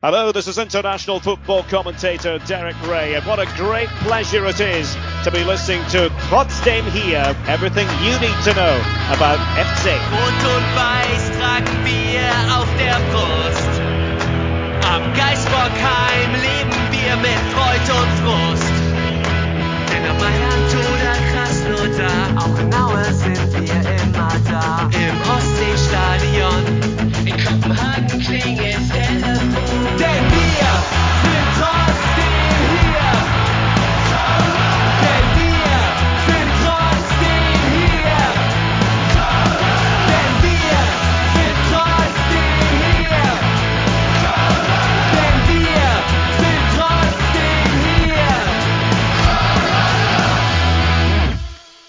Hello, this is international football commentator Derek Ray, and what a great pleasure it is to be listening to Trotzdem hier, everything you need to know about FC. Rot und weiß tragen wir auf der Brust. Am leben wir mit Freud und Frust. Denn Mailand oder Krasnodar, auch sind wir immer da. Im Ostseestadion, in Kopenhagen klingelt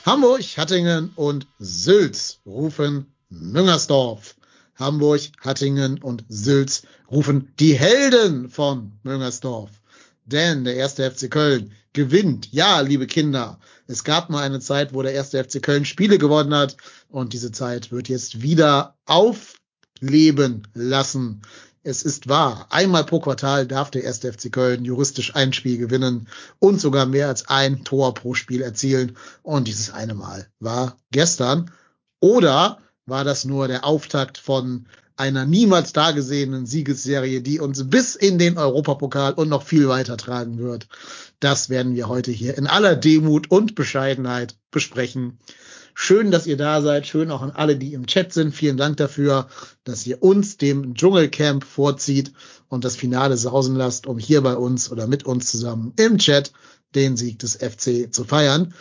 Hamburg, Hattingen und Sülz rufen Müngersdorf. Hamburg, Hattingen und Sülz rufen die Helden von Müngersdorf. Denn der erste FC Köln gewinnt. Ja, liebe Kinder, es gab mal eine Zeit, wo der erste FC Köln Spiele gewonnen hat und diese Zeit wird jetzt wieder aufleben lassen. Es ist wahr, einmal pro Quartal darf der erste FC Köln juristisch ein Spiel gewinnen und sogar mehr als ein Tor pro Spiel erzielen. Und dieses eine Mal war gestern. Oder war das nur der Auftakt von einer niemals dagesehenen Siegesserie, die uns bis in den Europapokal und noch viel weiter tragen wird. Das werden wir heute hier in aller Demut und Bescheidenheit besprechen. Schön, dass ihr da seid. Schön auch an alle, die im Chat sind. Vielen Dank dafür, dass ihr uns dem Dschungelcamp vorzieht und das Finale sausen lasst, um hier bei uns oder mit uns zusammen im Chat den Sieg des FC zu feiern.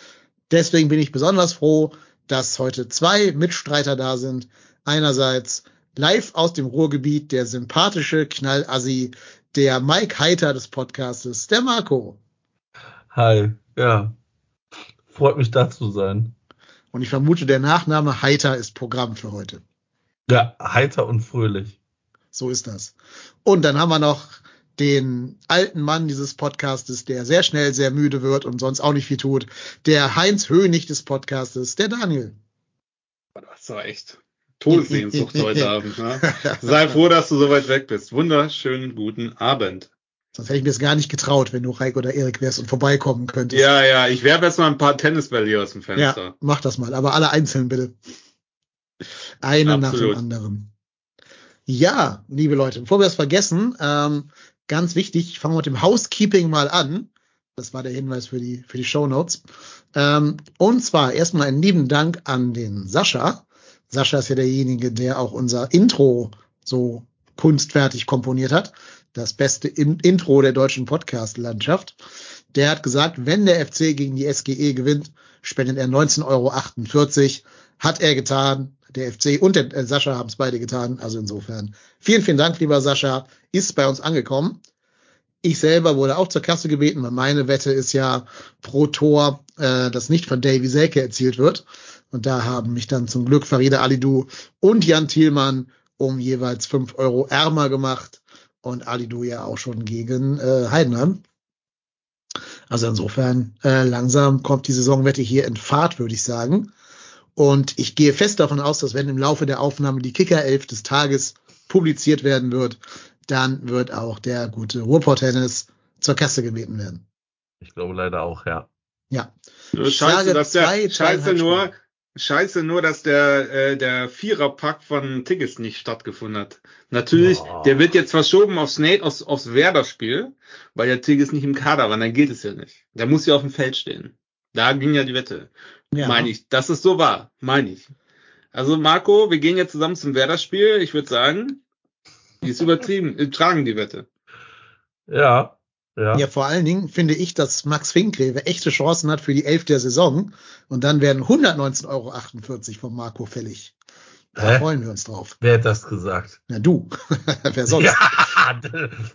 Deswegen bin ich besonders froh, dass heute zwei Mitstreiter da sind. Einerseits live aus dem Ruhrgebiet der sympathische Knallassi, der Mike Heiter des Podcastes, der Marco. Hi, ja. Freut mich da zu sein. Und ich vermute, der Nachname Heiter ist Programm für heute. Ja, heiter und fröhlich. So ist das. Und dann haben wir noch den alten Mann dieses Podcastes, der sehr schnell sehr müde wird und sonst auch nicht viel tut. Der Heinz Hönig des Podcastes, der Daniel. Das war echt Todessehnsucht heute Abend. Ne? Sei froh, dass du so weit weg bist. Wunderschönen guten Abend. Sonst hätte ich mir es gar nicht getraut, wenn du Reik oder Erik wärst und vorbeikommen könntest. Ja, ja, ich werfe jetzt mal ein paar Tennisbälle hier aus dem Fenster. Ja, mach das mal, aber alle einzeln bitte. Eine nach dem anderen. Ja, liebe Leute, bevor wir es vergessen, ähm, ganz wichtig, fangen wir mit dem Housekeeping mal an. Das war der Hinweis für die, für die Show Notes. Ähm, und zwar erstmal einen lieben Dank an den Sascha. Sascha ist ja derjenige, der auch unser Intro so kunstfertig komponiert hat. Das beste In Intro der deutschen Podcast-Landschaft. Der hat gesagt, wenn der FC gegen die SGE gewinnt, spendet er 19,48 Euro. Hat er getan. Der FC und der äh, Sascha haben es beide getan. Also insofern vielen, vielen Dank, lieber Sascha. Ist bei uns angekommen. Ich selber wurde auch zur Kasse gebeten, weil meine Wette ist ja pro Tor, äh, das nicht von Davy Selke erzielt wird. Und da haben mich dann zum Glück Farida Alidou und Jan Thielmann um jeweils fünf Euro ärmer gemacht. Und Alidou ja auch schon gegen äh, Heidenheim. Also insofern äh, langsam kommt die Saisonwette hier in Fahrt, würde ich sagen. Und ich gehe fest davon aus, dass wenn im Laufe der Aufnahme die Kicker-Elf des Tages publiziert werden wird, dann wird auch der gute Ruhrpott-Tennis zur Kasse gebeten werden. Ich glaube leider auch, ja. Ja. Nur Ich Scheiße, dass der, zwei, scheiße nur. Scheiße nur, dass der, äh, der Viererpack von Tickets nicht stattgefunden hat. Natürlich, Boah. der wird jetzt verschoben aufs Nate, aufs, aufs Werder-Spiel, weil der Tickets nicht im Kader war, dann geht es ja nicht. Der muss ja auf dem Feld stehen. Da ging ja die Wette. Ja. Meine ich. Das ist so wahr. Meine ich. Also Marco, wir gehen jetzt zusammen zum Werder-Spiel. Ich würde sagen, die ist übertrieben. Wir tragen die Wette. Ja, ja. Ja, vor allen Dingen finde ich, dass Max Finkgreve echte Chancen hat für die Elf der Saison. Und dann werden 119,48 Euro vom Marco fällig. Da Hä? freuen wir uns drauf. Wer hat das gesagt? Na du. Wer sonst? Ja,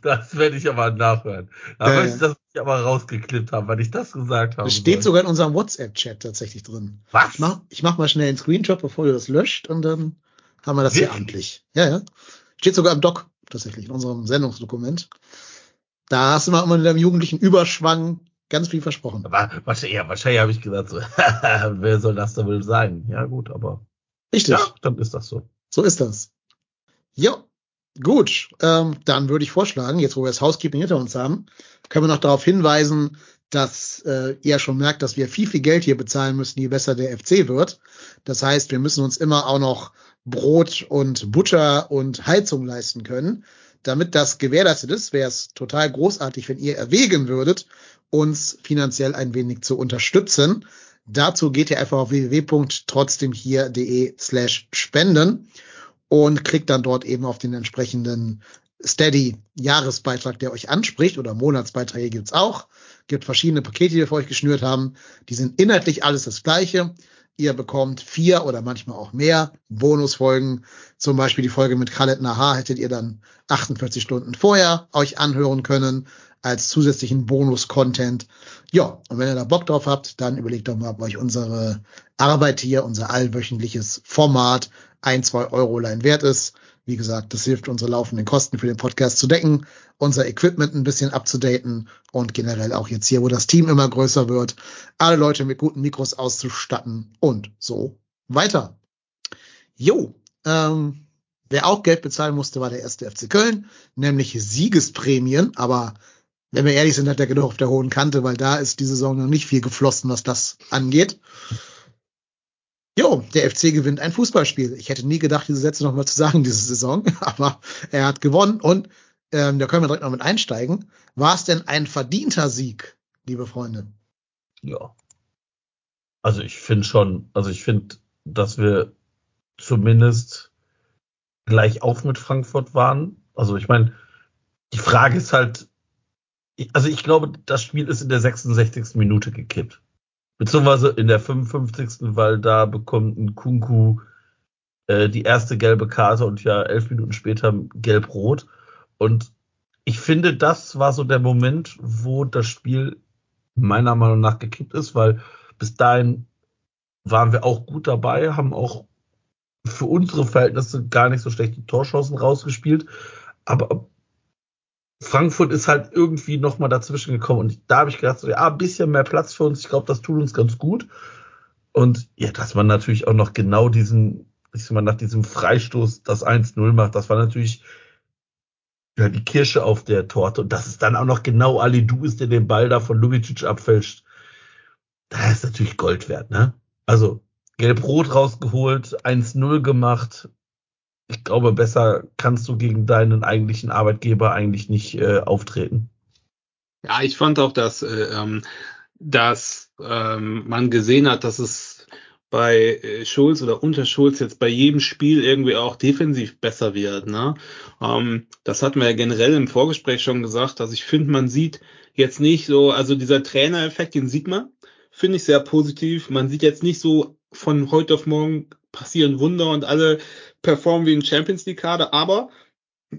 das werde ich aber nachhören. Da ja. ich das nicht aber rausgeklippt haben, weil ich das gesagt habe. Das steht sogar in unserem WhatsApp-Chat tatsächlich drin. Was? Ich mach, ich mach mal schnell einen Screenshot, bevor du das löscht und dann haben wir das hier Wirklich? amtlich. Ja, ja. Steht sogar im Doc, tatsächlich, in unserem Sendungsdokument. Da hast du mal in deinem jugendlichen Überschwang ganz viel versprochen. Aber wahrscheinlich, ja, wahrscheinlich habe ich gesagt, so, wer soll das da wohl sagen? Ja, gut, aber Richtig. ja, dann ist das so. So ist das. Jo. Gut, ähm, dann würde ich vorschlagen, jetzt wo wir das Housekeeping hinter uns haben, können wir noch darauf hinweisen, dass äh, ihr schon merkt, dass wir viel, viel Geld hier bezahlen müssen, je besser der FC wird. Das heißt, wir müssen uns immer auch noch Brot und Butter und Heizung leisten können. Damit das gewährleistet ist, wäre es total großartig, wenn ihr erwägen würdet, uns finanziell ein wenig zu unterstützen. Dazu geht ihr einfach auf www.trotzdemhier.de slash spenden und klickt dann dort eben auf den entsprechenden Steady Jahresbeitrag, der euch anspricht oder Monatsbeiträge gibt's auch. Gibt verschiedene Pakete, die wir für euch geschnürt haben. Die sind inhaltlich alles das gleiche. Ihr bekommt vier oder manchmal auch mehr Bonusfolgen. Zum Beispiel die Folge mit Khaled Nahar hättet ihr dann 48 Stunden vorher euch anhören können als zusätzlichen Bonus-Content. Ja, und wenn ihr da Bock drauf habt, dann überlegt doch mal, ob euch unsere Arbeit hier, unser allwöchentliches Format ein, zwei Euro allein wert ist. Wie gesagt, das hilft unsere laufenden Kosten für den Podcast zu decken, unser Equipment ein bisschen abzudaten und generell auch jetzt hier, wo das Team immer größer wird, alle Leute mit guten Mikros auszustatten und so weiter. Jo, ähm, wer auch Geld bezahlen musste, war der erste FC Köln, nämlich Siegesprämien, aber wenn wir ehrlich sind, hat er genug auf der hohen Kante, weil da ist diese Saison noch nicht viel geflossen, was das angeht. Jo, der FC gewinnt ein Fußballspiel. Ich hätte nie gedacht, diese Sätze nochmal zu sagen diese Saison, aber er hat gewonnen und ähm, da können wir direkt noch mit einsteigen. War es denn ein verdienter Sieg, liebe Freunde? Ja. Also ich finde schon, also ich finde, dass wir zumindest gleich auf mit Frankfurt waren. Also ich meine, die Frage ist halt, also ich glaube, das Spiel ist in der 66. Minute gekippt. Beziehungsweise in der 55. weil da bekommt ein Kunku äh, die erste gelbe Karte und ja elf Minuten später gelb-rot. Und ich finde, das war so der Moment, wo das Spiel meiner Meinung nach gekippt ist, weil bis dahin waren wir auch gut dabei, haben auch für unsere Verhältnisse gar nicht so schlechte Torchancen rausgespielt. Aber Frankfurt ist halt irgendwie nochmal dazwischen gekommen und da habe ich gedacht, so, ja, ein bisschen mehr Platz für uns, ich glaube, das tut uns ganz gut. Und ja, dass man natürlich auch noch genau diesen, ich sag mal, nach diesem Freistoß das 1-0 macht, das war natürlich ja, die Kirsche auf der Torte. Und dass es dann auch noch genau Ali Du ist, der den Ball da von Lubicic abfälscht. Da ist natürlich Gold wert, ne? Also, Gelb-Rot rausgeholt, 1-0 gemacht, ich glaube, besser kannst du gegen deinen eigentlichen Arbeitgeber eigentlich nicht äh, auftreten. Ja, ich fand auch, dass, äh, ähm, dass ähm, man gesehen hat, dass es bei äh, Schulz oder unter Schulz jetzt bei jedem Spiel irgendwie auch defensiv besser wird. Ne? Ähm, das hatten wir ja generell im Vorgespräch schon gesagt. Also ich finde, man sieht jetzt nicht so, also dieser Trainereffekt, den sieht man, finde ich sehr positiv. Man sieht jetzt nicht so von heute auf morgen passieren Wunder und alle performen wie ein Champions League Kader, aber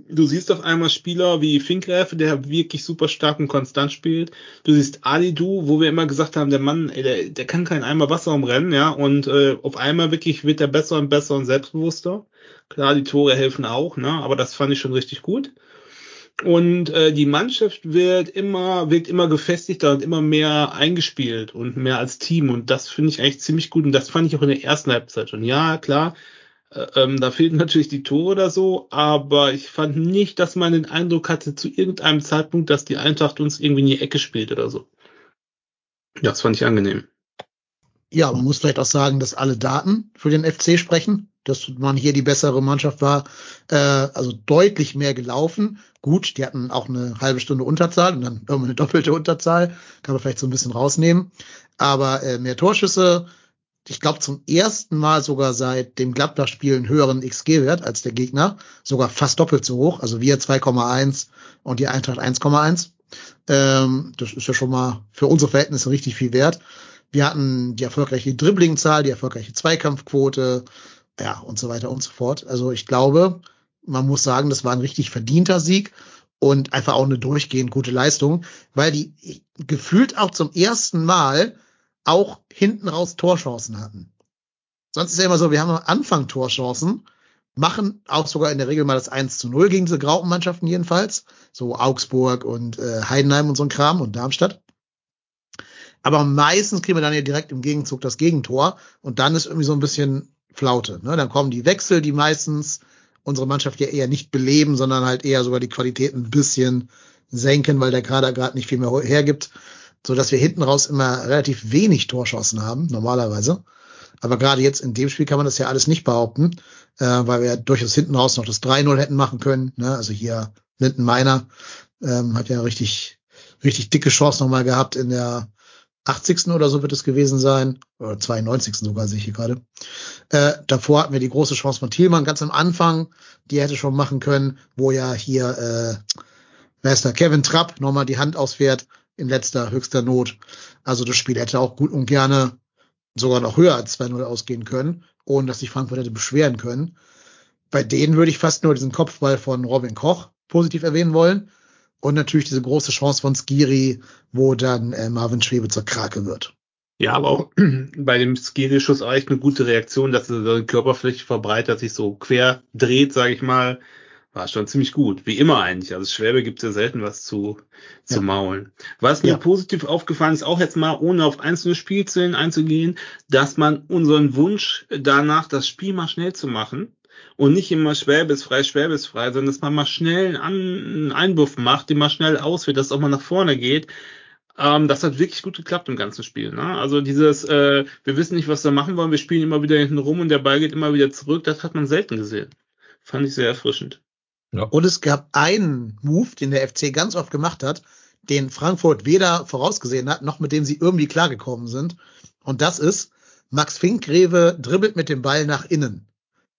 du siehst auf einmal Spieler wie Finkreff, der wirklich super stark und konstant spielt. Du siehst Ali Du, wo wir immer gesagt haben, der Mann, ey, der, der kann kein Eimer Wasser umrennen, ja, und äh, auf einmal wirklich wird er besser und besser und selbstbewusster. Klar, die Tore helfen auch, ne, aber das fand ich schon richtig gut. Und äh, die Mannschaft wird immer, wird immer gefestigter und immer mehr eingespielt und mehr als Team. Und das finde ich eigentlich ziemlich gut. Und das fand ich auch in der ersten Halbzeit schon. Ja, klar, ähm, da fehlten natürlich die Tore oder so, aber ich fand nicht, dass man den Eindruck hatte zu irgendeinem Zeitpunkt, dass die Eintracht uns irgendwie in die Ecke spielt oder so. Ja, das fand ich angenehm. Ja, man muss vielleicht auch sagen, dass alle Daten für den FC sprechen, dass man hier die bessere Mannschaft war, äh, also deutlich mehr gelaufen. Gut, die hatten auch eine halbe Stunde Unterzahl und dann irgendwann eine doppelte Unterzahl, kann man vielleicht so ein bisschen rausnehmen. Aber äh, mehr Torschüsse, ich glaube, zum ersten Mal sogar seit dem Gladbach-Spiel einen höheren XG-Wert als der Gegner, sogar fast doppelt so hoch. Also wir 2,1 und die Eintracht 1,1. Ähm, das ist ja schon mal für unsere Verhältnisse richtig viel wert. Wir hatten die erfolgreiche Dribblingzahl, die erfolgreiche Zweikampfquote, ja, und so weiter und so fort. Also ich glaube, man muss sagen, das war ein richtig verdienter Sieg und einfach auch eine durchgehend gute Leistung, weil die gefühlt auch zum ersten Mal auch hinten raus Torchancen hatten. Sonst ist ja immer so, wir haben am Anfang Torchancen, machen auch sogar in der Regel mal das 1 zu 0 gegen diese Graupenmannschaften jedenfalls. So Augsburg und äh, Heidenheim und so ein Kram und Darmstadt. Aber meistens kriegen wir dann ja direkt im Gegenzug das Gegentor und dann ist irgendwie so ein bisschen Flaute. Ne? Dann kommen die Wechsel, die meistens unsere Mannschaft ja eher nicht beleben, sondern halt eher sogar die Qualität ein bisschen senken, weil der Kader gerade nicht viel mehr hergibt, so dass wir hinten raus immer relativ wenig Torschancen haben, normalerweise. Aber gerade jetzt in dem Spiel kann man das ja alles nicht behaupten, äh, weil wir ja durchaus hinten raus noch das 3-0 hätten machen können. Ne? Also hier Linden Meiner ähm, hat ja richtig, richtig dicke Chance nochmal gehabt in der 80. oder so wird es gewesen sein, oder 92. sogar sehe ich hier gerade. Äh, davor hatten wir die große Chance von Thielmann ganz am Anfang, die hätte schon machen können, wo ja hier, äh, wer ist da, Kevin Trapp nochmal die Hand ausfährt in letzter, höchster Not. Also das Spiel hätte auch gut und gerne sogar noch höher als 2-0 ausgehen können, ohne dass sich Frankfurt hätte beschweren können. Bei denen würde ich fast nur diesen Kopfball von Robin Koch positiv erwähnen wollen und natürlich diese große Chance von Skiri, wo dann äh, Marvin Schwebe zur Krake wird. Ja, aber auch bei dem Skiri-Schuss echt eine gute Reaktion, dass er seine Körperfläche verbreitert, sich so quer dreht, sage ich mal. War schon ziemlich gut. Wie immer eigentlich. Also Schwäbe gibt es ja selten was zu, zu ja. maulen. Was mir ja. positiv aufgefallen ist, auch jetzt mal ohne auf einzelne Spielzellen einzugehen, dass man unseren Wunsch danach, das Spiel mal schnell zu machen, und nicht immer schwäbisfrei, schwäbisfrei, sondern dass man mal schnell einen, Einwurf macht, den mal schnell auswählt, dass es auch mal nach vorne geht. Ähm, das hat wirklich gut geklappt im ganzen Spiel. Ne? Also dieses, äh, wir wissen nicht, was wir machen wollen, wir spielen immer wieder hinten rum und der Ball geht immer wieder zurück, das hat man selten gesehen. Fand ich sehr erfrischend. Ja. Und es gab einen Move, den der FC ganz oft gemacht hat, den Frankfurt weder vorausgesehen hat, noch mit dem sie irgendwie klargekommen sind. Und das ist, Max Finkgreve dribbelt mit dem Ball nach innen.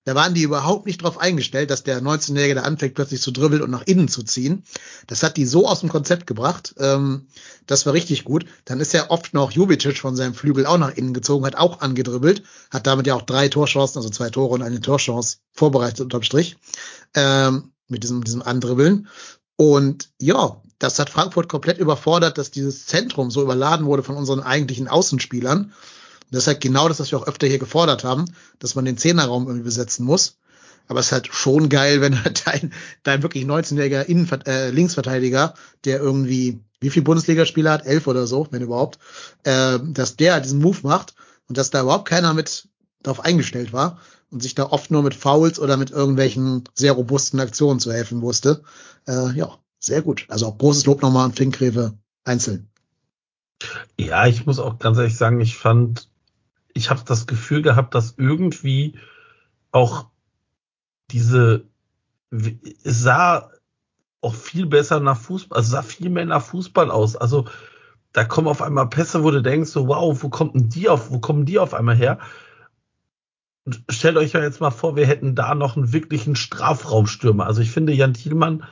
Da waren die überhaupt nicht drauf eingestellt, dass der 19-Jährige da anfängt, plötzlich zu dribbeln und nach innen zu ziehen. Das hat die so aus dem Konzept gebracht. Ähm, das war richtig gut. Dann ist ja oft noch Jubicic von seinem Flügel auch nach innen gezogen, hat auch angedribbelt, hat damit ja auch drei Torchancen, also zwei Tore und eine Torchance vorbereitet unterm Strich. Ähm, mit diesem, diesem Andribbeln. Und ja, das hat Frankfurt komplett überfordert, dass dieses Zentrum so überladen wurde von unseren eigentlichen Außenspielern das ist halt genau das, was wir auch öfter hier gefordert haben, dass man den Zehnerraum irgendwie besetzen muss. Aber es ist halt schon geil, wenn halt dein, dein wirklich 19-jähriger Innenver äh, Linksverteidiger, der irgendwie, wie viel Bundesligaspieler hat? Elf oder so, wenn überhaupt, äh, dass der diesen Move macht und dass da überhaupt keiner mit darauf eingestellt war und sich da oft nur mit Fouls oder mit irgendwelchen sehr robusten Aktionen zu helfen wusste. Äh, ja, sehr gut. Also auch großes Lob nochmal an Finkgreve einzeln. Ja, ich muss auch ganz ehrlich sagen, ich fand ich habe das Gefühl gehabt, dass irgendwie auch diese, es sah auch viel besser nach Fußball, also sah viel mehr nach Fußball aus. Also da kommen auf einmal Pässe, wo du denkst, so, wow, wo kommt die auf, wo kommen die auf einmal her? Stellt euch ja jetzt mal vor, wir hätten da noch einen wirklichen Strafraumstürmer. Also ich finde, Jan Thielmann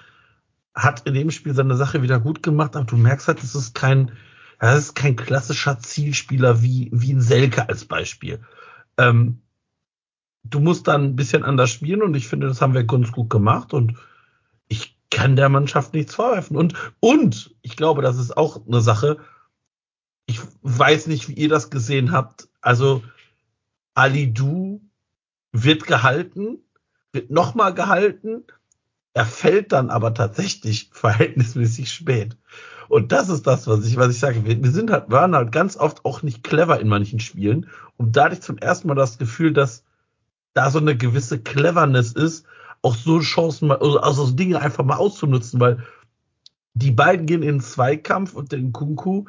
hat in dem Spiel seine Sache wieder gut gemacht, aber du merkst halt, es ist kein, das ist kein klassischer Zielspieler wie, wie ein Selke als Beispiel. Ähm, du musst dann ein bisschen anders spielen und ich finde, das haben wir ganz gut gemacht und ich kann der Mannschaft nichts vorwerfen. Und, und ich glaube, das ist auch eine Sache. Ich weiß nicht, wie ihr das gesehen habt. Also, Ali Du wird gehalten, wird nochmal gehalten. Er fällt dann aber tatsächlich verhältnismäßig spät. Und das ist das, was ich, was ich sage. Wir, sind halt, waren halt ganz oft auch nicht clever in manchen Spielen. Und dadurch zum ersten Mal das Gefühl, dass da so eine gewisse Cleverness ist, auch so Chancen mal, also, also Dinge einfach mal auszunutzen, weil die beiden gehen in den Zweikampf und den Kunku,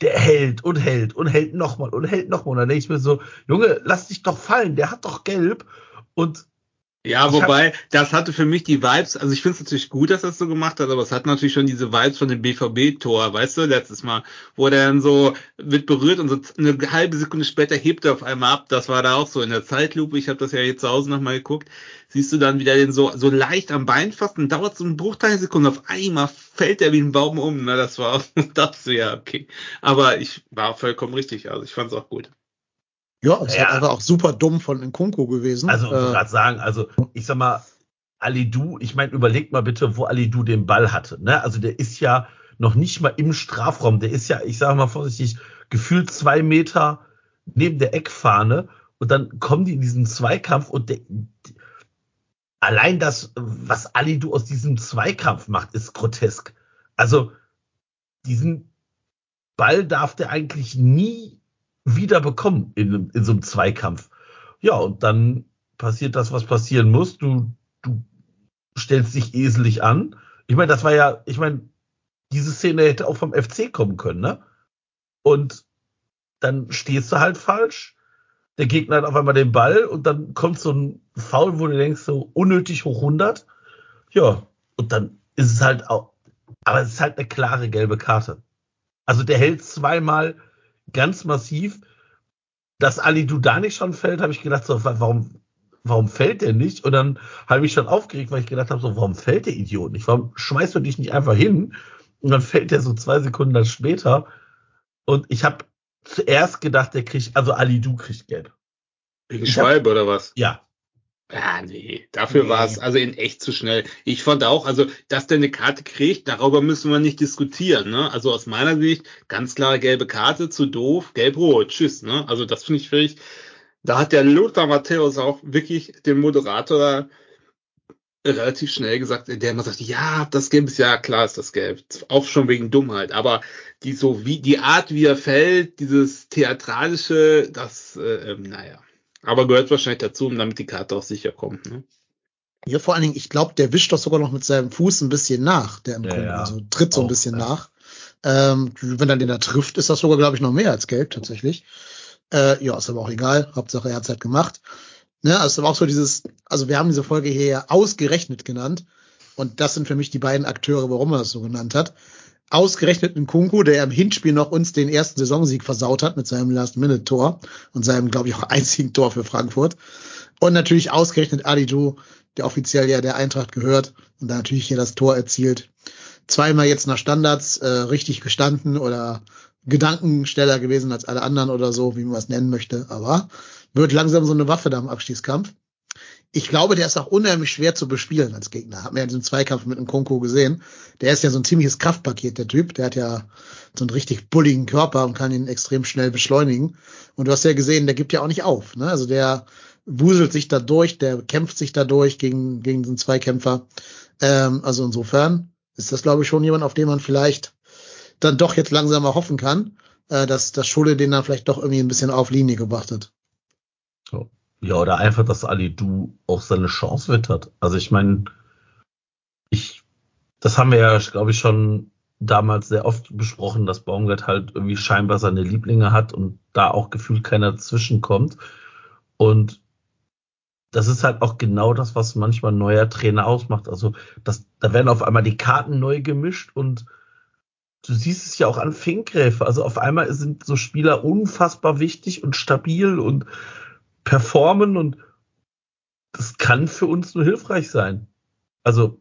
der hält und hält und hält nochmal und hält nochmal. Und dann denke ich mir so, Junge, lass dich doch fallen, der hat doch gelb. Und ja, wobei, das hatte für mich die Vibes, also ich finde es natürlich gut, dass er es so gemacht hat, aber es hat natürlich schon diese Vibes von dem BVB-Tor, weißt du, letztes Mal, wo der dann so wird berührt und so eine halbe Sekunde später hebt er auf einmal ab. Das war da auch so in der Zeitlupe, ich habe das ja jetzt zu Hause nochmal geguckt, siehst du dann wieder den so, so leicht am Bein fast und dauert so einen Bruchteil Sekunde, auf einmal fällt er wie ein Baum um, na, das war, das ja, okay. Aber ich war vollkommen richtig, also ich fand es auch gut. Ja, es ja. einfach auch super dumm von Nkunku gewesen. Also, ich äh, gerade sagen, also ich sag mal, Alidu, ich meine, überlegt mal bitte, wo Alidu den Ball hatte. Ne? Also der ist ja noch nicht mal im Strafraum. Der ist ja, ich sage mal vorsichtig, gefühlt zwei Meter neben der Eckfahne und dann kommen die in diesen Zweikampf und der, allein das, was Alidu aus diesem Zweikampf macht, ist grotesk. Also diesen Ball darf der eigentlich nie wieder bekommen in, in so einem Zweikampf. Ja, und dann passiert das, was passieren muss. Du, du stellst dich eselig an. Ich meine, das war ja, ich meine, diese Szene hätte auch vom FC kommen können, ne? Und dann stehst du halt falsch. Der Gegner hat auf einmal den Ball und dann kommt so ein Foul, wo du denkst, so unnötig hoch 100. Ja, und dann ist es halt auch, aber es ist halt eine klare gelbe Karte. Also der hält zweimal ganz massiv. Dass Ali Dudani schon fällt, habe ich gedacht, so, warum, warum fällt der nicht? Und dann habe ich schon aufgeregt, weil ich gedacht habe, so, warum fällt der Idiot nicht? Warum schmeißt du dich nicht einfach hin? Und dann fällt der so zwei Sekunden dann später. Und ich habe zuerst gedacht, der kriegt, also Ali Du kriegt gelb. Wegen Schwalbe oder was? Ja. Ja, nee, dafür Nee. war es also in echt zu schnell. Ich fand auch, also, dass der eine Karte kriegt, darüber müssen wir nicht diskutieren, ne? Also aus meiner Sicht, ganz klare gelbe Karte, zu doof, gelb-rot, tschüss, ne? Also das finde ich völlig, da hat der Lothar Matthäus auch wirklich den Moderator relativ schnell gesagt, der immer sagt, ja, das Gelb ist ja klar ist das Gelb. Auch schon wegen Dummheit. Aber die so wie die Art, wie er fällt, dieses theatralische, das, äh, ähm, naja. Aber gehört wahrscheinlich dazu, um damit die Karte auch sicher kommt. Ne? Ja, vor allen Dingen, ich glaube, der wischt doch sogar noch mit seinem Fuß ein bisschen nach, der im Ja, Kunde. ja. Also tritt so ein bisschen ja. nach. Ähm, wenn er den da trifft, ist das sogar, glaube ich, noch mehr als gelb tatsächlich. Äh, ja, ist aber auch egal. Hauptsache, er hat's halt gemacht. Ne, also aber auch so dieses, also wir haben diese Folge hier ja ausgerechnet genannt. Und das sind für mich die beiden Akteure, warum er das so genannt hat. Ausgerechnet ein Kunku, der im Hinspiel noch uns den ersten Saisonsieg versaut hat mit seinem Last-Minute-Tor und seinem, glaube ich, auch einzigen Tor für Frankfurt. Und natürlich ausgerechnet Alidu, der offiziell ja der Eintracht gehört und da natürlich hier das Tor erzielt. Zweimal jetzt nach Standards äh, richtig gestanden oder Gedankensteller gewesen als alle anderen oder so, wie man es nennen möchte. Aber wird langsam so eine Waffe da im Abstiegskampf. Ich glaube, der ist auch unheimlich schwer zu bespielen als Gegner. Hat man ja in diesem Zweikampf mit dem Konko gesehen. Der ist ja so ein ziemliches Kraftpaket, der Typ. Der hat ja so einen richtig bulligen Körper und kann ihn extrem schnell beschleunigen. Und du hast ja gesehen, der gibt ja auch nicht auf. Ne? Also der wuselt sich da durch, der kämpft sich da durch gegen, gegen den Zweikämpfer. Ähm, also insofern ist das, glaube ich, schon jemand, auf den man vielleicht dann doch jetzt langsam mal hoffen kann, äh, dass das Schule den dann vielleicht doch irgendwie ein bisschen auf Linie gebracht hat. So. Ja, oder einfach, dass Ali Du auch seine Chance wittert. Also ich meine, ich, das haben wir ja, glaube ich, schon damals sehr oft besprochen, dass Baumgart halt irgendwie scheinbar seine Lieblinge hat und da auch gefühlt keiner zwischenkommt. Und das ist halt auch genau das, was manchmal ein neuer Trainer ausmacht. Also das, da werden auf einmal die Karten neu gemischt und du siehst es ja auch an Finkgräfe. Also auf einmal sind so Spieler unfassbar wichtig und stabil und performen und das kann für uns nur hilfreich sein. Also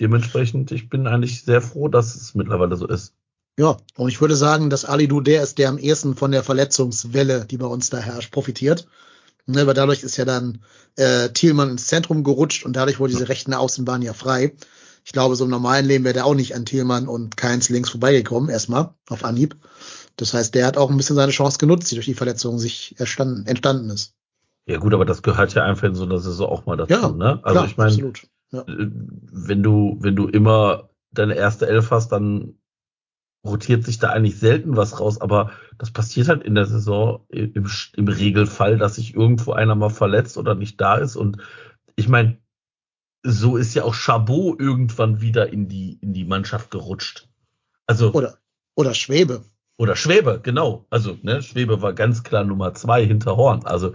dementsprechend, ich bin eigentlich sehr froh, dass es mittlerweile so ist. Ja, und ich würde sagen, dass Alidu der ist, der am ehesten von der Verletzungswelle, die bei uns da herrscht, profitiert. Ne, weil dadurch ist ja dann äh, Thielmann ins Zentrum gerutscht und dadurch wurde diese rechten Außenbahn ja frei. Ich glaube, so im normalen Leben wäre der auch nicht an Thielmann und Keins links vorbeigekommen, erstmal auf Anhieb. Das heißt, der hat auch ein bisschen seine Chance genutzt, die durch die Verletzung sich entstanden ist. Ja gut, aber das gehört ja einfach in so einer Saison auch mal dazu. Ja, ne? Also Klar, ich meine. Ja. äh, wenn du wenn du immer deine erste Elf hast, dann rotiert sich da eigentlich selten was raus, aber das passiert halt in der Saison im, im Regelfall, dass sich irgendwo einer mal verletzt oder nicht da ist. Und ich meine, so ist ja auch Chabot irgendwann wieder in die, in die Mannschaft gerutscht. Also, Oder, oder Schwebe. Oder Schwebe, genau. Also, ne, Schwebe war ganz klar Nummer zwei hinter Horn. Also,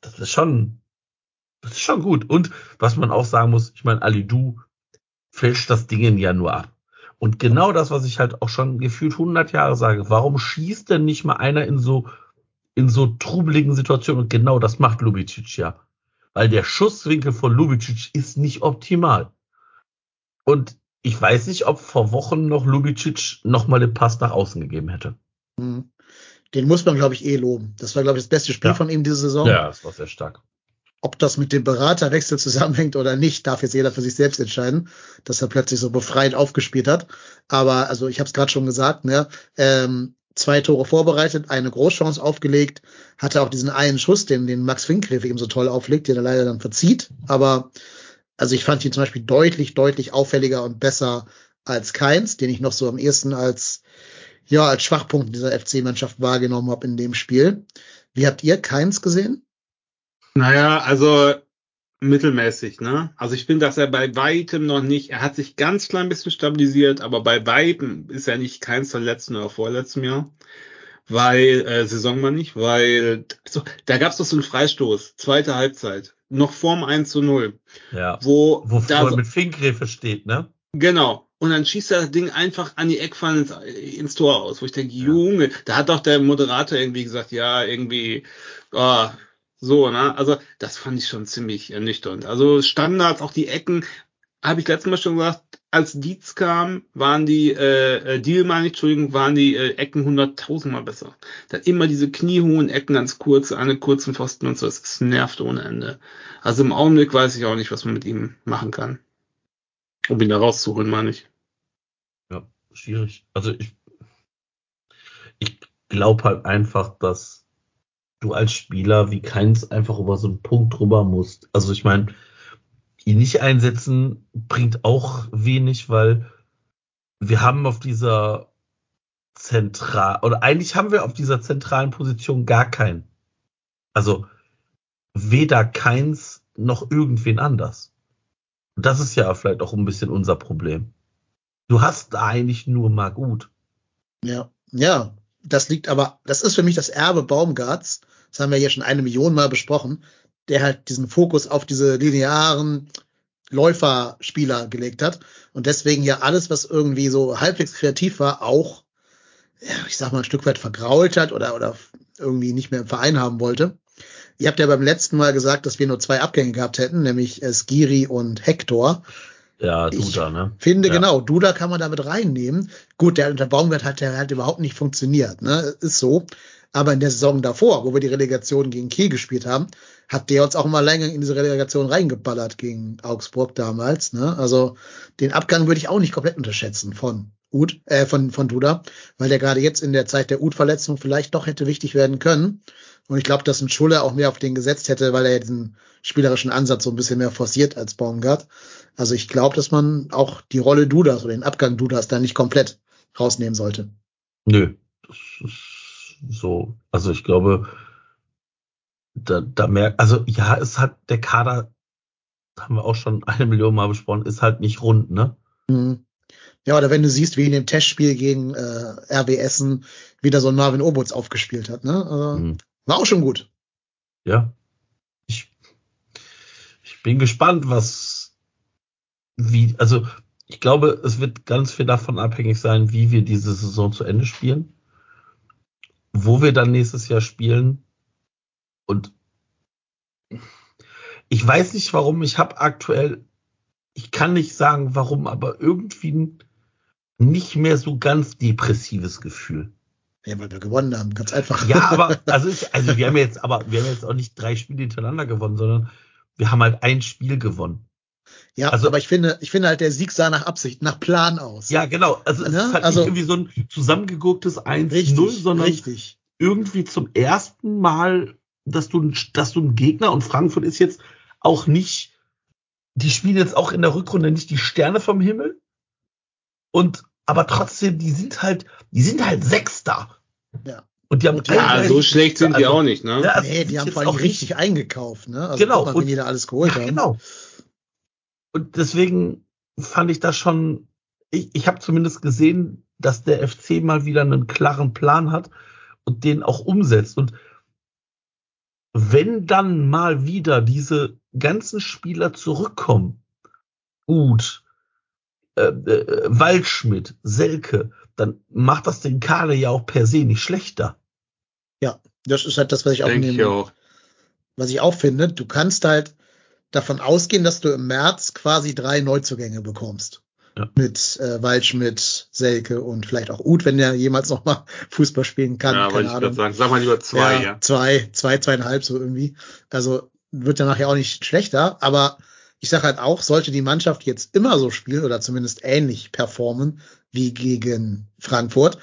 das ist schon, das ist schon gut. Und was man auch sagen muss, ich meine, Ali Du fälscht das Ding ja nur ab. Und genau das, was ich halt auch schon gefühlt 100 Jahre sage, warum schießt denn nicht mal einer in so, in so trubeligen Situationen? Und genau das macht Lubicic ja. Weil der Schusswinkel von Lubicic ist nicht optimal. Und ich weiß nicht, ob vor Wochen noch Lubicic nochmal den Pass nach außen gegeben hätte. Hm. Den muss man, glaube ich, eh loben. Das war, glaube ich, das beste Spiel Ja. von ihm diese Saison. Ja, das war sehr stark. Ob das mit dem Beraterwechsel zusammenhängt oder nicht, darf jetzt jeder für sich selbst entscheiden, dass er plötzlich so befreit aufgespielt hat. Aber also ich habe es gerade schon gesagt, ne, ähm, zwei Tore vorbereitet, eine Großchance aufgelegt, hatte auch diesen einen Schuss, den, den Max Finkgräfe eben so toll auflegt, den er leider dann verzieht. Aber also ich fand ihn zum Beispiel deutlich, deutlich auffälliger und besser als Keins, den ich noch so am ehesten als ja als Schwachpunkt dieser FC-Mannschaft wahrgenommen habe in dem Spiel. Wie habt ihr Keins gesehen? Naja, also mittelmäßig, ne? Also ich finde, dass er bei weitem noch nicht, er hat sich ganz klein bisschen stabilisiert, aber bei weitem ist er nicht keins der letzten oder vorletzten Jahr. Weil, äh, Saison mal nicht, weil, so, da gab's doch so einen Freistoß, zweite Halbzeit, noch vorm 1 zu 0. Ja. Wo, Wo da so, mit Finkgräfe steht, ne? Genau. Und dann schießt er das Ding einfach an die Eckpfanne ins, ins Tor aus, wo ich denke, Ja. Junge, da hat doch der Moderator irgendwie gesagt, ja, irgendwie, ah, so, ne? Also, das fand ich schon ziemlich ernüchternd. Also Standards, auch die Ecken, habe ich letztes Mal schon gesagt, als Dietz kam, waren die, äh, äh, Deal meine ich, Entschuldigung, waren die äh, Ecken hunderttausendmal besser. Da immer diese kniehohen Ecken ganz kurz, eine kurzen Pfosten und so, es nervt ohne Ende. Also im Augenblick weiß ich auch nicht, was man mit ihm machen kann. Um ihn da rauszuholen, meine ich. Ja, schwierig. Also ich, ich glaube halt einfach, dass du als Spieler wie keins einfach über so einen Punkt drüber musst. Also ich meine, ihn nicht einsetzen bringt auch wenig, weil wir haben auf dieser zentral oder eigentlich haben wir auf dieser zentralen Position gar keinen. Also weder keins noch irgendwen anders. Und das ist ja vielleicht auch ein bisschen unser Problem. Du hast eigentlich nur mal gut. Ja, ja, das liegt aber, das ist für mich das Erbe Baumgarts. Das haben wir hier schon eine Million Mal besprochen, der halt diesen Fokus auf diese linearen Läuferspieler gelegt hat und deswegen ja alles, was irgendwie so halbwegs kreativ war, auch, ja, ich sag mal, ein Stück weit vergrault hat oder, oder irgendwie nicht mehr im Verein haben wollte. Ihr habt ja beim letzten Mal gesagt, dass wir nur zwei Abgänge gehabt hätten, nämlich äh, Skiri und Hector. Ja, Ich Duda, ne? Finde Ja. genau, Duda kann man damit reinnehmen. Gut, der unter Baumgart hat der halt überhaupt nicht funktioniert, ne? Ist so. Aber in der Saison davor, wo wir die Relegation gegen Kiel gespielt haben, hat der uns auch mal länger in diese Relegation reingeballert gegen Augsburg damals, ne? Also den Abgang würde ich auch nicht komplett unterschätzen von Ud, äh, von, von Duda, weil der gerade jetzt in der Zeit der Ud-Verletzung vielleicht doch hätte wichtig werden können. Und ich glaube, dass ein Schulle auch mehr auf den gesetzt hätte, weil er ja diesen spielerischen Ansatz so ein bisschen mehr forciert als Baumgart. Also ich glaube, dass man auch die Rolle Dudas oder den Abgang Dudas da nicht komplett rausnehmen sollte. Nö, das ist so. Also ich glaube, da, da merkt, also ja, ist halt der Kader, haben wir auch schon eine Million Mal besprochen, ist halt nicht rund, ne? Mhm. Ja, oder wenn du siehst, wie in dem Testspiel gegen äh, RW Essen wieder so ein Marvin Obutz aufgespielt hat, ne? Also, Mhm. War auch schon gut. Ja. Ich, ich bin gespannt, was, wie, also ich glaube, es wird ganz viel davon abhängig sein, wie wir diese Saison zu Ende spielen, wo wir dann nächstes Jahr spielen und ich weiß nicht warum, ich habe aktuell, ich kann nicht sagen warum, aber irgendwie nicht mehr so ganz depressives Gefühl. Ja, weil wir gewonnen haben, ganz einfach. Ja, aber also, ich, also wir haben jetzt, aber wir haben jetzt auch nicht drei Spiele hintereinander gewonnen, sondern wir haben halt ein Spiel gewonnen. ja, also- aber ich finde, ich finde halt, der Sieg sah nach Absicht, nach Plan aus. Ja, genau. Also es Ne? ist halt Also- nicht irgendwie so ein zusammengegurktes 1-0, richtig, sondern richtig. irgendwie zum ersten Mal, dass du, dass du ein Gegner und Frankfurt ist jetzt auch nicht, die spielen jetzt auch in der Rückrunde nicht die Sterne vom Himmel. Und aber trotzdem, die sind halt, die sind halt Sechster. Ja. Und die haben Und die- Ja, so schlecht sind die also- auch nicht, ne? Ja, nee, die haben vor allem auch richtig nicht- eingekauft, ne? Also Genau, mal, und- wen die da alles geholt Ja, haben. genau. Und deswegen fand ich das schon, ich, ich habe zumindest gesehen, dass der FC mal wieder einen klaren Plan hat und den auch umsetzt. Und wenn dann mal wieder diese ganzen Spieler zurückkommen, gut, äh, äh, Waldschmidt, Selke, dann macht das den Kader ja auch per se nicht schlechter. Das ist halt das, was ich auch Denke ich nehme. auch. was ich auch finde, du kannst halt davon ausgehen, dass du im März quasi drei Neuzugänge bekommst. Ja. Mit äh, Waldschmidt, Selke und vielleicht auch Uth, wenn der jemals noch mal Fußball spielen kann. ja, wollte ich gerade sagen. Sag mal lieber zwei, ja, ja. Zwei, zwei, zweieinhalb so irgendwie. Also wird ja nachher auch nicht schlechter, aber ich sage halt auch, sollte die Mannschaft jetzt immer so spielen oder zumindest ähnlich performen wie gegen Frankfurt,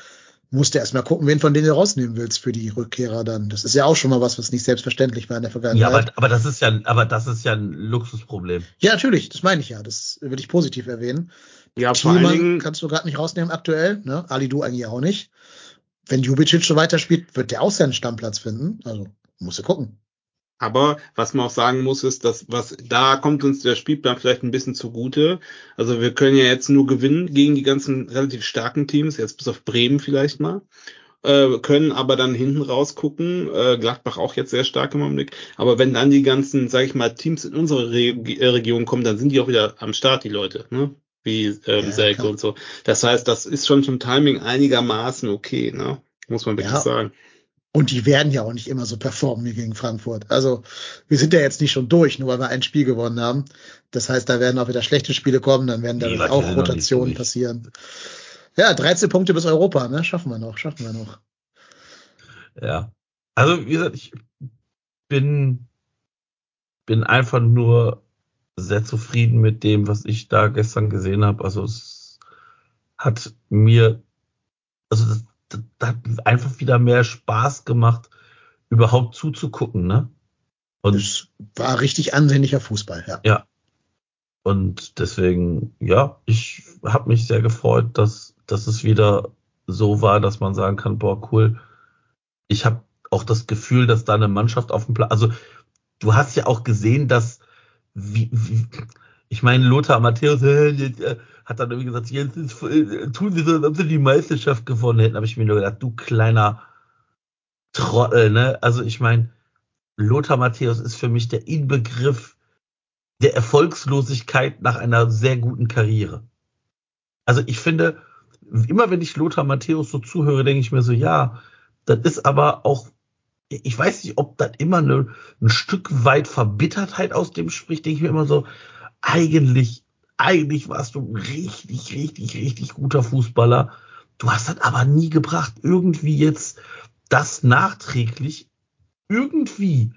musst du erstmal gucken, wen von denen du rausnehmen willst für die Rückkehrer dann. Das ist ja auch schon mal was, was nicht selbstverständlich war in der Ja, Vergangenheit. aber, aber das ist ja, aber das ist ja ein Luxusproblem. Ja, natürlich, das meine ich ja. Das würde ich positiv erwähnen. Ja, vor allen Thielmann Dingen, kannst du gerade nicht rausnehmen aktuell, ne? Ali du eigentlich auch nicht. Wenn Jubicic so weiterspielt, wird der auch seinen Stammplatz finden. Also musst du gucken. Aber was man auch sagen muss, ist, dass was da kommt uns der Spielplan vielleicht ein bisschen zugute. Also wir können ja jetzt nur gewinnen gegen die ganzen relativ starken Teams, jetzt bis auf Bremen vielleicht mal. Äh, können aber dann hinten rausgucken. Äh, Gladbach auch jetzt sehr stark im Augenblick. Aber wenn dann die ganzen, sag ich mal, Teams in unsere Re Region kommen, dann sind die auch wieder am Start, die Leute, ne? Wie ähm, Ja, Selke und so. Das heißt, das ist schon zum Timing einigermaßen okay, ne? Muss man wirklich Ja. sagen. Und die werden ja auch nicht immer so performen wie gegen Frankfurt. Also wir sind ja jetzt nicht schon durch, nur weil wir ein Spiel gewonnen haben. Das heißt, da werden auch wieder schlechte Spiele kommen, dann werden da Nee, auch Rotationen passieren. Ja, 13 Punkte bis Europa, ne? Schaffen wir noch, schaffen wir noch. Ja. Also, wie gesagt, ich bin, bin einfach nur sehr zufrieden mit dem, was ich da gestern gesehen habe. Also, es hat mir, also, das, das, hat einfach wieder mehr Spaß gemacht, überhaupt zuzugucken, ne? Und, Das war richtig ansehnlicher Fußball, ja. und deswegen, ja, ich habe mich sehr gefreut, dass, dass es wieder so war, dass man sagen kann, boah, cool. Ich habe auch das Gefühl, dass da eine Mannschaft auf dem Platz, also du hast ja auch gesehen, dass wie, wie ich meine, Lothar Matthäus äh, äh, hat dann irgendwie gesagt, jetzt ist, äh, tun sie so, als ob sie die Meisterschaft gewonnen hätten. Habe ich mir nur gedacht, du kleiner Trottel, ne? Also ich meine, Lothar Matthäus ist für mich der Inbegriff der Erfolgslosigkeit nach einer sehr guten Karriere. Also ich finde, immer wenn ich Lothar Matthäus so zuhöre, denke ich mir so, ja, das ist aber auch, ich weiß nicht, ob das immer eine, ein Stück weit Verbittertheit aus dem spricht, denke ich mir immer so, eigentlich, eigentlich warst du ein richtig, richtig, richtig guter Fußballer. Du hast das aber nie gebracht, irgendwie jetzt das nachträglich irgendwie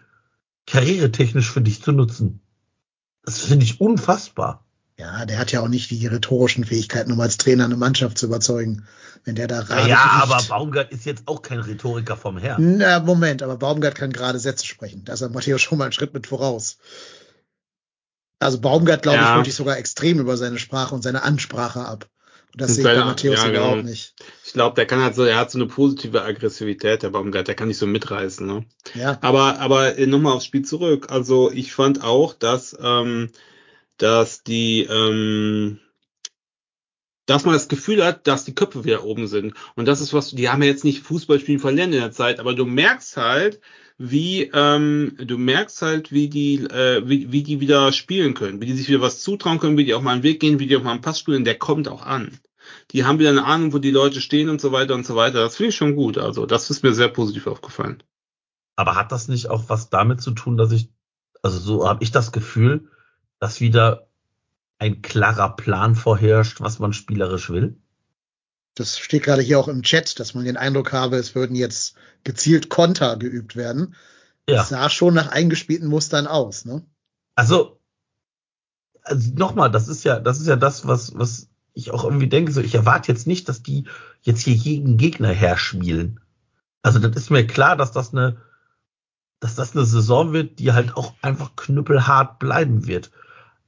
karrieretechnisch für dich zu nutzen. Das finde ich unfassbar. Ja, der hat ja auch nicht die rhetorischen Fähigkeiten, um als Trainer eine Mannschaft zu überzeugen. Wenn der da gerade. ja aber Baumgart ist jetzt auch kein Rhetoriker vom Herrn. Na, Moment, aber Baumgart kann gerade Sätze sprechen. Da ist er Matthäus schon mal einen Schritt mit voraus. Also Baumgart, glaube ich, Ja. holt dich sogar extrem über seine Sprache und seine Ansprache ab. Und das Und sehe ich bei Matthäus ja, überhaupt genau. nicht. Ich glaube, der kann halt so, er hat so eine positive Aggressivität, der Baumgart, der kann nicht so mitreißen, ne? Ja, Aber, aber äh, nochmal aufs Spiel zurück. Also ich fand auch, dass, ähm, dass die, ähm, dass man das Gefühl hat, dass die Köpfe wieder oben sind. Und das ist was, die haben ja jetzt nicht Fußballspielen verlernt in der Zeit, aber du merkst halt, wie, ähm, du merkst halt, wie die, äh, wie, wie die wieder spielen können, wie die sich wieder was zutrauen können, wie die auch mal einen Weg gehen, wie die auch mal einen Pass spielen, der kommt auch an. Die haben wieder eine Ahnung, wo die Leute stehen und so weiter und so weiter. Das finde ich schon gut. Also, das ist mir sehr positiv aufgefallen. Aber hat das nicht auch was damit zu tun, dass ich, also so habe ich das Gefühl, dass wieder ein klarer Plan vorherrscht, was man spielerisch will? Das steht gerade hier auch im Chat, dass man den Eindruck habe, es würden jetzt gezielt Konter geübt werden. Ja. Das sah schon nach eingespielten Mustern aus, ne? Also, also nochmal, das ist ja, das ist ja das, was, was ich auch irgendwie denke. So, ich erwarte jetzt nicht, dass die jetzt hier jeden Gegner herspielen. Also, das ist mir klar, dass das eine, dass das eine Saison wird, die halt auch einfach knüppelhart bleiben wird.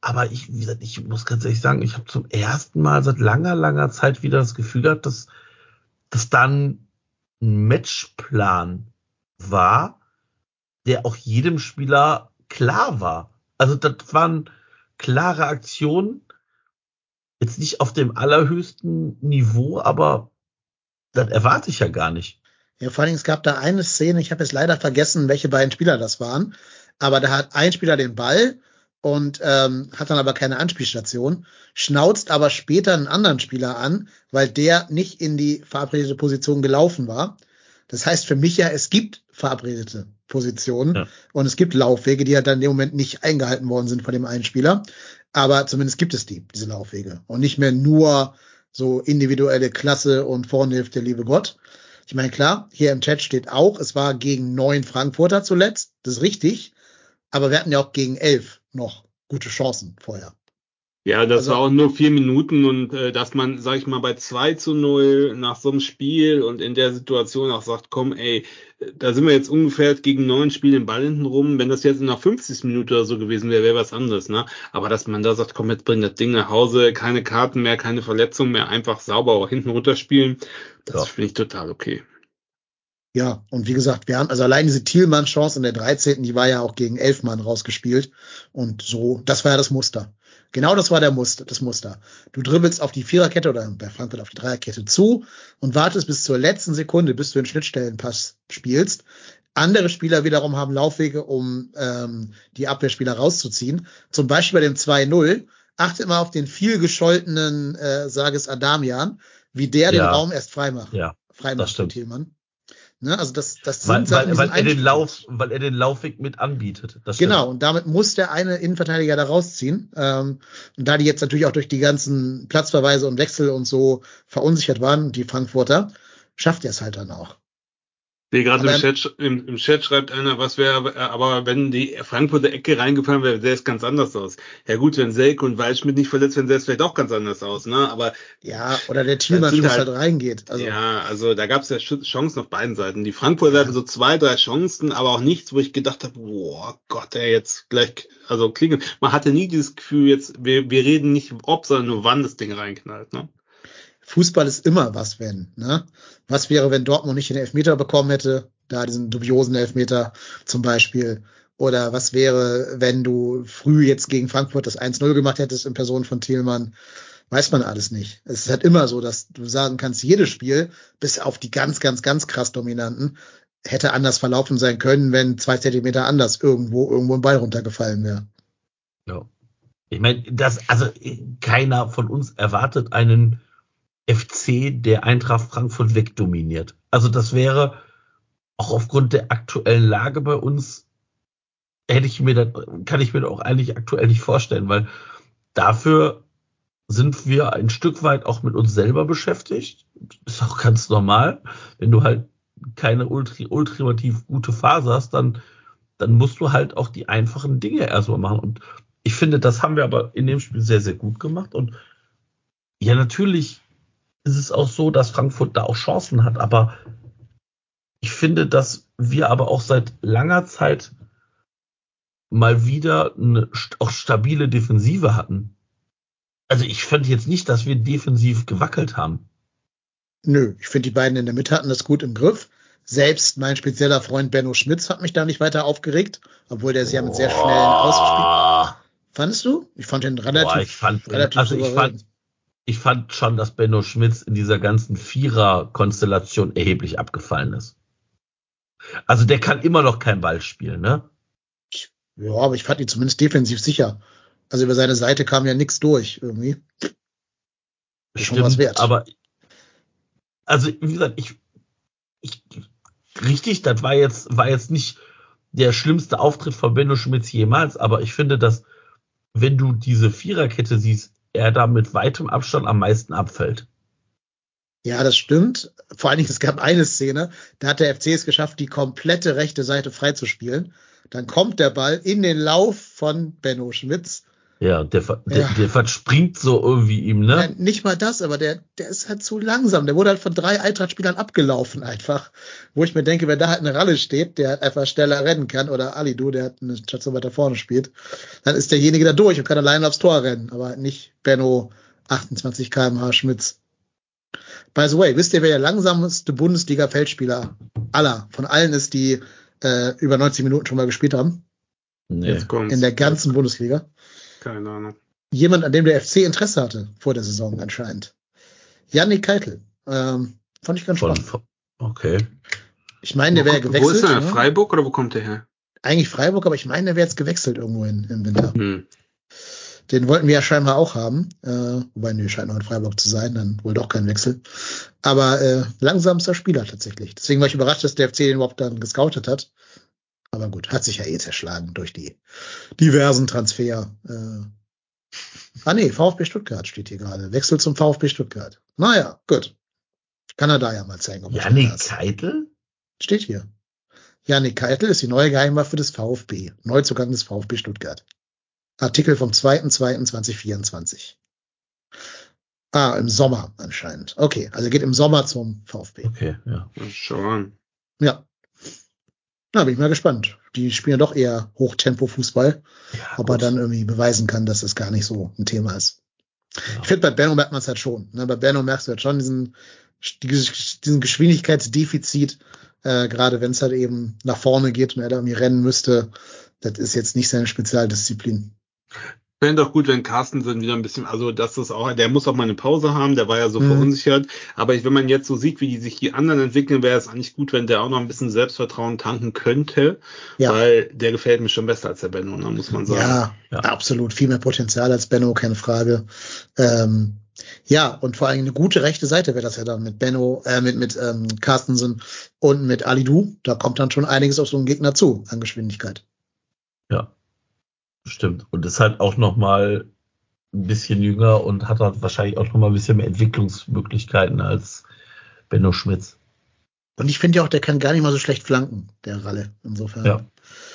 Aber ich, wie gesagt, ich muss ganz ehrlich sagen, ich habe zum ersten Mal seit langer, langer Zeit wieder das Gefühl gehabt, dass, dass dann ein Matchplan war, der auch jedem Spieler klar war. Also das waren klare Aktionen, jetzt nicht auf dem allerhöchsten Niveau, aber das erwarte ich ja gar nicht. Ja, vor allem, es gab da eine Szene, ich habe jetzt leider vergessen, welche beiden Spieler das waren, aber da hat ein Spieler den Ball und ähm, hat dann aber keine Anspielstation, schnauzt aber später einen anderen Spieler an, weil der nicht in die verabredete Position gelaufen war. Das heißt für mich ja, es gibt verabredete Positionen Ja. und es gibt Laufwege, die halt dann in dem Moment nicht eingehalten worden sind von dem einen Spieler. Aber zumindest gibt es die, diese Laufwege. Und nicht mehr nur so individuelle Klasse und vorne hilft der liebe Gott. Ich meine, klar, hier im Chat steht auch, es war gegen neun Frankfurter zuletzt, das ist richtig. Aber wir hatten ja auch gegen elf noch gute Chancen vorher. Ja, das Also- war auch nur vier Minuten und äh, dass man, sag ich mal, bei 2 zu 0 nach so einem Spiel und in der Situation auch sagt, komm, ey, da sind wir jetzt ungefähr gegen neun Spiele den Ball hinten rum. Wenn das jetzt in der 50. Minute oder so gewesen wäre, wäre was anderes, ne? Aber dass man da sagt, komm, jetzt bring das Ding nach Hause, keine Karten mehr, keine Verletzungen mehr, einfach sauber auch hinten runterspielen, das Ja. finde ich total okay. Ja, und wie gesagt, wir haben also allein diese Thielmann-Chance in der 13., die war ja auch gegen Elfmann rausgespielt. Und so, das war ja das Muster. Genau das war der Muster, das Muster. Du dribbelst auf die Viererkette oder bei Frankfurt auf die Dreierkette zu und wartest bis zur letzten Sekunde, bis du den Schnittstellenpass spielst. Andere Spieler wiederum haben Laufwege, um ähm, die Abwehrspieler rauszuziehen. Zum Beispiel bei dem 2-0. Achtet mal auf den viel gescholtenen äh, Sages Adamian, wie der Ja. den Raum erst freimacht. Ja, Freimacht. Thielmann. Ne, also das, das weil, Sachen, weil, weil, er den. Lauf, weil er den Laufweg mit anbietet. Genau, und damit muss der eine Innenverteidiger da rausziehen. Ähm, und da die jetzt natürlich auch durch die ganzen Platzverweise und Wechsel und so verunsichert waren, die Frankfurter, schafft er es halt dann auch. Nee, gerade im Chat, im, im Chat schreibt einer, was wäre, aber wenn die Frankfurter Ecke reingefallen wäre, sähe es ganz anders aus. Ja gut, wenn Selke und Waldschmidt nicht verletzt werden, sähe es vielleicht auch ganz anders aus, ne? Aber Ja, oder der Schuss halt- halt reingeht. Also, ja, also da gab es ja Chancen auf beiden Seiten. Die Frankfurter hatten so zwei, drei Chancen, aber auch nichts, wo ich gedacht habe, boah Gott, ey, jetzt gleich, also klingelt. Man hatte nie dieses Gefühl, jetzt, wir, wir reden nicht ob, sondern nur wann das Ding reinknallt, ne? Fußball ist immer was, wenn. Ne? Was wäre, wenn Dortmund nicht den Elfmeter bekommen hätte? Da diesen dubiosen Elfmeter zum Beispiel. Oder was wäre, wenn du früh jetzt gegen Frankfurt das 1-0 gemacht hättest in Person von Thielmann? Weiß man alles nicht. Es ist halt immer so, dass du sagen kannst, jedes Spiel, bis auf die ganz, ganz, ganz krass dominanten, hätte anders verlaufen sein können, wenn zwei Zentimeter anders irgendwo, irgendwo ein Ball runtergefallen wäre. Ja. Ich meine, das, also keiner von uns erwartet einen FC, der Eintracht Frankfurt wegdominiert. Also das wäre auch aufgrund der aktuellen Lage bei uns, hätte ich mir das, kann ich mir das auch eigentlich aktuell nicht vorstellen, weil dafür sind wir ein Stück weit auch mit uns selber beschäftigt. Ist auch ganz normal. Wenn du halt keine ultra, ultimativ gute Phase hast, dann, dann musst du halt auch die einfachen Dinge erstmal machen. Und ich finde, das haben wir aber in dem Spiel sehr, sehr gut gemacht. Und ja, natürlich ist es auch so, dass Frankfurt da auch Chancen hat, aber ich finde, dass wir aber auch seit langer Zeit mal wieder eine auch stabile Defensive hatten. Also ich fand jetzt nicht, dass wir defensiv gewackelt haben. Nö, ich finde, die beiden in der Mitte hatten das gut im Griff. Selbst mein spezieller Freund Benno Schmitz hat mich da nicht weiter aufgeregt, obwohl der es ja mit sehr schnellen Ausspielen. Boah. Fandest du? Ich fand den relativ, Boah, ich fand- relativ also ich fand- Ich fand schon, dass Benno Schmitz in dieser ganzen Vierer-Konstellation erheblich abgefallen ist. Also der kann immer noch kein Ball spielen, ne? Ja, aber ich fand ihn zumindest defensiv sicher. Also über seine Seite kam ja nichts durch irgendwie. Ist schon was wert. aber also wie gesagt, ich, ich richtig, das war jetzt war jetzt nicht der schlimmste Auftritt von Benno Schmitz jemals, aber ich finde, dass wenn du diese Viererkette siehst, er da mit weitem Abstand am meisten abfällt. Ja, das stimmt. Vor allen Dingen, es gab eine Szene, da hat der FC es geschafft, die komplette rechte Seite freizuspielen. Dann kommt der Ball in den Lauf von Benno Schmitz. Ja, der, ver- Ja. der, der verspringt so irgendwie ihm, ne? Ja, nicht mal das, aber der, der ist halt zu langsam. Der wurde halt von drei Eintracht-Spielern abgelaufen einfach. Wo ich mir denke, wenn da halt eine Ralle steht, der halt einfach schneller rennen kann, oder Alidu, der halt eine Station weiter vorne spielt, dann ist derjenige da durch und kann alleine aufs Tor rennen, aber nicht Benno 28 kmh Schmitz. By the way, wisst ihr, wer der langsamste Bundesliga-Feldspieler aller, von allen ist, die äh, über 90 Minuten schon mal gespielt haben? Nee. In der ganzen Bundesliga? Keine Ahnung. jemand, an dem der FC Interesse hatte vor der Saison anscheinend. Yannick Keitel. Ähm, fand ich ganz spannend. von, okay. Ich meine, der wäre wo, wo gewechselt. ist er? ne? Freiburg oder wo kommt der her? Eigentlich Freiburg, aber ich meine, der wäre jetzt gewechselt irgendwo in, im Winter. Hm. Den wollten wir ja scheinbar auch haben. Äh, wobei, nee, scheint noch in Freiburg zu sein, dann wohl doch kein Wechsel. Aber äh, langsamster Spieler tatsächlich. Deswegen war ich überrascht, dass der FC den überhaupt dann gescoutet hat. Aber gut, hat sich ja eh zerschlagen durch die diversen Transfer. Äh. Ah nee, VfB Stuttgart steht hier gerade. Wechsel zum VfB Stuttgart. Naja, gut. Kann er da ja mal zeigen. Ob schon Janik. Keitel? Steht hier. Janik Keitel ist die neue Geheimwaffe des VfB. Neuzugang des VfB Stuttgart. Artikel vom 2.2.2024. Ah, im Sommer anscheinend. Okay, also geht im Sommer zum VfB. Okay, ja. Schau an. Ja. Na, bin ich mal gespannt. Die spielen ja doch eher Hochtempo-Fußball, ja ob er dann irgendwie beweisen kann, dass das gar nicht so ein Thema ist. Ja. Ich finde, bei Benno merkt man es halt schon. Ne? Bei Benno merkst du halt schon diesen, diesen Geschwindigkeitsdefizit. Äh, Gerade wenn es halt eben nach vorne geht und er da irgendwie rennen müsste, das ist jetzt nicht seine Spezialdisziplin. Fände doch gut, wenn Carstensen wieder ein bisschen, also das ist auch, der muss auch mal eine Pause haben, der war ja so Mhm. verunsichert. Aber ich, wenn man jetzt so sieht, wie die sich die anderen entwickeln, wäre es eigentlich gut, wenn der auch noch ein bisschen Selbstvertrauen tanken könnte. Ja. Weil der gefällt mir schon besser als der Benno, ne, muss man sagen. Ja, Ja. absolut. Viel mehr Potenzial als Benno, keine Frage. Ähm, ja, und vor allem eine gute rechte Seite wäre das ja dann mit Benno, äh, mit, mit ähm, Carstensen und mit Alidu. Da kommt dann schon einiges auf so einen Gegner zu an Geschwindigkeit. Ja, stimmt. Und ist halt auch noch mal ein bisschen jünger und hat halt wahrscheinlich auch noch mal ein bisschen mehr Entwicklungsmöglichkeiten als Benno Schmitz. Und ich finde ja auch, der kann gar nicht mal so schlecht flanken, der Ralle. Insofern Ja,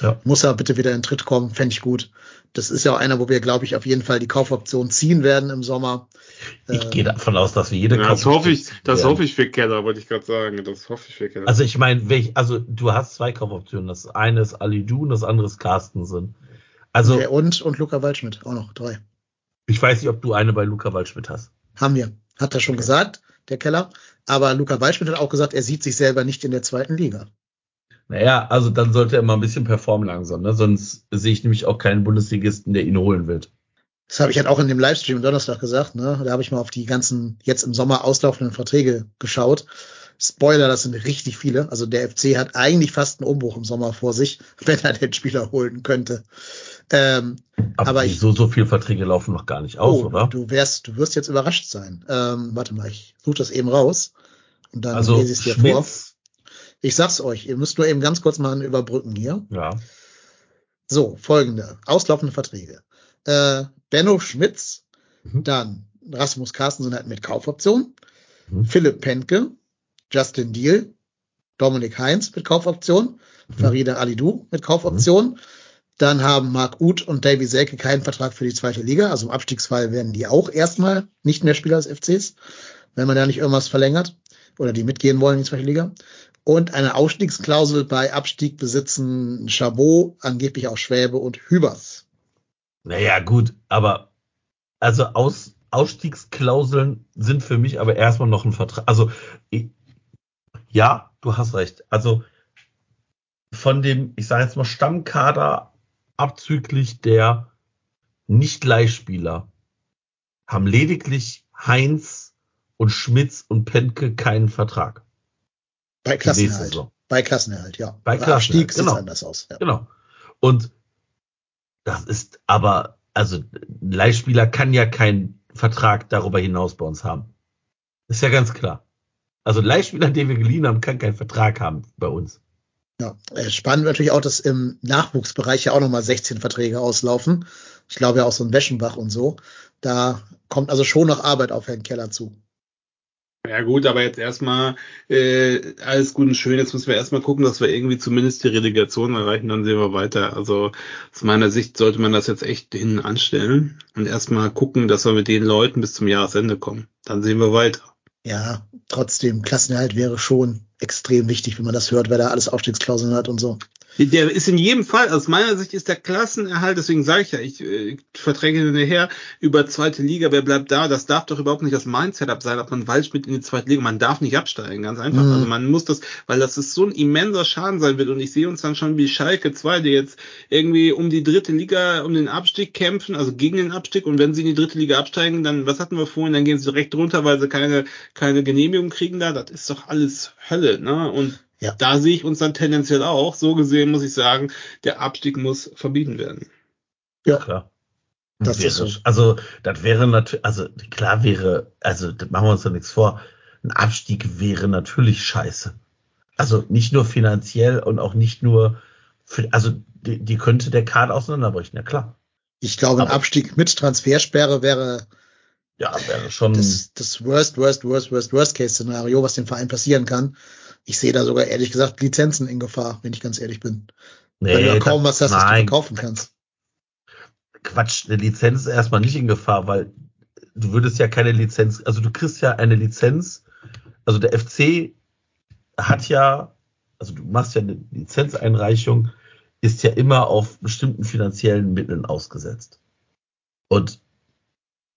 ja. muss er bitte wieder in den Tritt kommen, fände ich gut. Das ist ja auch einer, wo wir, glaube ich, auf jeden Fall die Kaufoption ziehen werden im Sommer. Ich Ähm, gehe davon aus, dass wir jede Ja, das hoffe ich, das werden. hoffe ich für Keller, wollte ich gerade sagen. Das hoffe ich für Keller. Also ich meine, also du hast zwei Kaufoptionen. Das eine ist Ali Du und das andere ist Carstensen. Also okay, und, und Luca Waldschmidt, auch noch drei. ich weiß nicht, ob du eine bei Luca Waldschmidt hast. Haben wir. Hat er schon gesagt, der Keller. Aber Luca Waldschmidt hat auch gesagt, er sieht sich selber nicht in der zweiten Liga. Naja, also dann sollte er mal ein bisschen performen langsam, ne? Sonst sehe ich nämlich auch keinen Bundesligisten, der ihn holen wird. Das habe ich halt auch in dem Livestream am Donnerstag gesagt. Ne? Da habe ich mal auf die ganzen jetzt im Sommer auslaufenden Verträge geschaut. Spoiler, das sind richtig viele. Also der FC hat eigentlich fast einen Umbruch im Sommer vor sich, wenn er den Spieler holen könnte. Ähm, Aber, Aber ich- so, so viele Verträge laufen noch gar nicht aus, oh, oder? du wärst, du wirst jetzt überrascht sein. Ähm, warte mal, ich suche das eben raus und dann also lese ich es dir vor. Schmitz, Ich sag's euch, ihr müsst nur eben ganz kurz mal überbrücken hier. ja, So, folgende. Auslaufende Verträge. Äh, Benno Schmitz, Mhm. dann Rasmus Carstensen halt mit Kaufoption, Mhm. Philipp Penke, Justin Deal, Dominik Heinz mit Kaufoption, Mhm. Farida Alidou mit Kaufoption. Dann haben Marc Uth und Davy Selke keinen Vertrag für die zweite Liga. Also im Abstiegsfall werden die auch erstmal nicht mehr Spieler des FCs, wenn man da nicht irgendwas verlängert oder die mitgehen wollen in die zweite Liga. Und eine Ausstiegsklausel bei Abstieg besitzen Chabot, angeblich auch Schwäbe und Hübers. naja, gut, aber also Aus, Ausstiegsklauseln sind für mich aber erstmal noch ein Vertrag. Also ich, ja, du hast recht. Also von dem, ich sage jetzt mal, Stammkader abzüglich der Nicht-Leihspieler haben lediglich Heinz und Schmitz und Penke keinen Vertrag. Bei Klassenerhalt. Bei Klassenerhalt, ja. Bei Bei Klassenerhalt, es genau. anders aus. Ja. Genau. Und das ist aber, also ein Leihspieler kann ja keinen Vertrag darüber hinaus bei uns haben. Ist ja ganz klar. Also ein Leihspieler, den wir geliehen haben, kann keinen Vertrag haben bei uns. Ja. Äh, Spannend natürlich auch, dass im Nachwuchsbereich ja auch nochmal 16 Verträge auslaufen. Ich glaube ja auch so ein Weschenbach und so. Da kommt also schon noch Arbeit auf Herrn Keller zu. Ja gut, aber jetzt erstmal äh, alles gut und schön. Jetzt müssen wir erstmal gucken, dass wir irgendwie zumindest die Relegation erreichen, dann sehen wir weiter. Also aus meiner Sicht sollte man das jetzt echt hinten anstellen und erstmal gucken, dass wir mit den Leuten bis zum Jahresende kommen. Dann sehen wir weiter. Ja, trotzdem, Klassenerhalt wäre schon extrem wichtig, wenn man das hört, wer da alles Aufstiegsklauseln hat und so. Der ist in jedem Fall, aus meiner Sicht ist der Klassenerhalt, deswegen sage ich ja, ich äh, verträge hinterher über zweite Liga, wer bleibt da? Das darf doch überhaupt nicht das Mindset sein, ob man Waldschmidt in die zweite Liga, man darf nicht absteigen, ganz einfach. Mhm. Also man muss das, weil das ist so ein immenser Schaden sein wird und ich sehe uns dann schon wie Schalke 2, die jetzt irgendwie um die dritte Liga, um den Abstieg kämpfen, also gegen den Abstieg und wenn sie in die dritte Liga absteigen, dann, was hatten wir vorhin, dann gehen sie direkt runter, weil sie keine, keine Genehmigung kriegen da, das ist doch alles Hölle, ne? Und Ja. da sehe ich uns dann tendenziell auch. So gesehen muss ich sagen, der Abstieg muss verbieten werden. Ja, Klar. Das wäre, ist so. Also, das wäre natürlich, also klar wäre, also das machen wir uns doch nichts vor. Ein Abstieg wäre natürlich scheiße. Also nicht nur finanziell und auch nicht nur für, also die, die könnte der Kader auseinanderbrechen, ja klar. ich glaube, ein Aber- Abstieg mit Transfersperre wäre Ja, wäre schon. das, das Worst, Worst, Worst, Worst, Worst Case Szenario, was dem Verein passieren kann. Ich sehe da sogar ehrlich gesagt Lizenzen in Gefahr, wenn ich ganz ehrlich bin. Weil du ja kaum was hast, was du verkaufen kannst. Quatsch, eine Lizenz ist erstmal nicht in Gefahr, weil du würdest ja keine Lizenz, also du kriegst ja eine Lizenz, also der FC hat ja, also du machst ja eine Lizenzeinreichung, ist ja immer auf bestimmten finanziellen Mitteln ausgesetzt. Und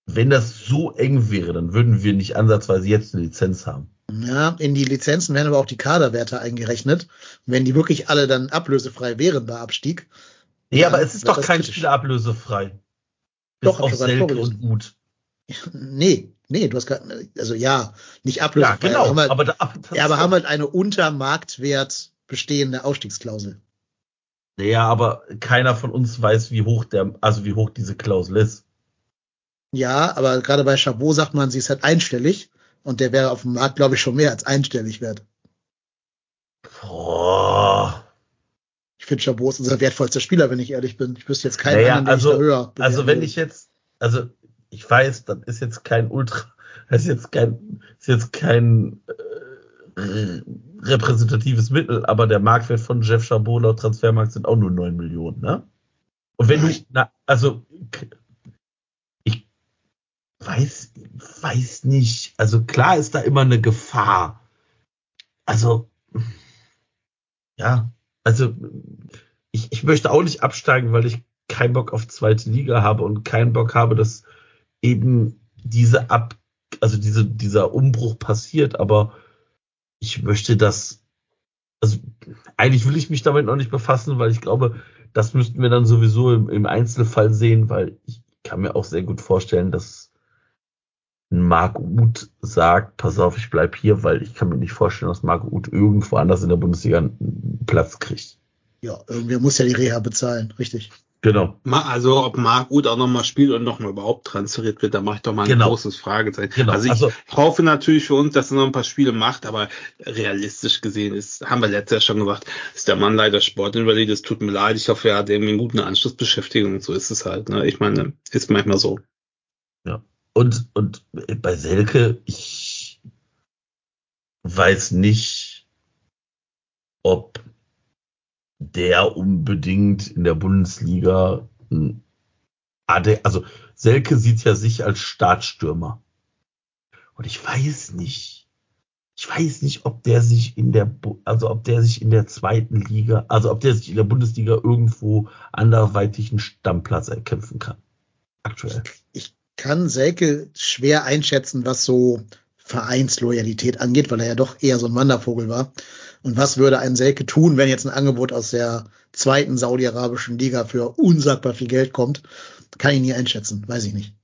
wenn das so eng wäre, dann würden wir nicht ansatzweise jetzt eine Lizenz haben. Ja, in die Lizenzen werden aber auch die Kaderwerte eingerechnet. Wenn die wirklich alle dann ablösefrei wären bei Abstieg. Nee, aber es ist doch kein kritisch. Spieler ablösefrei. Doch, auf Selke und Gut. Nee, nee, du hast gerade, also ja, nicht Ja, ablösefrei. genau. aber, haben Aber, halt, da, das ja, aber haben halt eine unter Marktwert bestehende Ausstiegsklausel. Ja, aber keiner von uns weiß, wie hoch der, also wie hoch diese Klausel ist. Ja, aber gerade bei Chabot sagt man, sie ist halt einstellig und der wäre auf dem Markt, glaube ich, schon mehr als einstellig wert. Boah. Ich finde, Chabot ist unser wertvollster Spieler, wenn ich ehrlich bin. Ich wüsste jetzt keinen Naja, anderen, also- höher Also wenn ich jetzt, also ich weiß, das ist jetzt kein Ultra, das ist jetzt kein, ist jetzt kein äh, repräsentatives Mittel, aber der Marktwert von Jeff Chabot laut Transfermarkt sind auch nur 9 Millionen, ne? Und wenn du, ich- na, also weiß, weiß nicht, also klar ist da immer eine Gefahr. Also ja, also ich, ich möchte auch nicht absteigen, weil ich keinen Bock auf zweite Liga habe und keinen Bock habe, dass eben diese Ab, also diese, dieser Umbruch passiert, aber ich möchte das, also eigentlich will ich mich damit noch nicht befassen, weil ich glaube, das müssten wir dann sowieso im, im Einzelfall sehen, weil ich kann mir auch sehr gut vorstellen, dass Marc Uth sagt, pass auf, ich bleib hier, weil ich kann mir nicht vorstellen, dass Marc Uth irgendwo anders in der Bundesliga einen Platz kriegt. Ja, irgendwer muss ja die Reha bezahlen, richtig. Genau. Also ob Marc Uth auch nochmal spielt und nochmal überhaupt transferiert wird, da mache ich doch mal ein Genau. großes Fragezeichen. Genau. Also ich Also- hoffe natürlich für uns, dass er noch ein paar Spiele macht, aber realistisch gesehen ist, haben wir letztes Jahr schon gesagt, ist der Mann leider Sportinvalid, es tut mir leid, ich hoffe, er hat irgendwie einen guten Anschlussbeschäftigung und so ist es halt. Ne? Ich meine, ist manchmal so. Und, und bei Selke, ich weiß nicht, ob der unbedingt in der Bundesliga, also Selke sieht ja sich als Startstürmer. Und ich weiß nicht, ich weiß nicht, ob der sich in der, also ob der sich in der zweiten Liga, also ob der sich in der Bundesliga irgendwo anderweitig einen Stammplatz erkämpfen kann. Aktuell. Ich kann Selke schwer einschätzen, was so Vereinsloyalität angeht, weil er ja doch eher so ein Wandervogel war. Und was würde ein Selke tun, wenn jetzt ein Angebot aus der zweiten saudi-arabischen Liga für unsagbar viel Geld kommt? Kann ich nie einschätzen, weiß ich nicht.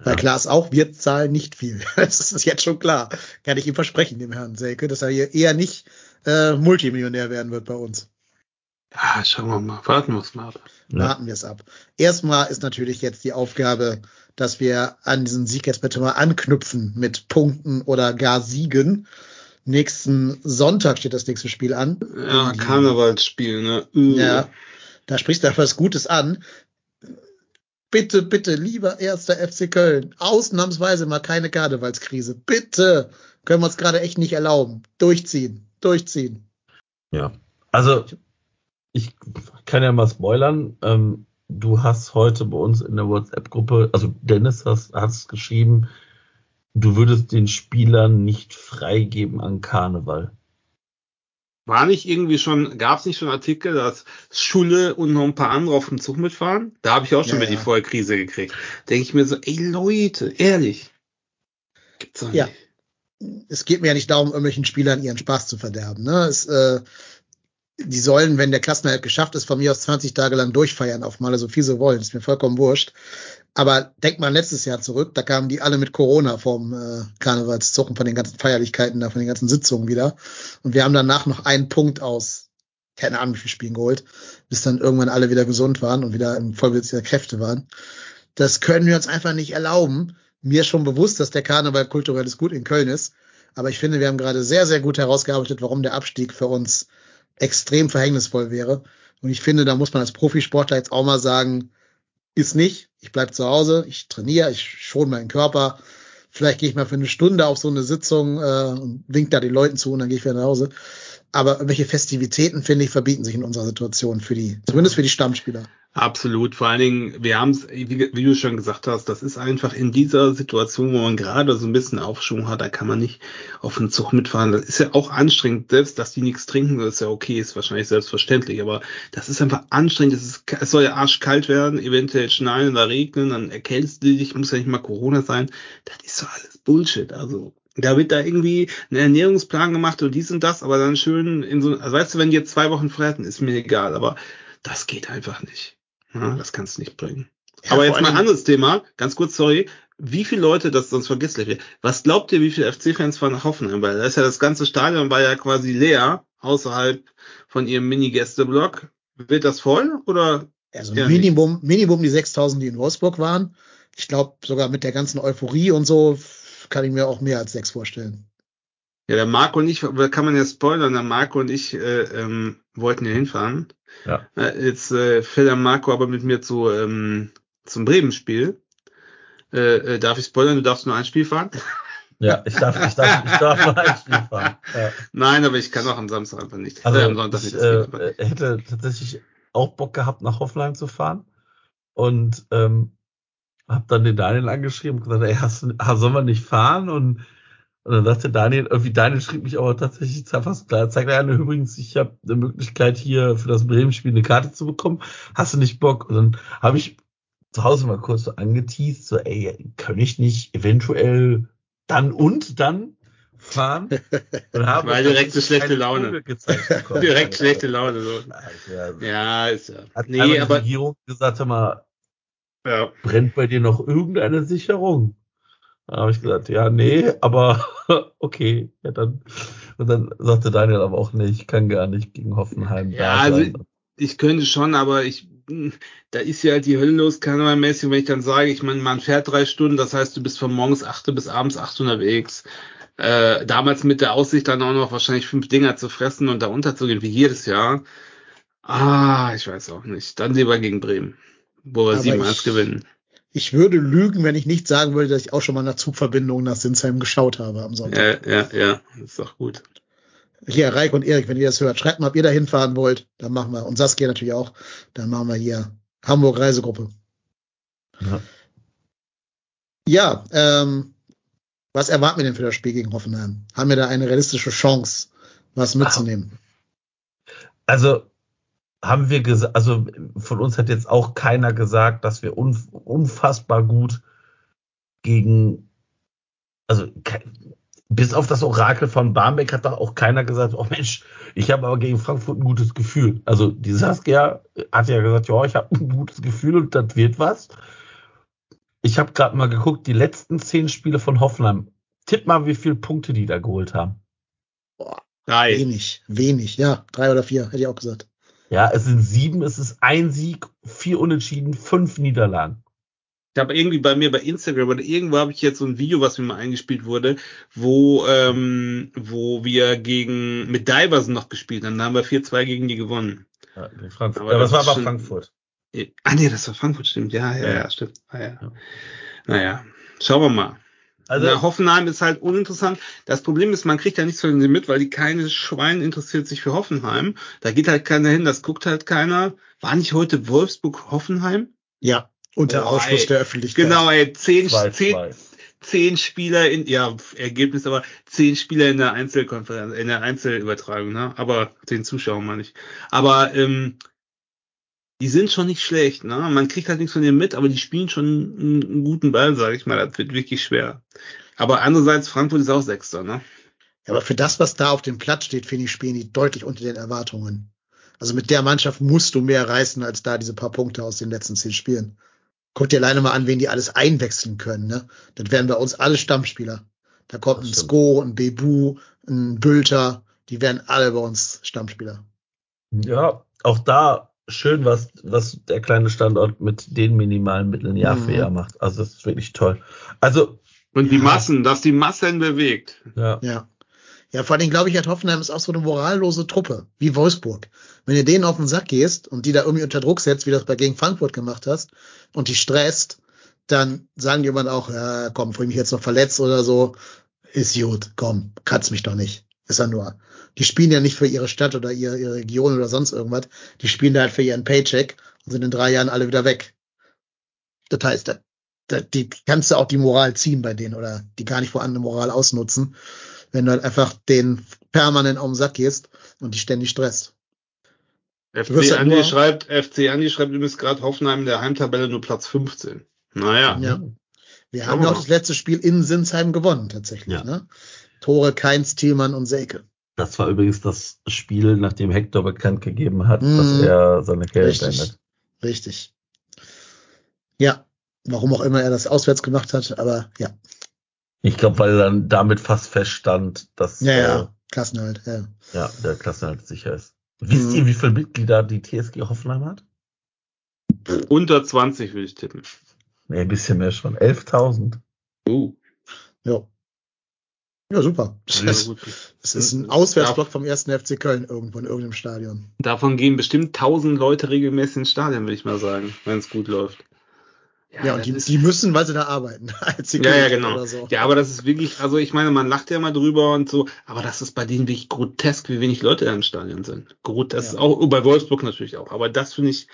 Weil Ja. klar ist auch, wir zahlen nicht viel. Das ist jetzt schon klar. Kann ich ihm versprechen, dem Herrn Selke, dass er hier eher nicht äh, Multimillionär werden wird bei uns. Ja, schauen wir mal, warten wir es mal ab. Warten wir es ab. Erstmal ist natürlich jetzt die Aufgabe, dass wir an diesen Sieg jetzt bitte mal anknüpfen mit Punkten oder gar Siegen. Nächsten Sonntag steht das nächste Spiel an. Ja, Karnevalsspiel, ne? Uh. Ja, da sprichst du etwas Gutes an. Bitte, bitte, lieber erster FC Köln, ausnahmsweise mal keine Karnevalskrise. Bitte, können wir uns gerade echt nicht erlauben. Durchziehen, durchziehen. Ja, also ich kann ja mal spoilern. Ähm, du hast heute bei uns in der WhatsApp-Gruppe, also Dennis hast, hast geschrieben, du würdest den Spielern nicht freigeben an Karneval. War nicht irgendwie schon, gab es nicht schon Artikel, dass Schule und noch ein paar andere auf dem Zug mitfahren? Da habe ich auch schon Ja, wieder ja. die Vollkrise gekriegt. Denke ich mir so, ey Leute, ehrlich. Gibt's doch Ja. nicht. es geht mir ja nicht darum, irgendwelchen Spielern ihren Spaß zu verderben. Ne? Es, äh, die sollen, wenn der Klassenerhalt geschafft ist, von mir aus 20 Tage lang durchfeiern, auf Malle, so viel sie wollen. Ist mir vollkommen wurscht. Aber denkt mal letztes Jahr zurück, da kamen die alle mit Corona vom äh, Karnevalszug von den ganzen Feierlichkeiten da, von den ganzen Sitzungen wieder. Und wir haben danach noch einen Punkt aus, keine Ahnung, wie viel Spielen geholt, bis dann irgendwann alle wieder gesund waren und wieder im Vollbesitz ihrer Kräfte waren. Das können wir uns einfach nicht erlauben. Mir schon bewusst, dass der Karneval kulturelles Gut in Köln ist. Aber ich finde, wir haben gerade sehr, sehr gut herausgearbeitet, warum der Abstieg für uns extrem verhängnisvoll wäre. Und ich finde, da muss man als Profisportler jetzt auch mal sagen, ist nicht, ich bleib zu Hause, ich trainiere, ich schone meinen Körper. Vielleicht gehe ich mal für eine Stunde auf so eine Sitzung äh, und wink da den Leuten zu und dann gehe ich wieder nach Hause. Aber welche Festivitäten, finde ich, verbieten sich in unserer Situation für die, zumindest für die Stammspieler. Absolut. Vor allen Dingen, wir haben es, wie, wie, du schon gesagt hast, das ist einfach in dieser Situation, wo man gerade so ein bisschen Aufschwung hat, da kann man nicht auf den Zug mitfahren. Das ist ja auch anstrengend, selbst dass die nichts trinken, das ist ja okay, ist wahrscheinlich selbstverständlich, aber das ist einfach anstrengend. Es, ist, es soll ja arschkalt werden, eventuell schneien oder regnen, dann erkältst du dich, muss ja nicht mal Corona sein. Das ist doch alles Bullshit. Also da wird da irgendwie ein Ernährungsplan gemacht und dies und das, aber dann schön in so, also weißt du, wenn die jetzt zwei Wochen frei ist mir egal, aber das geht einfach nicht. Ja, das kannst du nicht bringen. Ja, Aber jetzt mal ein anderes Thema, ganz kurz, sorry. Wie viele Leute, das sonst vergisst ich, was glaubt ihr, wie viele FC-Fans fahren nach Hoffenheim? Weil da ist ja das ganze Stadion war ja quasi leer, außerhalb von ihrem Mini-Gästeblock. Wird das voll oder? Also Minimum, nicht? Minimum die 6000, die in Wolfsburg waren. Ich glaube, sogar mit der ganzen Euphorie und so kann ich mir auch mehr als sechs vorstellen. Ja, der Marco und ich, kann man ja spoilern, der Marco und ich äh, ähm, wollten ja hinfahren. Ja. Äh, jetzt äh, fährt der Marco aber mit mir zu, ähm, zum Bremen-Spiel. Äh, äh, darf ich spoilern, du darfst nur ein Spiel fahren? Ja, ich darf, ich darf, ich darf nur ein Spiel fahren. Ja. Nein, aber ich kann auch am Samstag einfach nicht. Also, äh, am Sonntag ich, nicht. Äh, hätte tatsächlich auch Bock gehabt, nach Hoffenheim zu fahren. Und ähm, habe dann den Daniel angeschrieben und gesagt, ey, hast du, soll man nicht fahren? Und und dann sagte Daniel, irgendwie Daniel schrieb mich aber tatsächlich fast klar, zeigt er übrigens, ich habe eine Möglichkeit hier für das Bremen-Spiel eine Karte zu bekommen. Hast du nicht Bock? Und dann habe ich zu Hause mal kurz so angeteased, so, ey, kann ich nicht eventuell dann und dann fahren? Und habe Weil direkt so schlechte Laune. direkt schlechte Laune. So. Ja, ist ja. Hat nee, aber die Regierung gesagt, mal, ja. brennt bei dir noch irgendeine Sicherung? Da habe ich gesagt, ja, nee, aber okay. Ja, dann, und dann sagte Daniel aber auch, nee, ich kann gar nicht gegen Hoffenheim. Ja, also ich, ich könnte schon, aber ich, da ist ja halt die Hölle los, karnevalmäßig, wenn ich dann sage, ich meine, man fährt drei Stunden, das heißt, du bist von morgens acht bis abends acht unterwegs. Äh, damals mit der Aussicht dann auch noch wahrscheinlich fünf Dinger zu fressen und da unterzugehen, wie jedes Jahr. Ah, ich weiß auch nicht. Dann lieber gegen Bremen, wo wir sieben 7 gewinnen. Ich würde lügen, wenn ich nicht sagen würde, dass ich auch schon mal nach Zugverbindungen nach Sinsheim geschaut habe am Sonntag. Ja, ja, ja, ist doch gut. Hier, Reik und Erik, wenn ihr das hört, schreibt mal, ob ihr da hinfahren wollt. Dann machen wir, und Saskia natürlich auch, dann machen wir hier Hamburg Reisegruppe. Ja, ja ähm, was erwarten wir denn für das Spiel gegen Hoffenheim? Haben wir da eine realistische Chance, was mitzunehmen? Also, haben wir gesagt, also von uns hat jetzt auch keiner gesagt, dass wir unfassbar gut gegen, also bis auf das Orakel von Barmbek hat doch auch keiner gesagt, oh Mensch, ich habe aber gegen Frankfurt ein gutes Gefühl. Also die Saskia hat ja gesagt, ja, ich habe ein gutes Gefühl und das wird was. Ich habe gerade mal geguckt, die letzten zehn Spiele von Hoffenheim. Tipp mal, wie viele Punkte die da geholt haben. Boah, drei. Wenig, wenig, ja, drei oder vier, hätte ich auch gesagt. Ja, es sind sieben, es ist ein Sieg, vier Unentschieden, fünf Niederlagen. Ich habe irgendwie bei mir bei Instagram oder irgendwo habe ich jetzt so ein Video, was mir mal eingespielt wurde, wo ähm, wo wir gegen mit Diversen noch gespielt haben. Da haben wir 4-2 gegen die gewonnen. Ja, Frankfurt. Aber ja, das, das war aber Frankfurt. Ah nee, das war Frankfurt, stimmt. Ja, ja, ja, ja stimmt. Ah, ja. ja. Naja, schauen wir mal. Also Na, Hoffenheim ist halt uninteressant. Das Problem ist, man kriegt ja nichts von denen mit, weil die keine Schwein interessiert sich für Hoffenheim. Da geht halt keiner hin, das guckt halt keiner. War nicht heute Wolfsburg-Hoffenheim? Ja, unter oh, Ausschluss ey, der Öffentlichkeit. Genau, ey, zehn, zwei, zehn, zwei. zehn Spieler in, ja, Ergebnis aber zehn Spieler in der Einzelkonferenz, in der Einzelübertragung, ne? Aber den Zuschauern meine ich. Aber ähm, die sind schon nicht schlecht, ne? Man kriegt halt nichts von denen mit, aber die spielen schon einen, einen guten Ball, sage ich mal. Das wird wirklich schwer. Aber andererseits, Frankfurt ist auch Sechster, ne? Ja, aber für das, was da auf dem Platz steht, finde ich, spielen die deutlich unter den Erwartungen. Also mit der Mannschaft musst du mehr reißen, als da diese paar Punkte aus den letzten zehn Spielen. Guck dir alleine mal an, wen die alles einwechseln können, ne? Das wären bei uns alle Stammspieler. Da kommt ein Sko, ein Bebu, ein Bülter, die wären alle bei uns Stammspieler. Ja, auch da schön, was, was der kleine Standort mit den minimalen Mitteln Jahr mhm. für Jahr macht. Also das ist wirklich toll. Also und die Massen, dass die Massen bewegt. Ja. Ja. Ja, vor allem glaube ich, hat Hoffenheim ist auch so eine morallose Truppe, wie Wolfsburg. Wenn du denen auf den Sack gehst und die da irgendwie unter Druck setzt, wie das bei gegen Frankfurt gemacht hast, und die stresst, dann sagen die irgendwann auch, ja, komm, bevor ich mich jetzt noch verletzt oder so, ist gut, komm, kratz mich doch nicht. Ist er nur. Die spielen ja nicht für ihre Stadt oder ihre, ihre Region oder sonst irgendwas. Die spielen da halt für ihren Paycheck und sind in drei Jahren alle wieder weg. Das heißt, da, da, die kannst du auch die Moral ziehen bei denen oder die gar nicht vorhandene Moral ausnutzen, wenn du halt einfach den permanent auf den Sack gehst und die ständig stresst. FC halt Andi schreibt, FC Andi schreibt übrigens gerade Hoffenheim in der Heimtabelle nur Platz 15. Naja. Ja. Wir haben ja auch das letzte Spiel in Sinsheim gewonnen, tatsächlich. Ja. Ne? Tore Keins, Thielmann und Selke. Das war übrigens das Spiel, nachdem Hector bekannt gegeben hat, Mhm. dass er seine Karriere Richtig. beendet. Richtig. Ja, warum auch immer er das auswärts gemacht hat, aber ja. Ich glaube, weil dann damit fast feststand, dass Ja, äh, ja, Klassenhalt, ja. ja, der Klassenerhalt sicher ist. Wisst Mhm. ihr, wie viele Mitglieder die TSG Hoffenheim hat? Unter 20 würde ich tippen. Nee, ein bisschen mehr schon. 11.000. Uh. Ja, ja super. Ja, Das, gut. das ist ein Auswärtsblock vom ersten FC Köln irgendwo in irgendeinem Stadion. Davon gehen bestimmt 1000 Leute regelmäßig ins Stadion, würde ich mal sagen, wenn es gut läuft. Ja, und das die, ist- die müssen, weil sie da arbeiten, als Ja, ja, genau. so. Ja, aber das ist wirklich, also ich meine, man lacht ja mal drüber und so, aber das ist bei denen wirklich grotesk, wie wenig Leute da im Stadion sind. Gut, das Ja. ist auch, bei Wolfsburg natürlich auch, aber das finde ich,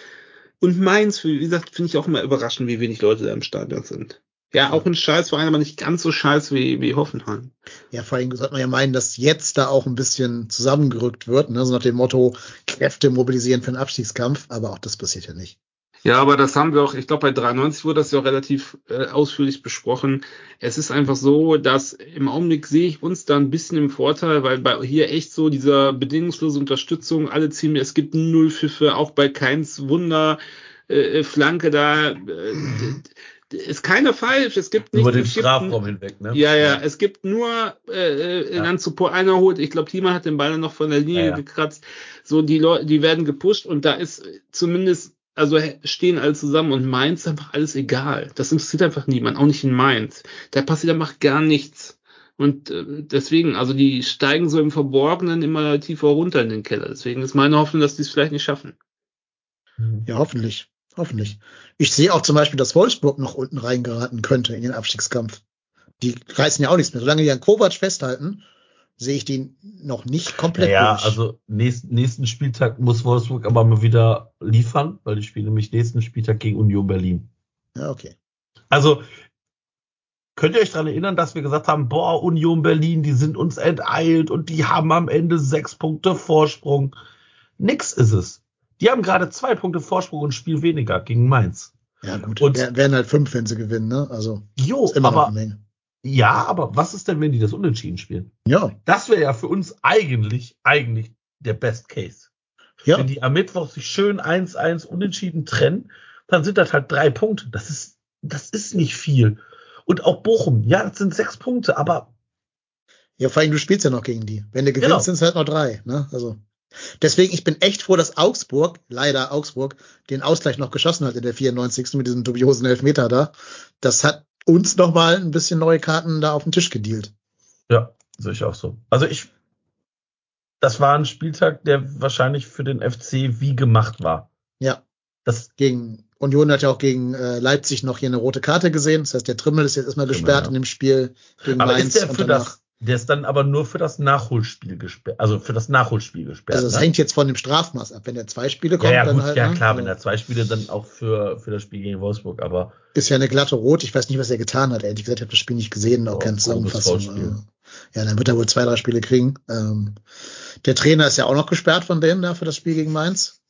und Mainz, wie gesagt, finde ich auch immer überraschend, wie wenig Leute da im Stadion sind. Ja, auch ein Scheißverein, aber nicht ganz so scheiß wie, wie Hoffenheim. Ja, vor allem sollte man ja meinen, dass jetzt da auch ein bisschen zusammengerückt wird, ne? so nach dem Motto, Kräfte mobilisieren für den Abstiegskampf, aber auch das passiert ja nicht. Ja, aber das haben wir auch, ich glaube, bei 93 wurde das ja auch relativ äh, ausführlich besprochen. Es ist einfach so, dass im Augenblick sehe ich uns da ein bisschen im Vorteil, weil bei hier echt so dieser bedingungslose Unterstützung, alle ziehen mir, es gibt null Pfiffe, auch bei Keins Wunder, äh, Flanke da, äh, ist keiner falsch, es gibt Über nichts, den Strafraum hinweg, ne? ja, ja, es gibt nur äh, äh, Ja. dann Support. Einer holt, ich glaube, Thiemann hat den Ball dann noch von der Linie Ja, ja. gekratzt. So, die Leute, die werden gepusht und da ist zumindest, also stehen alle zusammen und Mainz ist einfach alles egal. Das interessiert einfach niemand, auch nicht in Mainz. Da passiert einfach gar nichts. Und äh, deswegen, also die steigen so im Verborgenen immer tiefer runter in den Keller. Deswegen ist meine Hoffnung, dass die es vielleicht nicht schaffen. Ja, hoffentlich. Hoffentlich. Ich sehe auch zum Beispiel, dass Wolfsburg noch unten reingeraten könnte in den Abstiegskampf. Die reißen ja auch nichts mehr. Solange die an Kovac festhalten, sehe ich die noch nicht komplett Ja, durch. also nächsten, nächsten Spieltag muss Wolfsburg aber mal wieder liefern, weil die spielen nämlich nächsten Spieltag gegen Union Berlin. Ja, okay. Also könnt ihr euch daran erinnern, dass wir gesagt haben, boah, Union Berlin, die sind uns enteilt und die haben am Ende sechs Punkte Vorsprung. Nix ist es. Die haben gerade zwei Punkte Vorsprung und ein Spiel weniger gegen Mainz. Ja, gut. Und- Wär- wären halt fünf, wenn sie gewinnen, ne? Also, Jo, immer noch aber eine Menge. ja, aber was ist denn, wenn die das unentschieden spielen? Ja, Das wäre ja für uns eigentlich, eigentlich der Best Case. ja. Wenn die am Mittwoch sich schön 1-1 unentschieden trennen, dann sind das halt drei Punkte. Das ist, das ist nicht viel. Und auch Bochum, ja, das sind sechs Punkte, aber Ja, vor allem, du spielst ja noch gegen die. Wenn du gewinnst, Genau. sind es halt noch drei, ne? Also. Deswegen, ich bin echt froh, dass Augsburg, leider Augsburg, den Ausgleich noch geschossen hat in der 94. mit diesem dubiosen Elfmeter da. Das hat uns noch mal ein bisschen neue Karten da auf den Tisch gedealt. ja, sehe ich auch so. Also ich, das war ein Spieltag, der wahrscheinlich für den FC wie gemacht war. Ja. Das, Gegen Union hat ja auch gegen äh, Leipzig noch hier eine rote Karte gesehen. Das heißt, der Trimmel ist jetzt erstmal gesperrt ja. in dem Spiel gegen aber Mainz ist der für das, der ist dann aber nur für das Nachholspiel gesperrt, also für das Nachholspiel gesperrt. Also es ne? hängt jetzt von dem Strafmaß ab. Wenn der zwei Spiele kommt, ja, ja, dann gut, halt, ja ne? klar, wenn er zwei Spiele dann auch für, für das Spiel gegen Wolfsburg, aber ist ja eine glatte Rot. Ich weiß nicht, was er getan hat. Ehrlich gesagt, ich habe das Spiel nicht gesehen, auch keine Zusammenfassung. Äh, Ja, dann wird er wohl zwei, drei Spiele kriegen. Ähm, der Trainer ist ja auch noch gesperrt von denen da für das Spiel gegen Mainz.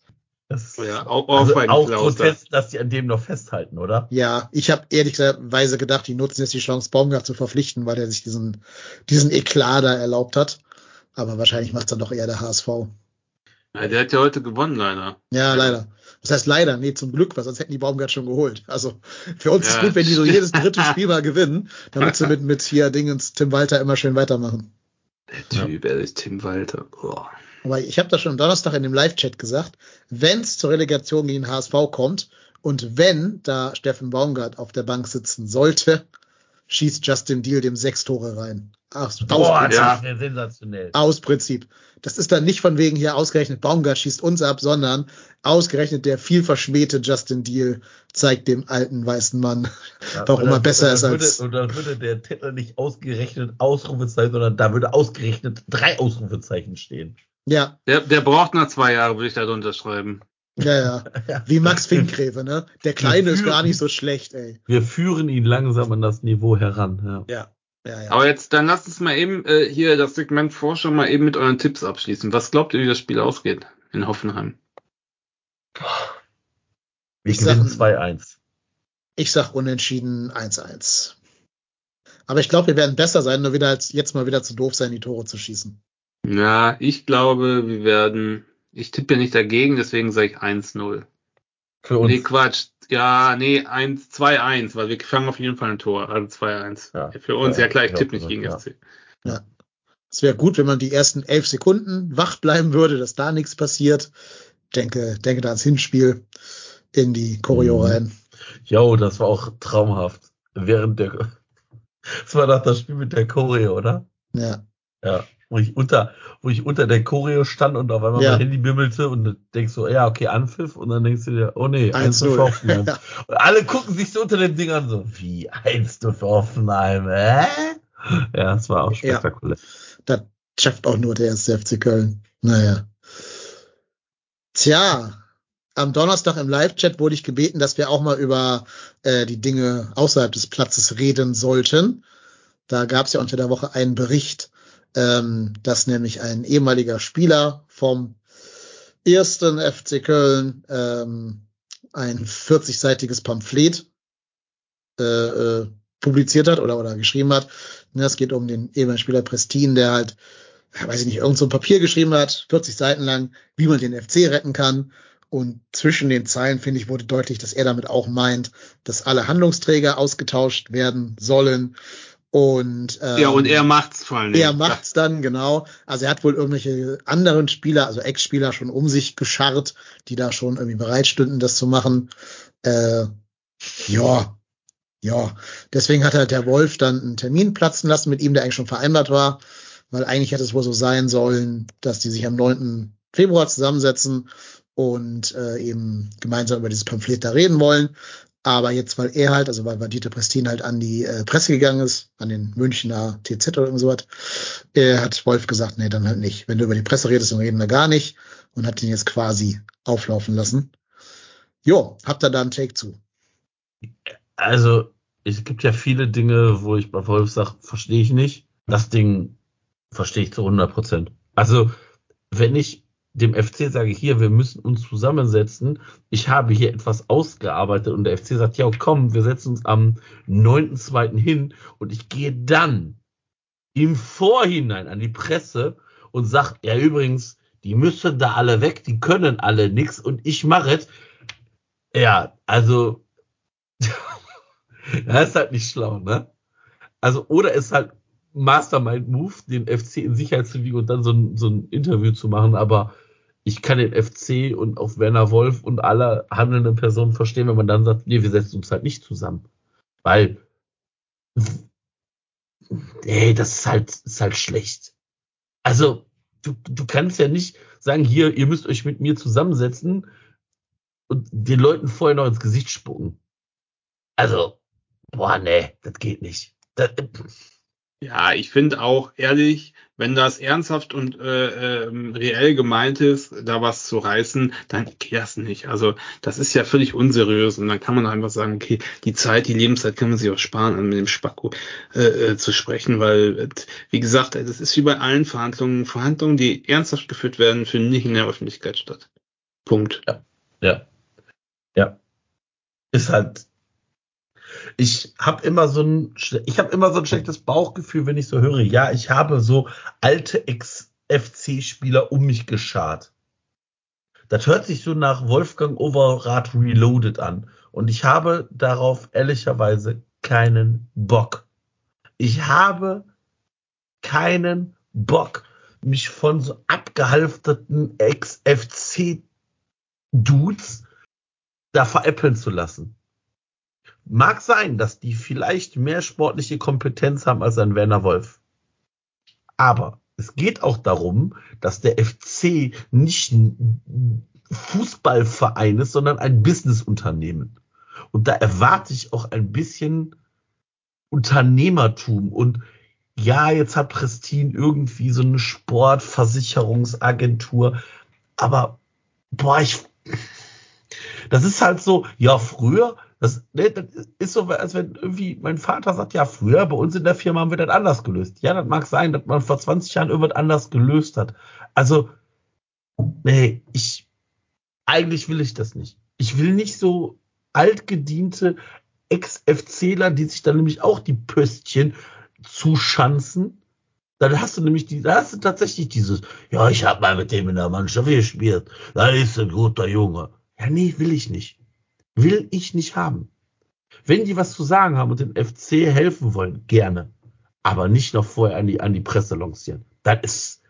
Das Ja, auch, also auch, grotesk, dass die an dem noch festhalten, oder? Ja, ich habe ehrlich gesagt weise gedacht, die nutzen jetzt die Chance, Baumgart zu verpflichten, weil er sich diesen, diesen Eklat da erlaubt hat. Aber wahrscheinlich macht es dann doch eher der HSV. Ja, der hat ja heute gewonnen, leider. Ja, leider. Das heißt leider, nee, zum Glück, weil sonst hätten die Baumgart schon geholt. Also für uns ist Ja. gut, wenn die so jedes dritte Spiel mal gewinnen, damit sie mit, mit hier Dingens Tim Walter immer schön weitermachen. Der Typ, er ist Tim Walter. Boah. Aber ich habe das schon am Donnerstag in dem Live-Chat gesagt, wenn es zur Relegation gegen HSV kommt und wenn da Steffen Baumgart auf der Bank sitzen sollte, schießt Justin Deal dem sechs Tore rein. aus, aus Boah, Prinzip. ja. sensationell. Aus Prinzip. Das ist dann nicht von wegen hier ausgerechnet Baumgart schießt uns ab, sondern ausgerechnet der viel verschmähte Justin Deal zeigt dem alten weißen Mann, Ja, warum er besser ist als. Würde, und dann würde der Titel nicht ausgerechnet Ausrufezeichen, sondern da würde ausgerechnet drei Ausrufezeichen stehen. Ja, Der, der braucht noch zwei Jahre, würde ich da drunter schreiben. ja, ja. Wie Max Finkgräfe, ne? Der Kleine ist gar nicht so schlecht, ey. Wir führen ihn langsam an das Niveau heran. Ja. Ja, ja, ja. Aber jetzt, dann lasst uns mal eben äh, hier das Segment Vorschau mal eben mit euren Tipps abschließen. Was glaubt ihr, wie das Spiel ausgeht in Hoffenheim? Ich gewinnen sag- 2-1. Ich sag unentschieden 1-1. Aber ich glaube, wir werden besser sein, nur wieder als jetzt mal wieder zu doof sein, die Tore zu schießen. Ja, ich glaube, wir werden. Ich tippe ja nicht dagegen, deswegen sage ich 1-0. Für uns. Nee, Quatsch. Ja, nee, 1, 2-1, weil wir fangen auf jeden Fall ein Tor. Also 2-1. Ja. Für uns, Ja, ja, klar, ich ja, tippe nicht ja. gegen FC. Es wäre gut, wenn man die ersten elf Sekunden wach bleiben würde, dass da nichts passiert. Denke, denke da ans Hinspiel in die Choreo Mhm. rein. Jo, das war auch traumhaft. Während der, das war doch das Spiel mit der Choreo, oder? Ja. Ja. Wo ich unter, wo ich unter der Choreo stand und auf einmal Ja. mein Handy bimmelte und denkst so, ja, okay, Anpfiff und dann denkst du dir, oh nee, 1 für 1-0. Hoffenheim. Und alle gucken sich so unter den Dingern so, wie 1 für Hoffenheim, äh? Ja, es war auch Ja. spektakulär. Das schafft auch nur der erste FC Köln. Naja. Tja, am Donnerstag im Live-Chat wurde ich gebeten, dass wir auch mal über äh, die Dinge außerhalb des Platzes reden sollten. Da gab es ja unter der Woche einen Bericht, ähm, dass nämlich ein ehemaliger Spieler vom ersten FC Köln ähm, ein 40-seitiges Pamphlet äh, äh, publiziert hat oder, oder geschrieben hat. Ne, Es geht um den ehemaligen Spieler Prestin, der halt, weiß ich nicht, irgend so ein Papier geschrieben hat, 40 Seiten lang, wie man den FC retten kann. Und zwischen den Zeilen, finde ich, wurde deutlich, dass er damit auch meint, dass alle Handlungsträger ausgetauscht werden sollen. Und, ähm, Ja, und er macht's vor allem. er macht's dann, genau. Also er hat wohl irgendwelche anderen Spieler, also Ex-Spieler schon um sich gescharrt, die da schon irgendwie bereit stünden, das zu machen. Äh, ja, ja. Deswegen hat halt der Wolf dann einen Termin platzen lassen mit ihm, der eigentlich schon vereinbart war, weil eigentlich hätte es wohl so sein sollen, dass die sich am 9. Februar zusammensetzen und äh, eben gemeinsam über dieses Pamphlet da reden wollen. Aber jetzt, weil er halt, also weil, weil Dieter Prestin halt an die äh, Presse gegangen ist, an den Münchner TZ oder irgend sowas, äh, hat Wolf gesagt, nee, dann halt nicht. Wenn du über die Presse redest, dann reden wir gar nicht. Und hat ihn jetzt quasi auflaufen lassen. Jo, habt ihr da einen Take zu? Also, es gibt ja viele Dinge, wo ich bei Wolf sage, verstehe ich nicht. Das Ding verstehe ich zu 100 Prozent. Also, wenn ich dem FC sage, hier, wir müssen uns zusammensetzen, ich habe hier etwas ausgearbeitet und der FC sagt, ja, komm, wir setzen uns am 9.2. hin und ich gehe dann im Vorhinein an die Presse und sag, ja, übrigens, die müssen da alle weg, die können alle nix und ich mache es. Ja, also, das ist halt nicht schlau, ne? Also, oder ist halt Mastermind-Move, den FC in Sicherheit zu wiegen und dann so ein, so ein Interview zu machen, aber ich kann den FC und auch Werner Wolf und alle handelnden Personen verstehen, wenn man dann sagt, nee, wir setzen uns halt nicht zusammen. Weil, ey, das ist halt, ist halt schlecht. Also, du, du kannst ja nicht sagen, hier, ihr müsst euch mit mir zusammensetzen und den Leuten vorher noch ins Gesicht spucken. Also, boah, nee, das geht nicht. Das, Ja, ich finde auch ehrlich, wenn das ernsthaft und äh, ähm, reell gemeint ist, da was zu reißen, dann geht das nicht. Also das ist ja völlig unseriös und dann kann man einfach sagen, okay, die Zeit, die Lebenszeit kann man sich auch sparen, an mit dem Spacko äh, äh, zu sprechen, weil, äh, wie gesagt, das ist wie bei allen Verhandlungen, Verhandlungen, die ernsthaft geführt werden, finden nicht in der Öffentlichkeit statt. Punkt. Ja. Ja. Ist halt. Ich habe immer so ein, ich habe immer so ein schlechtes Bauchgefühl, wenn ich so höre, ja, ich habe so alte Ex-FC-Spieler um mich geschart. Das hört sich so nach Wolfgang Overath Reloaded an. Und ich habe darauf ehrlicherweise keinen Bock. Ich habe keinen Bock, mich von so abgehalfterten Ex-FC-Dudes da veräppeln zu lassen. Mag sein, dass die vielleicht mehr sportliche Kompetenz haben als ein Werner Wolf. Aber es geht auch darum, dass der FC nicht ein Fußballverein ist, sondern ein Businessunternehmen. Und da erwarte ich auch ein bisschen Unternehmertum. Und ja, jetzt hat Prestin irgendwie so eine Sportversicherungsagentur. Aber, boah, ich, das ist halt so, ja, früher, das, ne, das ist so, als wenn irgendwie mein Vater sagt, ja, früher bei uns in der Firma haben wir das anders gelöst. Ja, das mag sein, dass man vor 20 Jahren irgendwas anders gelöst hat. Also, nee, ich, eigentlich will ich das nicht. Ich will nicht so altgediente Ex-FCler, die sich dann nämlich auch die Pöstchen zuschanzen. Dann hast du nämlich die, da hast du tatsächlich dieses, ja, ich habe mal mit dem in der Mannschaft gespielt. Da ist ein guter Junge. Ja, nee, will ich nicht. Will ich nicht haben. Wenn die was zu sagen haben und dem FC helfen wollen, gerne. Aber nicht noch vorher an die, an die Presse lancieren. Das ist,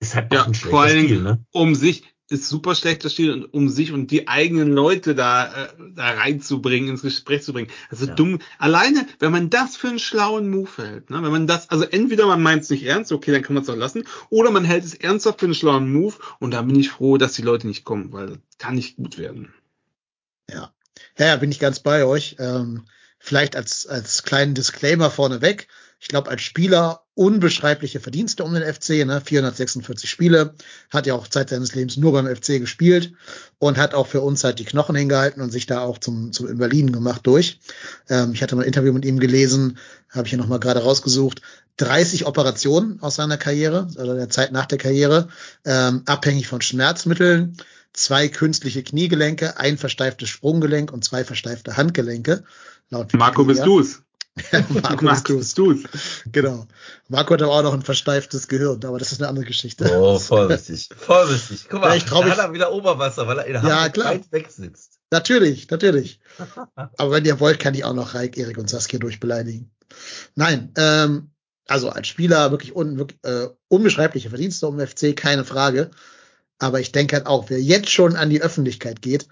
ist halt Ja, ein vor Stil, ne? um sich, ist super schlechter Stil, und um sich und die eigenen Leute da, äh, da reinzubringen, ins Gespräch zu bringen. Also Ja. dumm. Alleine, wenn man das für einen schlauen Move hält, ne, wenn man das, also entweder man meint es nicht ernst, okay, dann kann man es auch lassen, oder man hält es ernsthaft für einen schlauen Move und da bin ich froh, dass die Leute nicht kommen, weil das kann nicht gut werden. Ja. ja, ja, bin ich ganz bei euch. Ähm, vielleicht als, als kleinen Disclaimer vorneweg. Ich glaube, als Spieler unbeschreibliche Verdienste um den FC, ne? 446 Spiele, hat ja auch Zeit seines Lebens nur beim FC gespielt und hat auch für uns halt die Knochen hingehalten und sich da auch zum, zum Invaliden gemacht durch. Ähm, ich hatte mal ein Interview mit ihm gelesen, habe ich hier nochmal gerade rausgesucht. 30 Operationen aus seiner Karriere, also der Zeit nach der Karriere, ähm, abhängig von Schmerzmitteln, zwei künstliche Kniegelenke, ein versteiftes Sprunggelenk und zwei versteifte Handgelenke. Laut Marco, bist du's? Marco bist du's. bist du's. Genau. Marco hat aber auch noch ein versteiftes Gehirn, aber das ist eine andere Geschichte. Oh, vorsichtig. Vorsichtig. Guck mal, Ja, ich trau da mich- hat er wieder Oberwasser, weil er in Ja, klar. weit weg sitzt. Natürlich, natürlich. Aber wenn ihr wollt, kann ich auch noch Raik, Erik und Saskia durchbeleidigen. Nein, ähm, also als Spieler wirklich, un, wirklich äh, unbeschreibliche Verdienste um FC, keine Frage. Aber ich denke halt auch, wer jetzt schon an die Öffentlichkeit geht,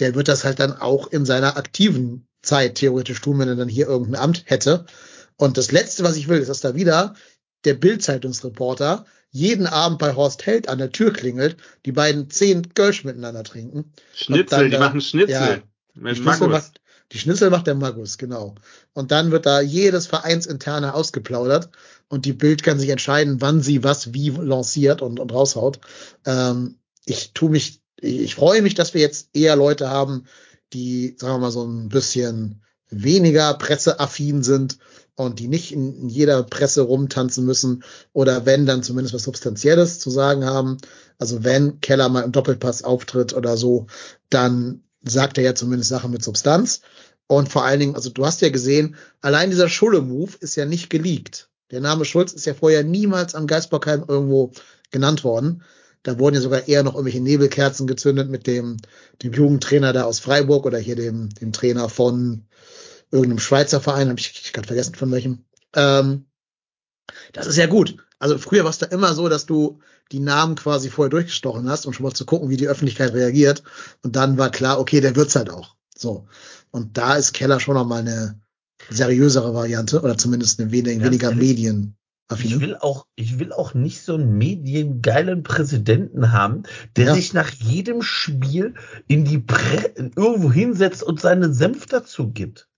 der wird das halt dann auch in seiner aktiven Zeit theoretisch tun, wenn er dann hier irgendein Amt hätte. Und das Letzte, was ich will, ist, dass da wieder der Bild-Zeitungsreporter jeden Abend bei Horst Held an der Tür klingelt, die beiden zehn Kölsch miteinander trinken Schnitzel, dann die machen Schnitzel. ja, Schnitzel, Markus. macht, die Schnitzel macht der Magus, genau. Und dann wird da jedes Vereinsinterne ausgeplaudert und die Bild kann sich entscheiden, wann sie was wie lanciert und, und raushaut. Ähm, ich tu mich, ich, freue mich, dass wir jetzt eher Leute haben, die, sagen wir mal, so ein bisschen weniger presseaffin sind und die nicht in jeder Presse rumtanzen müssen oder wenn dann zumindest was Substanzielles zu sagen haben. Also wenn Keller mal im Doppelpass auftritt oder so, dann sagt er ja zumindest Sachen mit Substanz. Und vor allen Dingen, also du hast ja gesehen, allein dieser Schulle-Move ist ja nicht geleakt. Der Name Schulz ist ja vorher niemals am Geisbockheim irgendwo genannt worden. Da wurden ja sogar eher noch irgendwelche Nebelkerzen gezündet mit dem, dem Jugendtrainer da aus Freiburg oder hier dem, dem Trainer von irgendeinem Schweizer Verein, habe ich gerade vergessen von welchem. Ähm, das ist ja gut. Also früher war es da immer so, dass du die Namen quasi vorher durchgestochen hast, um schon mal zu gucken, wie die Öffentlichkeit reagiert. Und dann war klar, okay, der wird's halt auch. So. Und da ist Keller schon noch mal eine seriösere Variante oder zumindest eine wenig, Ganz weniger Medien. Ich will auch, ich will auch nicht so einen mediengeilen Präsidenten haben, der Ja. sich nach jedem Spiel in die Pre irgendwo hinsetzt und seinen Senf dazu gibt.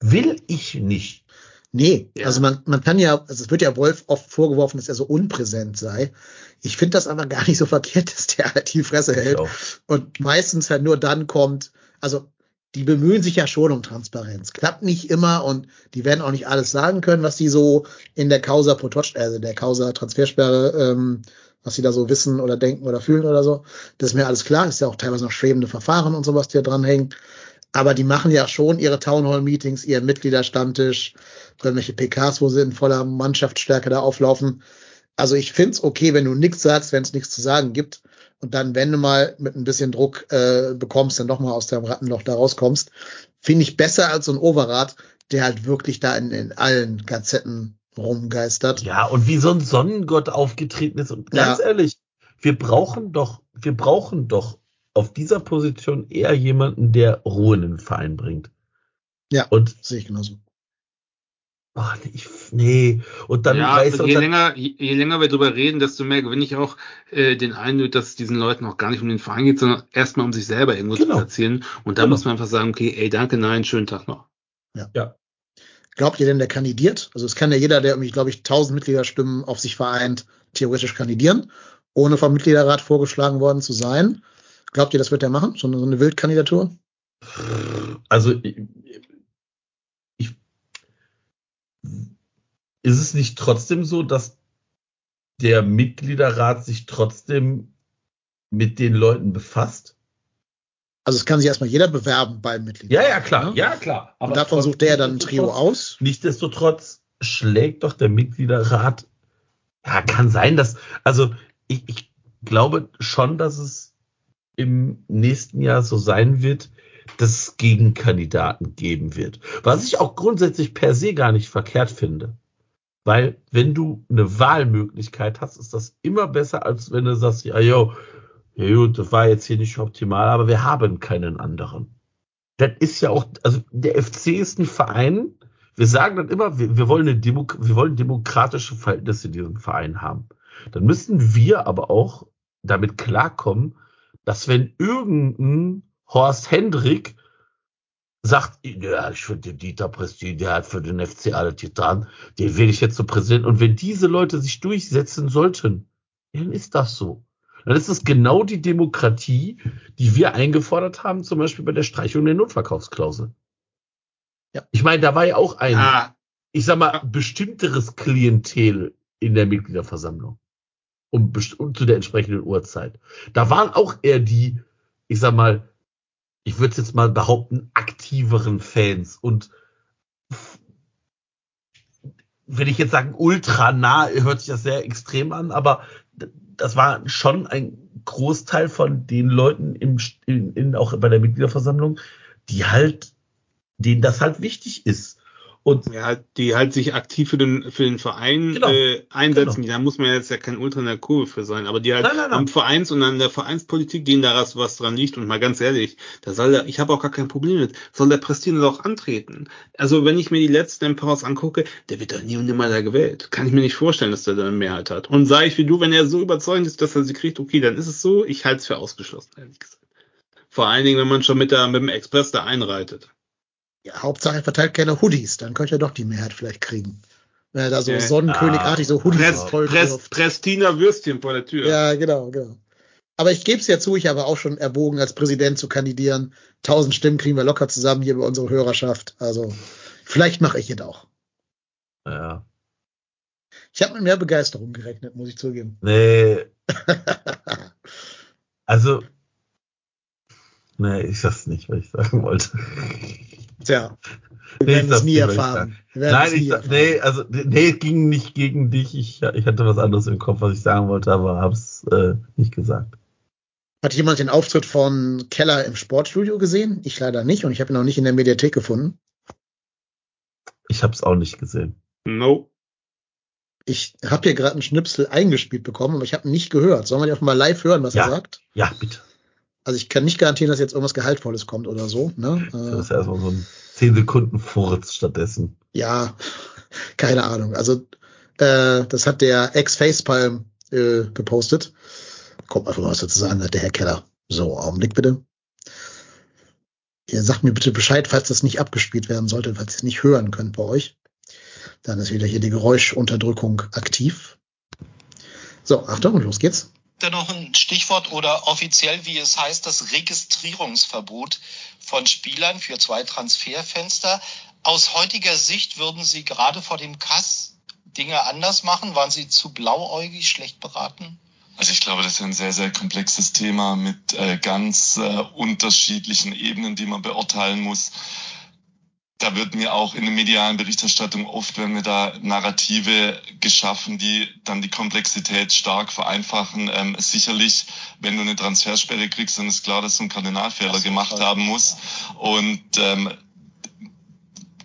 Will ich nicht. Nee, Ja. also man, man kann ja, also es wird ja Wolf oft vorgeworfen, dass er so unpräsent sei. Ich finde das aber gar nicht so verkehrt, dass der halt die Fresse hält und meistens halt nur dann kommt, also die bemühen sich ja schon um Transparenz. Klappt nicht immer und die werden auch nicht alles sagen können, was die so in der Causa Potoc, also der Causa Transfersperre, ähm, was sie da so wissen oder denken oder fühlen oder so. Das ist mir alles klar. Ist ja auch teilweise noch schwebende Verfahren und sowas, die da dranhängen. Aber die machen ja schon ihre Townhall-Meetings, ihren Mitgliederstammtisch, irgendwelche PKs, wo sie in voller Mannschaftsstärke da auflaufen. Also ich find's okay, wenn du nichts sagst, wenn es nichts zu sagen gibt. Und dann, wenn du mal mit ein bisschen Druck äh, bekommst, dann doch mal aus deinem Rattenloch da rauskommst, finde ich besser als so ein Overrat, der halt wirklich da in, in allen Gazetten rumgeistert. Ja, und wie so ein Sonnengott aufgetreten ist. Und ganz Ja. ehrlich, wir brauchen doch, wir brauchen doch auf dieser Position eher jemanden, der Ruhe in den Verein bringt. Ja. Und Sehe ich genauso. Ach, nee, ich, nee. Und dann ja, weißt du, je länger, je, je länger wir drüber reden, desto mehr gewinne ich auch äh, den Eindruck, dass es diesen Leuten auch gar nicht um den Verein geht, sondern erstmal um sich selber irgendwo Genau. zu platzieren. Und da Genau. muss man einfach sagen, okay, ey, danke, nein, schönen Tag noch. ja. Glaubt ihr denn, der kandidiert? Also es kann ja jeder, der irgendwie, glaube ich, 1000 Mitgliederstimmen auf sich vereint, theoretisch kandidieren, ohne vom Mitgliederrat vorgeschlagen worden zu sein. Glaubt ihr, das wird er machen? So eine, so eine Wildkandidatur? Also, ich, ich, ist es nicht trotzdem so, dass der Mitgliederrat sich trotzdem mit den Leuten befasst? Also es kann sich erstmal jeder bewerben beim Mitglied. Ja, ja, klar. Ne? Ja, klar. Und davon sucht der dann ein Trio aus. Nichtsdestotrotz schlägt doch der Mitgliederrat. Ja, kann sein, dass, also ich, ich glaube schon, dass es im nächsten Jahr so sein wird, dass es Gegenkandidaten geben wird. Was ich auch grundsätzlich per se gar nicht verkehrt finde. Weil, wenn du eine Wahlmöglichkeit hast, ist das immer besser, als wenn du sagst, ja, jo, ja gut, das war jetzt hier nicht optimal, aber wir haben keinen anderen. Das ist ja auch, also der FC ist ein Verein, wir sagen dann immer, wir, wir, wollen, eine Demo, wir wollen demokratische Verhältnisse in diesem Verein haben. Dann müssen wir aber auch damit klarkommen, dass wenn irgendein Horst Hendrik sagt, ja, ich finde den Dieter Prestin, der hat für den FC alle Titan, den will ich jetzt zum Präsidenten. Und wenn diese Leute sich durchsetzen sollten, dann ist das so. Dann ist es genau die Demokratie, die wir eingefordert haben, zum Beispiel bei der Streichung der Notverkaufsklausel. Ja. Ich meine, da war ja auch ein, Ah, ich sag mal, bestimmteres Klientel in der Mitgliederversammlung. Um, um zu der entsprechenden Uhrzeit. Da waren auch eher die, ich sag mal, ich würde jetzt mal behaupten, aktiveren Fans und wenn ich jetzt sagen, ultra nah, hört sich das sehr extrem an, aber das war schon ein Großteil von den Leuten im, in, in, auch bei der Mitgliederversammlung, die halt, denen das halt wichtig ist. Und ja, die halt sich aktiv für den, für den Verein Genau. äh, einsetzen. Genau. Da muss man jetzt ja kein Ultra in der Kurve für sein, aber die halt Nein, nein, nein. am Vereins- und an der Vereinspolitik, denen da was, was dran liegt. Und mal ganz ehrlich, da soll der, ich habe auch gar kein Problem mit, soll der Prestin auch antreten. Also wenn ich mir die letzten Empowers angucke, der wird doch nie und nimmer da gewählt. Kann ich mir nicht vorstellen, dass der da eine Mehrheit hat. Und sage ich wie du, wenn er so überzeugend ist, dass er sie kriegt, okay, dann ist es so. Ich halte es für ausgeschlossen, ehrlich gesagt. Vor allen Dingen, wenn man schon mit, der, mit dem Express da einreitet. Ja, Hauptsache er verteilt keine Hoodies, dann könnte er doch die Mehrheit vielleicht kriegen. Wenn er da so Ja. sonnenkönigartig so Hoodies Press, voll Press. Prestiner Würstchen vor der Tür. Ja, genau, genau. Aber ich gebe es ja zu, ich habe auch schon erwogen, als Präsident zu kandidieren. Tausend Stimmen kriegen wir locker zusammen hier bei unserer Hörerschaft. Also vielleicht mache ich es auch. ja, Ich habe mit mehr Begeisterung gerechnet, muss ich zugeben. nee, also, nee, ich sag's nicht, was ich sagen wollte. Tja, wir Nee, werden das es nie ich erfahren. Werden Nein, nie ich, erfahren. nee, also, nee, es ging nicht gegen dich. Ich, ich hatte was anderes im Kopf, was ich sagen wollte, aber hab's äh, nicht gesagt. Hat jemand den Auftritt von Keller im Sportstudio gesehen? Ich leider nicht und ich habe ihn auch nicht in der Mediathek gefunden. Ich hab's auch nicht gesehen. No. Ich habe hier gerade einen Schnipsel eingespielt bekommen, aber ich habe ihn nicht gehört. Sollen wir den auch mal live hören, was Ja. er sagt? Ja, bitte. Also ich kann nicht garantieren, dass jetzt irgendwas Gehaltvolles kommt oder so. Ne? Das Äh, ist erstmal so ein 10 Sekunden Furz stattdessen. ja, keine Ahnung. Also äh, das hat der Ex-Facepalm äh, gepostet. Kommt einfach mal was dazu sagen, hat der Herr Keller. So, Augenblick bitte. Ihr sagt mir bitte Bescheid, falls das nicht abgespielt werden sollte, falls ihr es nicht hören könnt bei euch. Dann ist wieder hier die Geräuschunterdrückung aktiv. So, Achtung, los geht's. Da noch ein Stichwort oder offiziell, wie es heißt, das Registrierungsverbot von Spielern für zwei Transferfenster. Aus heutiger Sicht würden Sie gerade vor dem Kass Dinge anders machen? Waren Sie zu blauäugig, schlecht beraten? Also ich glaube, das ist ein sehr, sehr komplexes Thema mit äh, ganz äh, unterschiedlichen Ebenen, die man beurteilen muss. Da wird mir auch in der medialen Berichterstattung oft, wenn wir da Narrative geschaffen, die dann die Komplexität stark vereinfachen. Ähm, sicherlich, wenn du eine Transfersperre kriegst, dann ist klar, dass du einen Kardinalfehler Das gemacht klar. haben muss. Und ähm,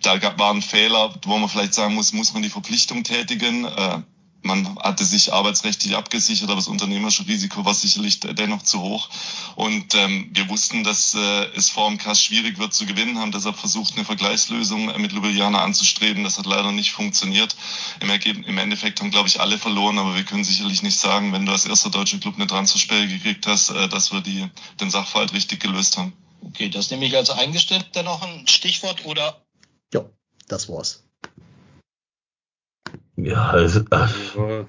da gab, war ein Fehler, wo man vielleicht sagen muss, muss man die Verpflichtung tätigen? Äh, man hatte sich arbeitsrechtlich abgesichert, aber das unternehmerische Risiko war sicherlich dennoch zu hoch. Und ähm, wir wussten, dass äh, es vor dem Kass schwierig wird zu gewinnen, haben deshalb versucht, eine Vergleichslösung mit Ljubljana anzustreben. Das hat leider nicht funktioniert. Im, Ergebnis, im Endeffekt haben, glaube ich, alle verloren, aber wir können sicherlich nicht sagen, wenn du als erster deutscher Club eine Transfersperre gekriegt hast, äh, dass wir die, den Sachverhalt richtig gelöst haben. Okay, das nehme ich als eingestellt dann noch ein Stichwort oder? Ja, das war's. Ja, also, also,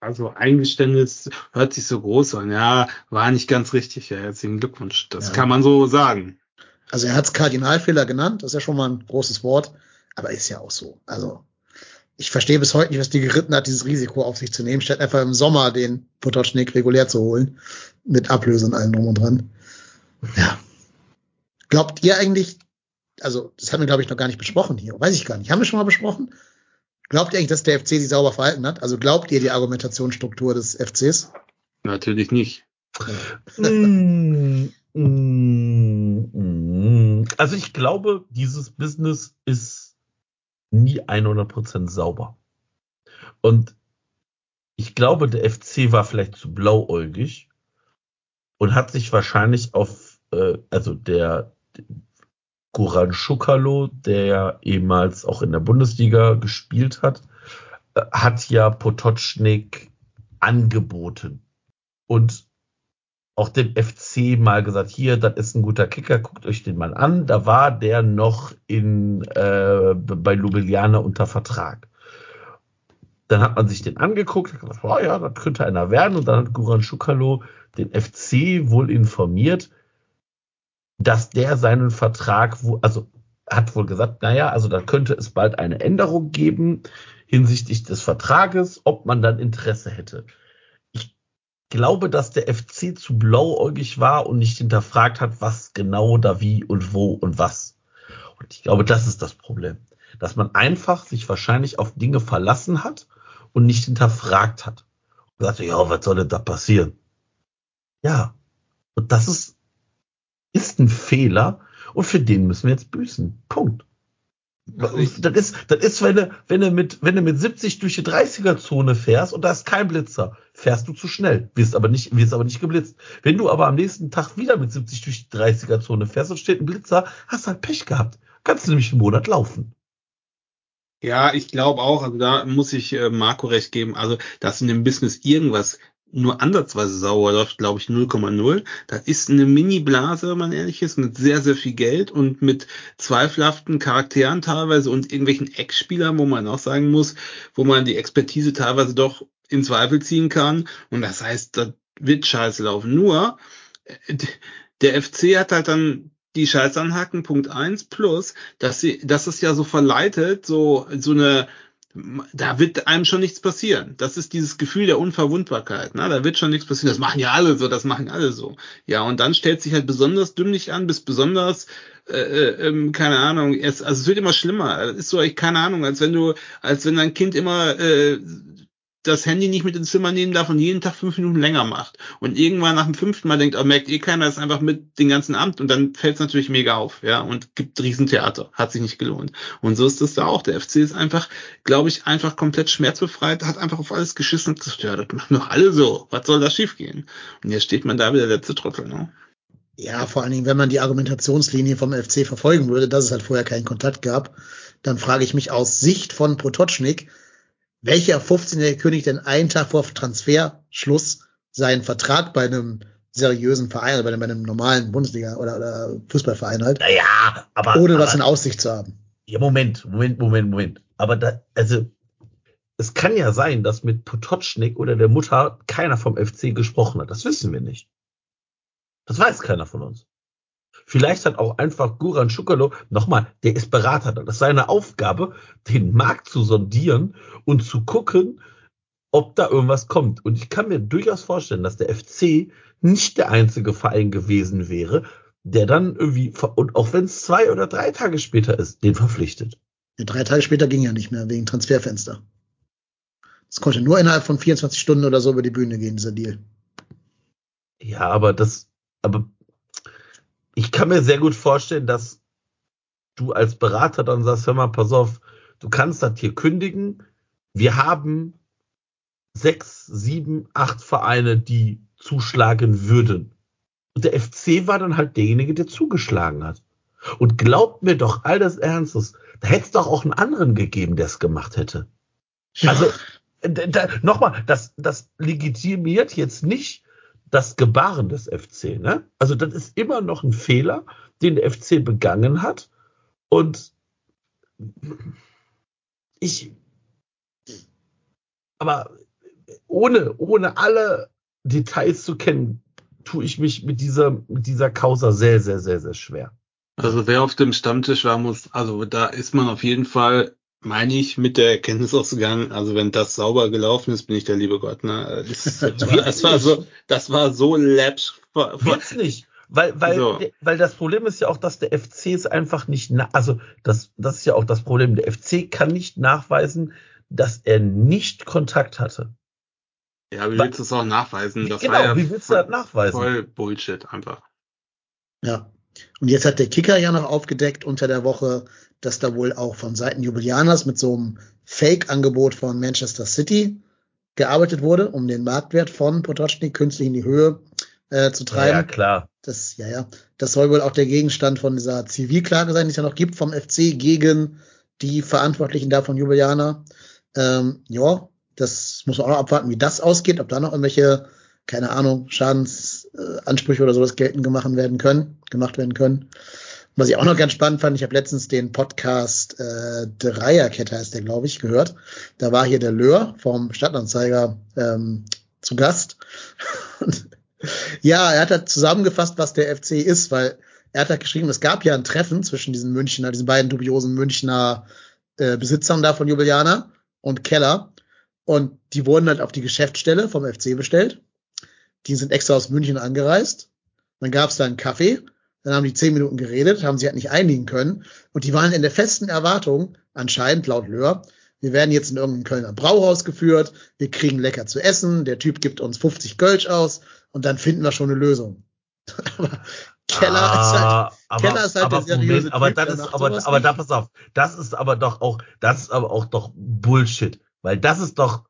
also Eingeständnis hört sich so groß an. Ja, war nicht ganz richtig. Ja, herzlichen Glückwunsch. Das Ja. kann man so sagen. Also er hat es Kardinalfehler genannt, das ist ja schon mal ein großes Wort, aber ist ja auch so. Also ich verstehe bis heute nicht, was die geritten hat, dieses Risiko auf sich zu nehmen, statt einfach im Sommer den Potocznik regulär zu holen, mit Ablöse und allem drum und dran. Ja. Glaubt ihr eigentlich, also das haben wir glaube ich noch gar nicht besprochen hier, weiß ich gar nicht, haben wir schon mal besprochen? Glaubt ihr eigentlich, dass der FC sich sauber verhalten hat? Also glaubt ihr die Argumentationsstruktur des FCs? Natürlich nicht. Mm, mm, mm. Also ich glaube, dieses Business ist nie 100% sauber. Und ich glaube, der FC war vielleicht zu blauäugig und hat sich wahrscheinlich auf, äh, also der Goran Schukalo, der ja ehemals auch in der Bundesliga gespielt hat, äh, hat ja Potocznik angeboten. Und auch dem FC mal gesagt, hier, das ist ein guter Kicker, guckt euch den mal an. Da war der noch in äh, bei Ljubljana unter Vertrag. Dann hat man sich den angeguckt, hat gesagt, oh ja, das könnte einer werden. Und dann hat Guran Schukalo den FC wohl informiert, dass der seinen Vertrag, wo, also hat wohl gesagt, naja, also da könnte es bald eine Änderung geben hinsichtlich des Vertrages, ob man dann Interesse hätte glaube, dass der FC zu blauäugig war und nicht hinterfragt hat, was genau da wie und wo und was. Und ich glaube, das ist das Problem. Dass man einfach sich wahrscheinlich auf Dinge verlassen hat und nicht hinterfragt hat. Und sagte, ja, was soll denn da passieren? Ja. Und das ist, ist ein Fehler und für den müssen wir jetzt büßen. Punkt. Das ist, das ist, wenn du, wenn du mit, wenn du mit 70 durch die 30er Zone fährst und da ist kein Blitzer, fährst du zu schnell, wirst aber nicht, wirst aber nicht geblitzt. Wenn du aber am nächsten Tag wieder mit 70 durch die 30er Zone fährst und steht ein Blitzer, hast du halt Pech gehabt. Kannst du nämlich einen Monat laufen. Ja, ich glaube auch, also da muss ich äh, Marco recht geben, also dass in dem Business irgendwas nur ansatzweise sauer läuft, glaube ich 0,0. Das ist eine Mini-Blase, wenn man ehrlich ist, mit sehr, sehr viel Geld und mit zweifelhaften Charakteren teilweise und irgendwelchen Ex-Spielern, wo man auch sagen muss, wo man die Expertise teilweise doch in Zweifel ziehen kann. Und das heißt, das wird scheiße laufen. Nur, äh, der FC hat halt dann die Scheiße anhaken, Punkt eins plus, dass sie, dass es ja so verleitet, so, so eine, da wird einem schon nichts passieren. Das ist dieses Gefühl der Unverwundbarkeit. Ne? Da wird schon nichts passieren. Das machen ja alle so, das machen alle so. Ja, und dann stellt sich halt besonders dümmlich an, bis besonders, äh, äh, ähm, keine Ahnung, es, also es wird immer schlimmer. Es ist so, ich keine Ahnung, als wenn du, als wenn dein Kind immer äh, das Handy nicht mit ins Zimmer nehmen darf und jeden Tag fünf Minuten länger macht. Und irgendwann nach dem fünften Mal denkt, oh, merkt eh keiner, ist einfach mit den ganzen Amt und dann fällt es natürlich mega auf, ja, und gibt Riesentheater. Hat sich nicht gelohnt. Und so ist das da auch. Der FC ist einfach, glaube ich, einfach komplett schmerzbefreit, hat einfach auf alles geschissen und gesagt, ja, das machen doch alle so. Was soll da schiefgehen? Und jetzt steht man da wie der letzte Trottel, ne? Ja, vor allen Dingen, wenn man die Argumentationslinie vom FC verfolgen würde, dass es halt vorher keinen Kontakt gab, dann frage ich mich aus Sicht von Potocznik, welcher 15-jährige König denn einen Tag vor Transferschluss seinen Vertrag bei einem seriösen Verein, bei einem, bei einem normalen Bundesliga oder, oder Fußballverein halt, Naja, aber. ohne aber, was in Aussicht zu haben. Ja, Moment, Moment, Moment, Moment. Aber da, also, es kann ja sein, dass mit Potocznik oder der Mutter keiner vom FC gesprochen hat. Das wissen wir nicht. Das weiß keiner von uns. Vielleicht hat auch einfach Guran Schukalo, nochmal, der ist Berater, das ist seine Aufgabe, den Markt zu sondieren und zu gucken, ob da irgendwas kommt. Und ich kann mir durchaus vorstellen, dass der FC nicht der einzige Verein gewesen wäre, der dann irgendwie, und auch wenn es zwei oder drei Tage später ist, den verpflichtet. Ja, drei Tage später ging ja nicht mehr wegen Transferfenster. Es konnte nur innerhalb von 24 Stunden oder so über die Bühne gehen, dieser Deal. Ja, aber das, aber ich kann mir sehr gut vorstellen, dass du als Berater dann sagst, hör mal, pass auf, du kannst das hier kündigen. Wir haben sechs, sieben, acht Vereine, die zuschlagen würden. Und der FC war dann halt derjenige, der zugeschlagen hat. Und glaubt mir doch all das Ernstes, da hätte es doch auch einen anderen gegeben, der es gemacht hätte. Ja. Also nochmal, das, das legitimiert jetzt nicht das Gebaren des FC. Ne? Also das ist immer noch ein Fehler, den der FC begangen hat. Und ich, aber ohne, ohne alle Details zu kennen, tue ich mich mit dieser, mit dieser Causa sehr, sehr, sehr, sehr schwer. Also wer auf dem Stammtisch war, muss, also da ist man auf jeden Fall, meine ich, mit der Erkenntnis ausgegangen, also wenn das sauber gelaufen ist, bin ich der liebe Gott. Ne? Das, das, war, das war so, das war so läppsch. Wird's nicht. Weil, weil, So. weil das Problem ist ja auch, dass der FC es einfach nicht, also das, das ist ja auch das Problem. Der FC kann nicht nachweisen, dass er nicht Kontakt hatte. Ja, wie willst du es auch nachweisen? Das genau, war ja wie willst du das nachweisen? voll Bullshit einfach. Ja. Und jetzt hat der Kicker ja noch aufgedeckt unter der Woche, dass da wohl auch von Seiten Jubilianers mit so einem Fake-Angebot von Manchester City gearbeitet wurde, um den Marktwert von Potocznik künstlich in die Höhe äh, zu Ja, treiben. ja, klar. Das, ja, ja. Das soll wohl auch der Gegenstand von dieser Zivilklage sein, die es ja noch gibt vom FC gegen die Verantwortlichen da von Jubilianer. Ähm, ja, das muss man auch noch abwarten, wie das ausgeht, ob da noch irgendwelche, keine Ahnung, Schadensansprüche Ansprüche oder sowas geltend gemacht werden können, gemacht werden können. Was ich auch noch ganz spannend fand, ich habe letztens den Podcast äh, Dreierkette heißt der, glaube ich, gehört. Da war hier der Löhr vom Stadtanzeiger ähm, zu Gast. Ja, er hat halt zusammengefasst, was der FC ist, weil er hat halt geschrieben, es gab ja ein Treffen zwischen diesen Münchner, diesen beiden dubiosen Münchner äh, Besitzern da von Jubiliana und Keller. Und die wurden halt auf die Geschäftsstelle vom FC bestellt. Die sind extra aus München angereist. Dann gab es da einen Kaffee. Dann haben die zehn Minuten geredet, haben sich halt nicht einigen können. Und die waren in der festen Erwartung, anscheinend laut Löhr, wir werden jetzt in irgendein Kölner Brauhaus geführt, wir kriegen lecker zu essen, der Typ gibt uns 50 Kölsch aus und dann finden wir schon eine Lösung. aber Keller ist halt, Ah, aber, Keller ist halt aber, der seriöse Moment, aber Typ, das ist, aber, aber da pass auf, das ist aber doch auch, das ist aber auch doch Bullshit, weil das ist doch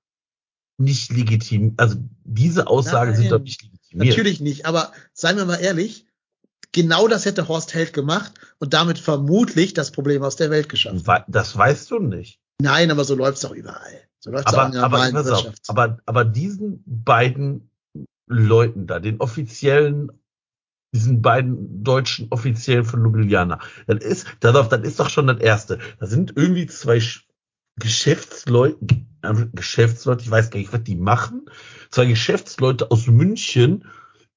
nicht legitim, also diese Aussagen sind Nein, doch nicht legitimiert. Natürlich nicht, aber seien wir mal ehrlich, genau das hätte Horst Held gemacht und damit vermutlich das Problem aus der Welt geschafft. Wei- Das weißt du nicht. Nein, aber so läuft's doch überall. So läuft's auch Aber, in der aber, normalen auf, aber, aber diesen beiden Leuten da, den offiziellen, diesen beiden deutschen Offiziellen von Ljubljana, das ist, das, das ist doch schon das Erste. Da sind irgendwie zwei Sch- Geschäftsleute, äh, Geschäftsleute, ich weiß gar nicht, was die machen, zwei Geschäftsleute aus München,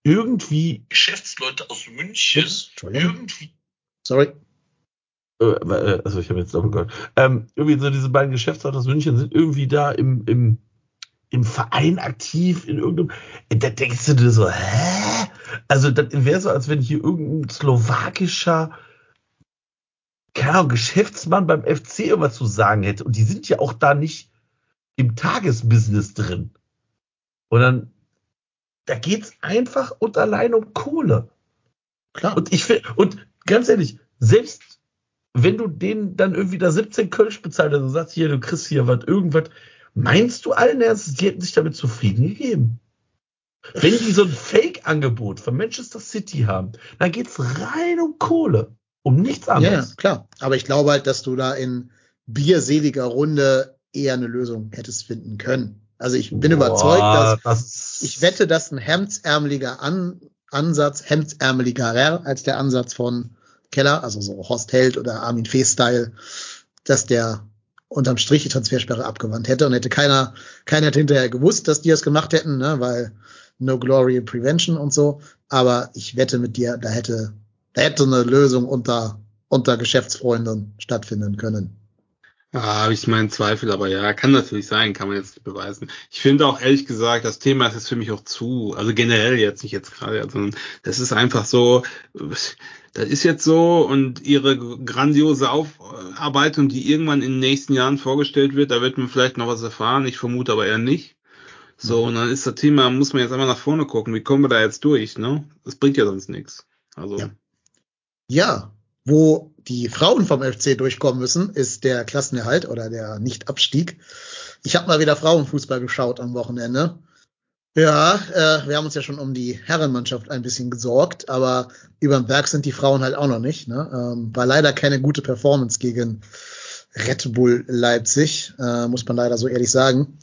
irgendwie Geschäftsleute aus München, irgendwie Sorry. äh, äh, also ich habe jetzt doppelt gehört. Ähm, irgendwie so diese beiden Geschäftsleute aus München sind irgendwie da im, im, im Verein aktiv, in irgendeinem. Da denkst du dir so, hä? Also das wäre so, als wenn hier irgendein slowakischer keine Ahnung, Geschäftsmann beim FC irgendwas zu sagen hätte. Und die sind ja auch da nicht im Tagesbusiness drin. Und dann, da geht's einfach und allein um Kohle. Klar. Und ich finde, und ganz ehrlich, selbst wenn du denen dann irgendwie da 17 Kölsch bezahlt hast und sagst, hier, du kriegst hier was, irgendwas, meinst du allen Ernstes, die hätten sich damit zufrieden gegeben? Wenn die so ein Fake-Angebot von Manchester City haben, dann geht's rein um Kohle, um nichts ja, ja, anderes. klar. Aber ich glaube halt, dass du da in bierseliger Runde eher eine Lösung hättest finden können. Also ich bin überzeugt, dass das ich wette, dass ein hemdsärmeliger An Ansatz, hemdsärmeliger als der Ansatz von Keller, also so Horst Held oder Armin Fee-Style, dass der unterm Strich die Transfersperre abgewandt hätte und hätte keiner, keiner hätte hinterher gewusst, dass die das gemacht hätten, ne, weil No Glory Prevention und so. Aber ich wette mit dir, da hätte, hätte eine Lösung unter, unter Geschäftsfreunden stattfinden können. Ja, habe ich meinen Zweifel, aber ja, kann natürlich sein, kann man jetzt nicht beweisen. Ich finde auch ehrlich gesagt, das Thema ist jetzt für mich auch zu, also generell jetzt nicht jetzt gerade, sondern das ist einfach so, das ist jetzt so und ihre grandiose Aufarbeitung, die irgendwann in den nächsten Jahren vorgestellt wird, da wird man vielleicht noch was erfahren, ich vermute aber eher nicht. So, und dann ist das Thema, muss man jetzt einmal nach vorne gucken, wie kommen wir da jetzt durch, ne? Das bringt ja sonst nichts. Also, Ja. Ja, wo die Frauen vom FC durchkommen müssen, ist der Klassenerhalt oder der Nichtabstieg. Ich habe mal wieder Frauenfußball geschaut am Wochenende. Ja, äh, wir haben uns ja schon um die Herrenmannschaft ein bisschen gesorgt, aber über den Berg sind die Frauen halt auch noch nicht. Ne? Ähm, war leider keine gute Performance gegen Red Bull Leipzig, äh, muss man leider so ehrlich sagen.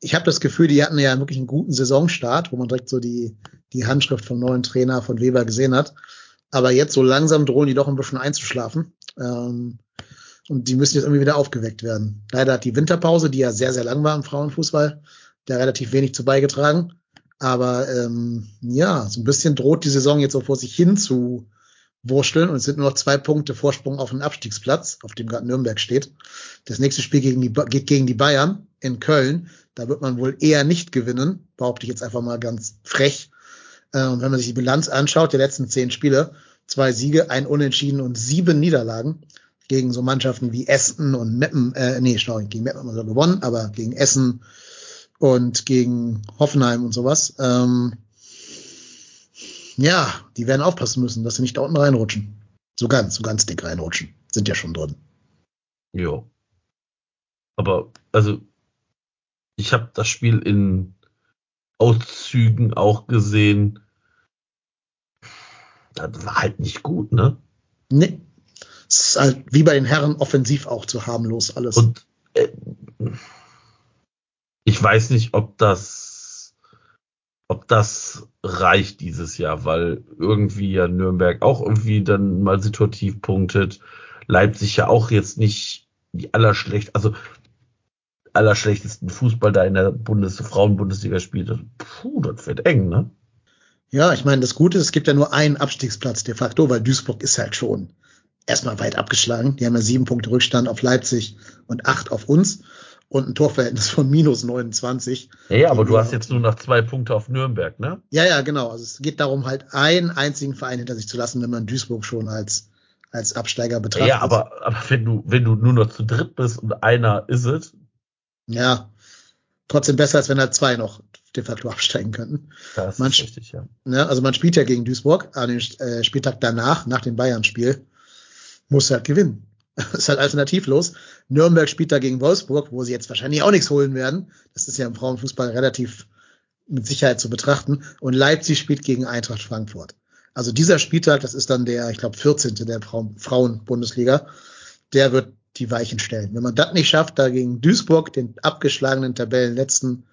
Ich habe das Gefühl, die hatten ja wirklich einen guten Saisonstart, wo man direkt so die, die Handschrift vom neuen Trainer von Weber gesehen hat. Aber jetzt so langsam drohen die doch ein bisschen einzuschlafen. Ähm, und die müssen jetzt irgendwie wieder aufgeweckt werden. Leider hat die Winterpause, die ja sehr, sehr lang war im Frauenfußball, da relativ wenig zu beigetragen. Aber ähm, ja, so ein bisschen droht die Saison jetzt auch vor sich hin zu wursteln und es sind nur noch zwei Punkte Vorsprung auf den Abstiegsplatz, auf dem gerade Nürnberg steht. Das nächste Spiel gegen die, geht gegen die Bayern in Köln. Da wird man wohl eher nicht gewinnen, behaupte ich jetzt einfach mal ganz frech. Äh, und wenn man sich die Bilanz anschaut, der letzten zehn Spiele, zwei Siege, ein Unentschieden und sieben Niederlagen gegen so Mannschaften wie Essen und Meppen, äh, nee, schau, gegen Meppen haben wir gewonnen, aber gegen Essen und gegen Hoffenheim und sowas. Ähm, ja, die werden aufpassen müssen, dass sie nicht da unten reinrutschen. So ganz, so ganz dick reinrutschen. Sind ja schon drin. Ja. Aber, also, ich habe das Spiel in Auszügen auch gesehen. Das war halt nicht gut, ne? Nee. Es ist halt wie bei den Herren offensiv auch zu harmlos alles. Und äh, ich weiß nicht, ob das, ob das reicht dieses Jahr, weil irgendwie ja Nürnberg auch irgendwie dann mal situativ punktet. Leipzig ja auch jetzt nicht die allerschlecht, also allerschlechtesten Fußball da in der Bundes Frauenbundesliga spielt. Puh, das wird eng, ne? Ja, ich meine, das Gute ist, es gibt ja nur einen Abstiegsplatz de facto, weil Duisburg ist halt schon erstmal weit abgeschlagen. Die haben ja sieben Punkte Rückstand auf Leipzig und acht auf uns und ein Torverhältnis von minus 29. Ja, ja aber du hast jetzt nur noch zwei Punkte auf Nürnberg, ne? Ja, ja, genau. Also es geht darum, halt einen einzigen Verein hinter sich zu lassen, wenn man Duisburg schon als, als Absteiger betrachtet. Ja, aber, aber wenn du, wenn du nur noch zu dritt bist und einer ist es. Ja, trotzdem besser, als wenn halt zwei noch de facto absteigen könnten. Das man, ist richtig, ja. Ne, also man spielt ja gegen Duisburg, an dem äh, Spieltag danach, nach dem Bayern-Spiel, muss halt gewinnen. ist halt alternativlos. Nürnberg spielt da gegen Wolfsburg, wo sie jetzt wahrscheinlich auch nichts holen werden. Das ist ja im Frauenfußball relativ mit Sicherheit zu betrachten. Und Leipzig spielt gegen Eintracht Frankfurt. Also dieser Spieltag, das ist dann der, ich glaube, 14. der Frauen-Bundesliga, der wird die Weichen stellen. Wenn man das nicht schafft, da gegen Duisburg, den abgeschlagenen Tabellenletzten,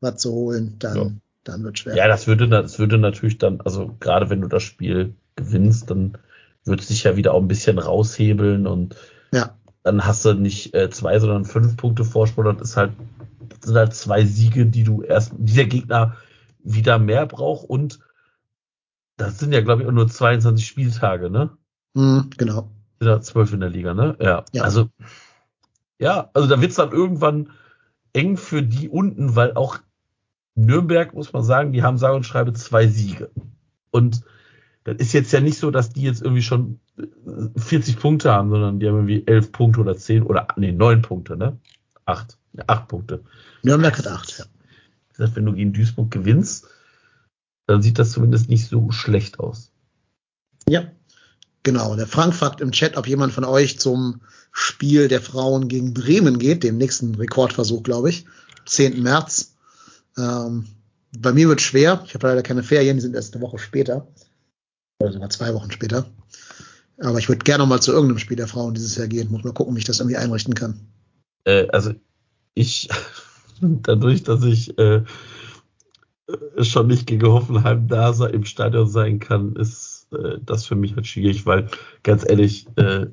was zu holen, dann, ja. dann wird schwer. Ja, das würde, das würde natürlich dann, also gerade wenn du das Spiel gewinnst, dann wird sich ja wieder auch ein bisschen raushebeln und ja. dann hast du nicht äh, zwei, sondern fünf Punkte Vorsprung. Das ist halt, das sind halt zwei Siege, die du erst, dieser Gegner wieder mehr braucht und das sind ja, glaube ich, auch nur 22 Spieltage, ne? Mhm, genau. Wieder zwölf in der Liga, ne? Ja. Ja. Also, ja, also da wird's dann irgendwann eng für die unten, weil auch Nürnberg, muss man sagen, die haben sage und schreibe zwei Siege. Und das ist jetzt ja nicht so, dass die jetzt irgendwie schon 40 Punkte haben, sondern die haben irgendwie 11 Punkte oder 10 oder, nee, 9 Punkte, ne? 8. Ja, 8 Punkte. Nürnberg hat 8, ja. Das heißt, wenn du gegen Duisburg gewinnst, dann sieht das zumindest nicht so schlecht aus. Ja, genau. Der Frank fragt im Chat, ob jemand von euch zum Spiel der Frauen gegen Bremen geht, dem nächsten Rekordversuch, glaube ich. 10. März. Ähm, bei mir wird schwer. Ich habe leider keine Ferien, die sind erst eine Woche später. Oder sogar zwei Wochen später. Aber ich würde gerne mal zu irgendeinem Spiel der Frauen dieses Jahr gehen. Muss mal gucken, wie ich das irgendwie einrichten kann. Äh, also ich, dadurch, dass ich äh, schon nicht gegen Hoffenheim da im Stadion sein kann, ist äh, das für mich halt schwierig, weil ganz ehrlich, äh,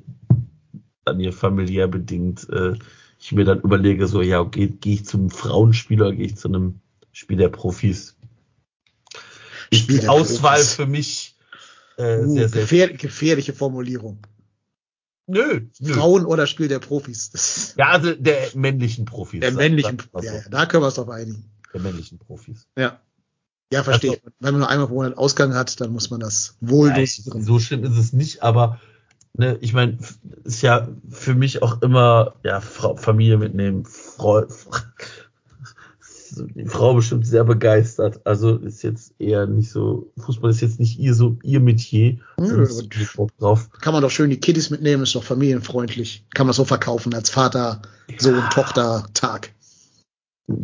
dann hier familiär bedingt, äh, ich mir dann überlege, so, ja, gehe geh ich zum Frauenspiel oder gehe ich zu einem Spiel der Profis? Ist Spiel die Auswahl für mich äh, Uh, sehr, sehr gefähr gefährliche Formulierung. Nö, nö. Frauen oder Spiel der Profis. Ja, also der männlichen Profis. der sag- männlichen, ja, ja, da können wir uns drauf einigen. Der männlichen Profis. Ja. Ja, verstehe. Also- Wenn man nur einmal pro Monat Ausgang hat, dann muss man das wohl Nein, dosieren. so schlimm ist es nicht, aber ne, ich meine, ist ja für mich auch immer ja Frau, Familie mitnehmen. Frau, die Frau bestimmt sehr begeistert. Also ist jetzt eher nicht so. Fußball ist jetzt nicht ihr so ihr Metier. Nicht Bock drauf. Kann man doch schön die Kiddies mitnehmen, ist doch familienfreundlich. Kann man so verkaufen als Vater, Sohn, Tochter, Tag.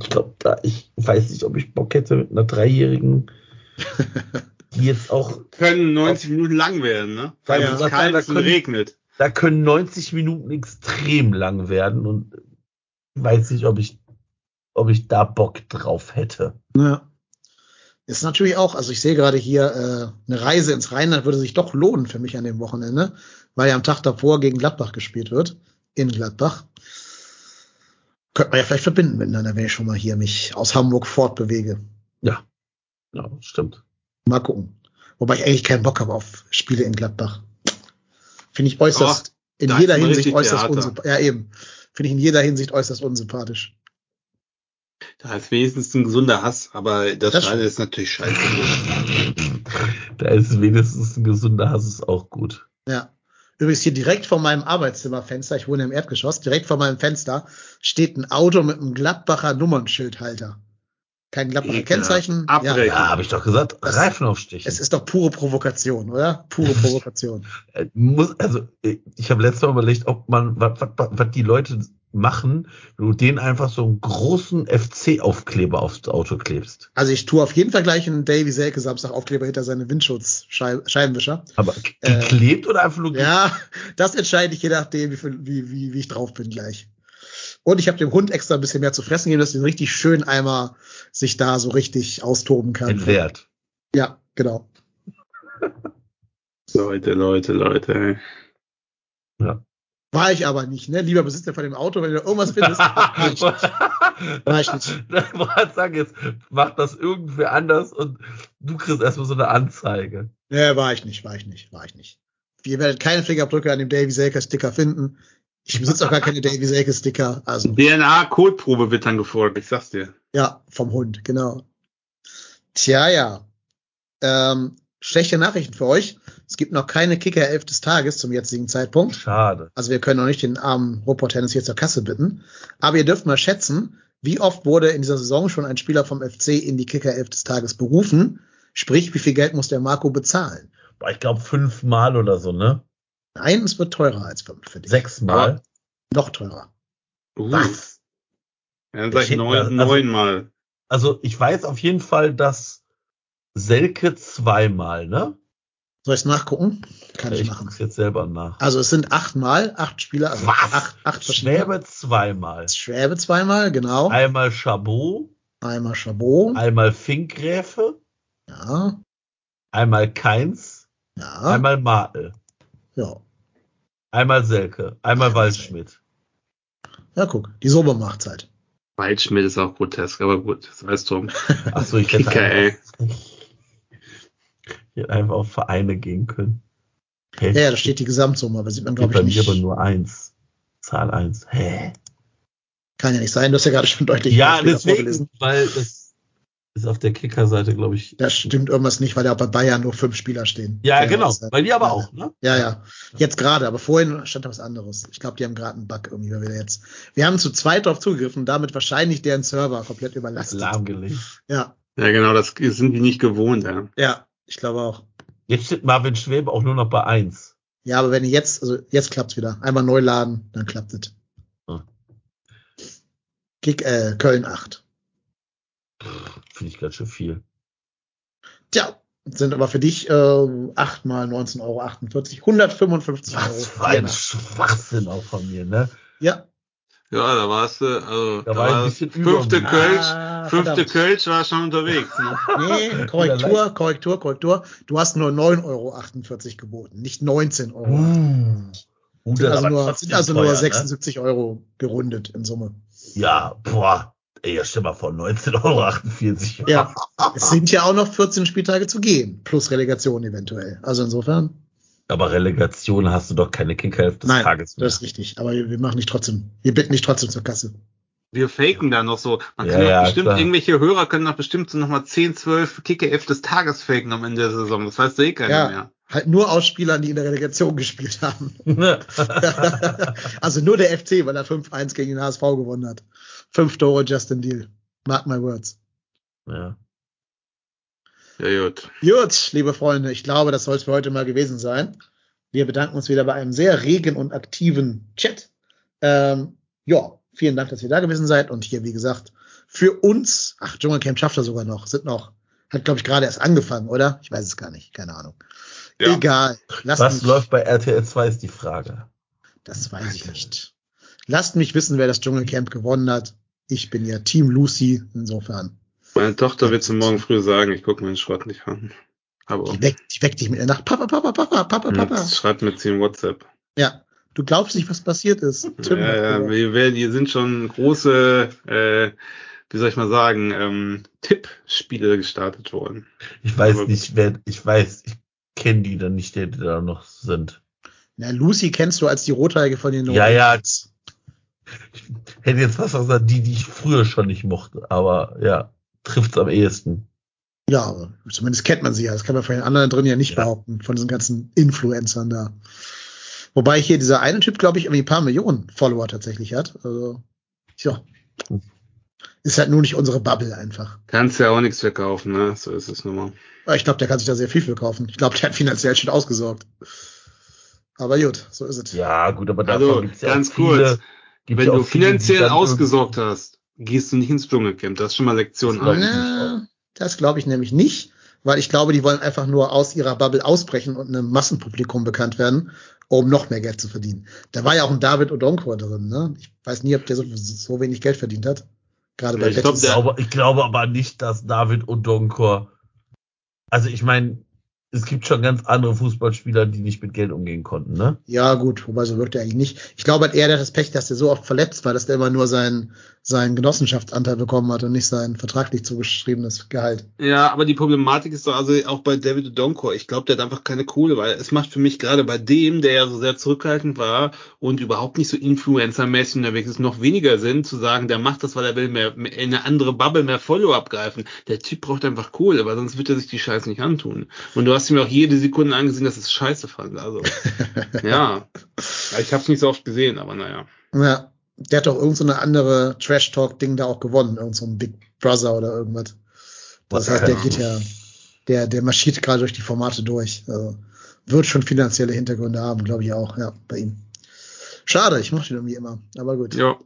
Ich glaube, da, ich weiß nicht, ob ich Bock hätte mit einer Dreijährigen, die jetzt auch, Können 90 Minuten lang werden, ne? Weil Ja. es kalt ist und regnet. da können 90 Minuten extrem lang werden und weiß nicht, ob ich, ob ich da Bock drauf hätte. Ja. Ist natürlich auch, also ich sehe gerade hier, äh, eine Reise ins Rheinland würde sich doch lohnen für mich an dem Wochenende, weil ja am Tag davor gegen Gladbach gespielt wird. In Gladbach. Könnte man ja vielleicht verbinden miteinander, wenn ich schon mal hier mich aus Hamburg fortbewege. Ja, stimmt. Mal gucken. Wobei ich eigentlich keinen Bock habe auf Spiele in Gladbach. Finde ich äußerst, in da jeder Hinsicht äußerst unsympathisch. Ja, eben. Finde ich in jeder Hinsicht äußerst unsympathisch. Da ist wenigstens ein gesunder Hass, aber das, Das Stadion ist natürlich scheiße. Da ist wenigstens ein gesunder Hass ist auch gut. Ja. Übrigens hier direkt vor meinem Arbeitszimmerfenster, ich wohne im Erdgeschoss, direkt vor meinem Fenster steht ein Auto mit einem Gladbacher Nummernschildhalter. Kein Gladbacher Ekelhaft. Kennzeichen. Abbrechen. Ja, habe ich doch gesagt, Das- Reifen aufstechen. Es ist doch pure Provokation, oder? Pure Provokation. Äh, muss, also äh, ich habe letztes Mal überlegt, ob man, was, was, was die Leute machen, wenn du denen einfach so einen großen FC-Aufkleber aufs Auto klebst. Also ich tue auf jeden Fall gleich einen Davy Selke Samstag Aufkleber hinter seine Windschutzscheibenwischer. Aber Äh, geklebt oder einfach nur Ja, das entscheide ich je nachdem, wie, wie, wie, wie ich drauf bin gleich. Und ich habe dem Hund extra ein bisschen mehr zu fressen gegeben, dass er richtig schön einmal sich da so richtig austoben kann. entleert? Ja, genau. Leute, Leute, Leute. ey. War ich aber nicht, ne? Lieber Besitzer von dem Auto, wenn du irgendwas findest. war ich nicht. War ich nicht. Ich wollte sagen, jetzt macht das irgendwer anders und du kriegst erstmal so eine Anzeige. Nee, war ich nicht, war ich nicht, war ich nicht. Ihr werdet keine Fingerabdrücke an dem Davy Selke Sticker finden. Ich besitze auch gar keine Davy Selke Sticker. Also, DNA-Codeprobe wird dann gefordert, ich sag's dir. ja, vom Hund, genau. Tja, ja. Ähm, schlechte Nachrichten für euch. Es gibt noch keine Kicker-Elf des Tages zum jetzigen Zeitpunkt. Schade. Also wir können noch nicht den armen Robot Tennis hier zur Kasse bitten. Aber ihr dürft mal schätzen, wie oft wurde in dieser Saison schon ein Spieler vom FC in die Kicker-Elf des Tages berufen? Sprich, wie viel Geld muss der Marco bezahlen? Boah, ich glaube fünfmal oder so, ne? Nein, es wird teurer als fünf für dich. Sechsmal. Noch teurer. Uh, Was? Ja, dann sag ich Ich- neun, also- neunmal. Also ich weiß auf jeden Fall, dass Selke zweimal, ne? Soll ich es nachgucken? Kann ich, ich machen. guck's jetzt selber nach. Also es sind achtmal, acht Spieler, also Was? acht, acht. Schwäbe zweimal. Schwäbe zweimal, genau. Einmal Chabot, Einmal Chabot. einmal Finkgräfe, Ja, einmal Keins, ja, einmal Martel, ja. einmal Selke, einmal Einmal Waldschmidt. Ja, guck, die Sober macht's halt. Waldschmidt ist auch grotesk, aber gut, das weißt du. Achso, ich hätte Kicker, ey. Einfach, ich hätte einfach auf Vereine gehen können. Hä? Ja, ja, da steht die Gesamtsumme, aber sieht man, glaube bei ich, mir aber nicht. nur eins. Zahl eins. Hä? Kann ja nicht sein, du hast ja gerade schon deutlich Ja, deswegen, vorgelesen. weil das ist auf der Kicker-Seite, glaube ich. Da stimmt irgendwas nicht, weil ja auch bei Bayern nur fünf Spieler stehen. Ja, Ja, genau. das ist- Bei dir aber ja. auch, ne? Ja, ja. Jetzt gerade, aber vorhin stand da was anderes. Ich glaube, die haben gerade einen Bug irgendwie mal wieder jetzt. Wir haben zu zweit drauf zugegriffen, damit wahrscheinlich deren Server komplett überlastet. Lahmgelegt. Ja, Ja, genau, das sind die nicht gewohnt, ja. ja, ich glaube auch. Jetzt steht Marvin Schwebe auch nur noch bei eins. Ja, aber wenn jetzt, also jetzt klappt's wieder. Einmal neu laden, dann klappt es. Hm. Kick, äh, Köln 8. Finde ich ganz schön viel. Tja, sind aber für dich äh, 8 mal 19,48 Euro, 155 Euro. Was für ein. Schwachsinn auch von mir, ne? Ja, Ja, da warst du, also, Da da, war ein war bisschen fünfte über- Kölsch, Ah, fünfte verdammt. Kölsch war schon unterwegs, ne? Nee, Korrektur, Korrektur, Korrektur. Du hast nur 9,48 Euro geboten, nicht 19 Euro. Uh, uh, Sind das also nur, sind also teuer, nur ne? 76 Euro gerundet in Summe. Ja, boah. Ey, ja, stell mal vor, 19,48 Euro. Ja, es sind ja auch noch 14 Spieltage zu gehen, plus Relegation eventuell. Also insofern, Aber Relegation hast du doch keine Kickerhälfte des nein, Tages mehr. das ist richtig. Aber wir wir machen nicht trotzdem, wir bitten nicht trotzdem zur Kasse. Wir faken da noch so. Man kann Ja, ja, bestimmt, klar. irgendwelche Hörer können doch bestimmt so nochmal 10, 12 Kicker-F des Tages faken am Ende der Saison. Das weißt du eh keiner Ja, mehr. halt nur aus Spielern, die in der Relegation gespielt haben. also nur der FC, weil er 5-1 gegen den HSV gewonnen hat. Fünf Tore Justin Deal. Mark my words. ja. Ja, gut. Gut, liebe Freunde, ich glaube, das soll es für heute mal gewesen sein. Wir bedanken uns wieder bei einem sehr regen und aktiven Chat. Ähm, ja, vielen Dank, dass ihr da gewesen seid. Und hier, wie gesagt, für uns, ach, Dschungelcamp schafft er sogar noch, sind noch, hat glaube ich gerade erst angefangen, oder? Ich weiß es gar nicht, keine Ahnung. Ja. Egal. Lasst Was mich, läuft bei RTL 2 ist die Frage. Das weiß ich nicht. Lasst mich wissen, wer das Dschungelcamp gewonnen hat. Ich bin ja Team Lucy, insofern. Meine Tochter wird es morgen früh sagen, ich gucke mir den Schrott nicht an. Aber Die weckt, die weckt dich mit der Nacht. Papa, Papa, Papa, Papa, Papa. schreibt mir sie im WhatsApp. Ja. Du glaubst nicht, was passiert ist. Tim Ja, ja, gesagt. wir, werden, hier sind schon große, äh, wie soll ich mal sagen, ähm, Tippspiele gestartet worden. Ich weiß Aber- nicht, wer, ich weiß, ich kenne die dann nicht, die da noch sind. Na, Lucy kennst du als die Rothaarige von den Ja, ja. Norwegians. Ich hätte jetzt fast gesagt, die, die ich früher schon nicht mochte, aber ja, trifft's am ehesten. Ja, aber zumindest kennt man sie ja. Das kann man von den anderen drin ja nicht Ja. behaupten, von diesen ganzen Influencern da. Wobei hier dieser eine Typ, glaube ich, irgendwie ein paar Millionen Follower tatsächlich hat. Also, ja. Ist halt nur nicht unsere Bubble einfach. Kannst ja auch nichts verkaufen, ne? So ist es nun mal. Ich glaube, der kann sich da sehr viel für kaufen. Ich glaube, der hat finanziell schon ausgesorgt. Aber gut, so ist es. Ja, gut, aber davon Also, gibt's ja ganz auch viele, kurz. gibt's Wenn du viele, finanziell ausgesorgt hast, gehst du nicht ins Dschungelcamp. Das ist schon mal Lektion Das glaub ich 1. Na, das glaube ich nämlich nicht, weil ich glaube, die wollen einfach nur aus ihrer Bubble ausbrechen und einem Massenpublikum bekannt werden, um noch mehr Geld zu verdienen. Da war ja auch ein David Odonkor drin, ne? Ich weiß nie, ob der so, so wenig Geld verdient hat. Gerade bei Ja, ich glaub, Betis. Ich glaube, ich glaube aber nicht, dass David Odonkor, also ich meine, es gibt schon ganz andere Fußballspieler, die nicht mit Geld umgehen konnten, ne? Ja, gut, wobei so wirkt er eigentlich nicht. Ich glaube halt eher, der hat das Pech, dass der so oft verletzt war, dass der immer nur seinen, seinen Genossenschaftsanteil bekommen hat und nicht sein vertraglich zugeschriebenes Gehalt. Ja, aber die Problematik ist doch also auch bei David Donkor. Ich glaube, der hat einfach keine Kohle, weil es macht für mich gerade bei dem, der ja so sehr zurückhaltend war und überhaupt nicht so Influencer-mäßig unterwegs ist, noch weniger Sinn zu sagen, der macht das, weil er will mehr, mehr in eine andere Bubble mehr Follow abgreifen. Der Typ braucht einfach Kohle, weil sonst wird er sich die Scheiße nicht antun. Und du hast ihm auch jede Sekunde angesehen, dass es scheiße fand. Also, ja. Ich habe es nicht so oft gesehen, aber naja. Ja, der hat doch irgend so eine andere Trash-Talk-Ding da auch gewonnen, irgend so ein Big Brother oder irgendwas. Das heißt, der geht ja, der, der marschiert gerade durch die Formate durch. Also, wird schon finanzielle Hintergründe haben, glaube ich auch, ja, bei ihm. Schade, ich mochte ihn irgendwie immer. Aber gut. Ja.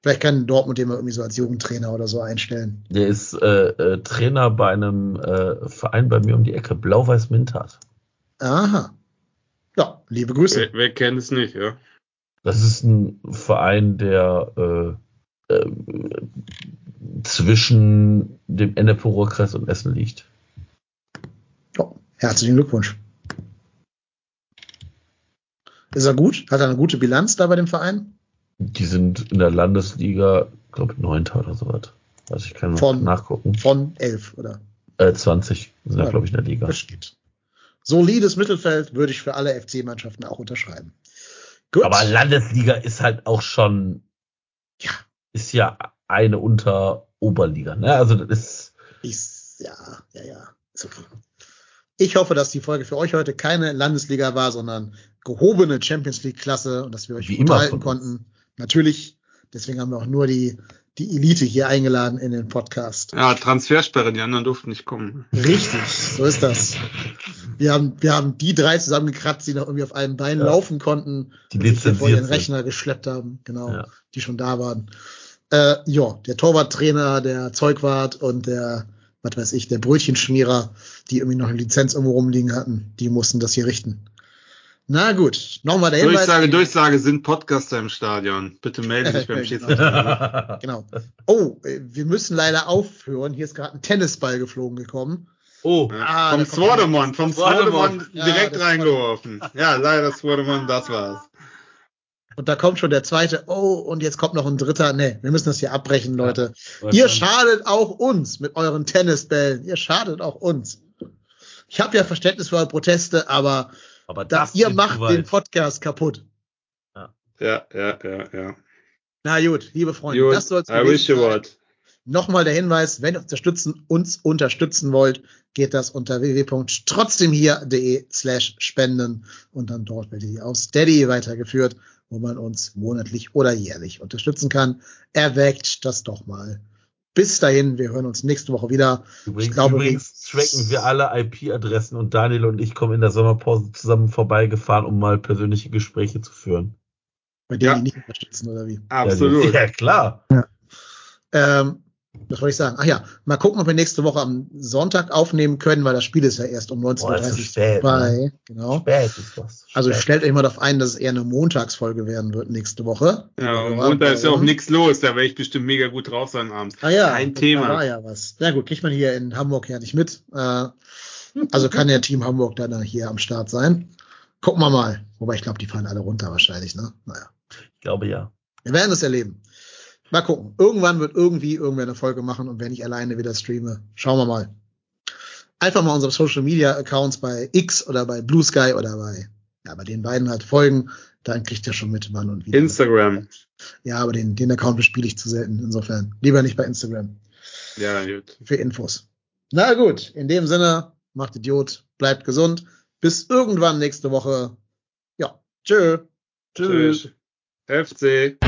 Vielleicht kann Dortmund den mal irgendwie so als Jugendtrainer oder so einstellen. Der ist äh, äh, Trainer bei einem äh, Verein bei mir um die Ecke, Blau-Weiß Mintat. Aha. Ja, liebe Grüße. Wer, wer kennt es nicht, ja? Das ist ein Verein, der äh, äh, zwischen dem Ennepe-Ruhr-Kreis und Essen liegt. Ja, herzlichen Glückwunsch. Ist er gut? Hat er eine gute Bilanz da bei dem Verein? Die sind in der Landesliga, glaube ich, Neunter oder sowas. Also ich kann Von- nachgucken. Von elf, oder? Äh, 20 sind Ja. ja, glaube ich, in der Liga. Das geht. Solides Mittelfeld würde ich für alle FC-Mannschaften auch unterschreiben. Gut. Aber Landesliga ist halt auch schon, Ja. ist ja eine unter Oberliga. Ne? Also das ist, Ist, ja, ja, ja. Ist okay. Ich hoffe, dass die Folge für euch heute keine Landesliga war, sondern gehobene Champions League-Klasse und dass wir euch Wie unterhalten konnten. Natürlich. Deswegen haben wir auch nur die, die Elite hier eingeladen in den Podcast. Ja, Transfersperre, die anderen durften nicht kommen. Richtig, so ist das. Wir haben, wir haben die drei zusammengekratzt, die noch irgendwie auf einem Bein Ja. laufen konnten, Die vor sind. Rechner geschleppt haben, genau, Ja. die schon da waren. Äh, ja, der Torwarttrainer, der Zeugwart und der, was weiß ich, der Brötchenschmierer, die irgendwie noch eine Lizenz irgendwo rumliegen hatten, die mussten das hier richten. Na gut, nochmal der Hinweis. Durchsage, Durchsage sind Podcaster im Stadion. Bitte melde dich beim. Schiedsrichter. Genau. Oh, wir müssen leider aufhören. Hier ist gerade ein Tennisball geflogen gekommen. Oh, Ah, vom Swordemon, vom Swordemon. Ja, direkt das- reingeworfen. Ja, leider Swordemon, das war's. Und da kommt schon der zweite. Oh, und jetzt kommt noch ein dritter. Nee, wir müssen das hier abbrechen, Leute. Ja. Ihr schadet auch uns mit euren Tennisbällen. Ihr schadet auch uns. Ich habe ja Verständnis für eure Proteste, aber aber da, das ihr macht den Podcast kaputt. Ja, ja, ja, ja. Na gut, liebe Freunde, Gut, das soll's I wish you what. Nochmal der Hinweis, wenn ihr unterstützen, uns unterstützen wollt, geht das unter www.trotzdemhier.de slash spenden und dann dort werdet ihr auf Steady weitergeführt, wo man uns monatlich oder jährlich unterstützen kann. Erwägt das doch mal. Bis dahin, wir hören uns nächste Woche wieder. Übrigens, ich glaube, übrigens tracken wir alle IP-Adressen und Daniel und ich kommen in der Sommerpause zusammen vorbeigefahren, um mal persönliche Gespräche zu führen. Bei denen Ja. die nicht unterstützen oder wie. Absolut. Ja, klar. Ähm, Was wollte ich sagen? Ach ja, mal gucken, ob wir nächste Woche am Sonntag aufnehmen können, weil das Spiel ist ja erst um Boah, ist 19.30 so Uhr vorbei. ne? Genau. Spät ist das. Also Spät. stellt euch mal darauf ein, dass es eher eine Montagsfolge werden wird nächste Woche. Ja, und Ja, Montag ist ja auch nichts los, da werde ich bestimmt mega gut drauf sein abends. Ah ja, Kein das- Thema. War ja was. Ja gut, kriegt man hier in Hamburg ja nicht mit. Äh, also kann der Team Hamburg dann hier am Start sein. Gucken wir mal. Wobei ich glaube, die fahren alle runter wahrscheinlich, ne? Naja. Ich glaube ja. Wir werden es erleben. Mal gucken. Irgendwann wird irgendwie irgendwer eine Folge machen und wenn ich alleine wieder streame, schauen wir mal. Einfach mal unsere Social Media Accounts bei X oder bei Blue Sky oder bei, ja, bei den beiden halt folgen. Dann kriegt ihr schon mit, wann und wie. Instagram. Ja, aber den, den Account bespiele ich zu selten. Insofern lieber nicht bei Instagram Ja, gut. für Infos. Na gut, in dem Sinne, macht Idiot, bleibt gesund. Bis irgendwann nächste Woche. Ja, tschö. Tschüss. FC.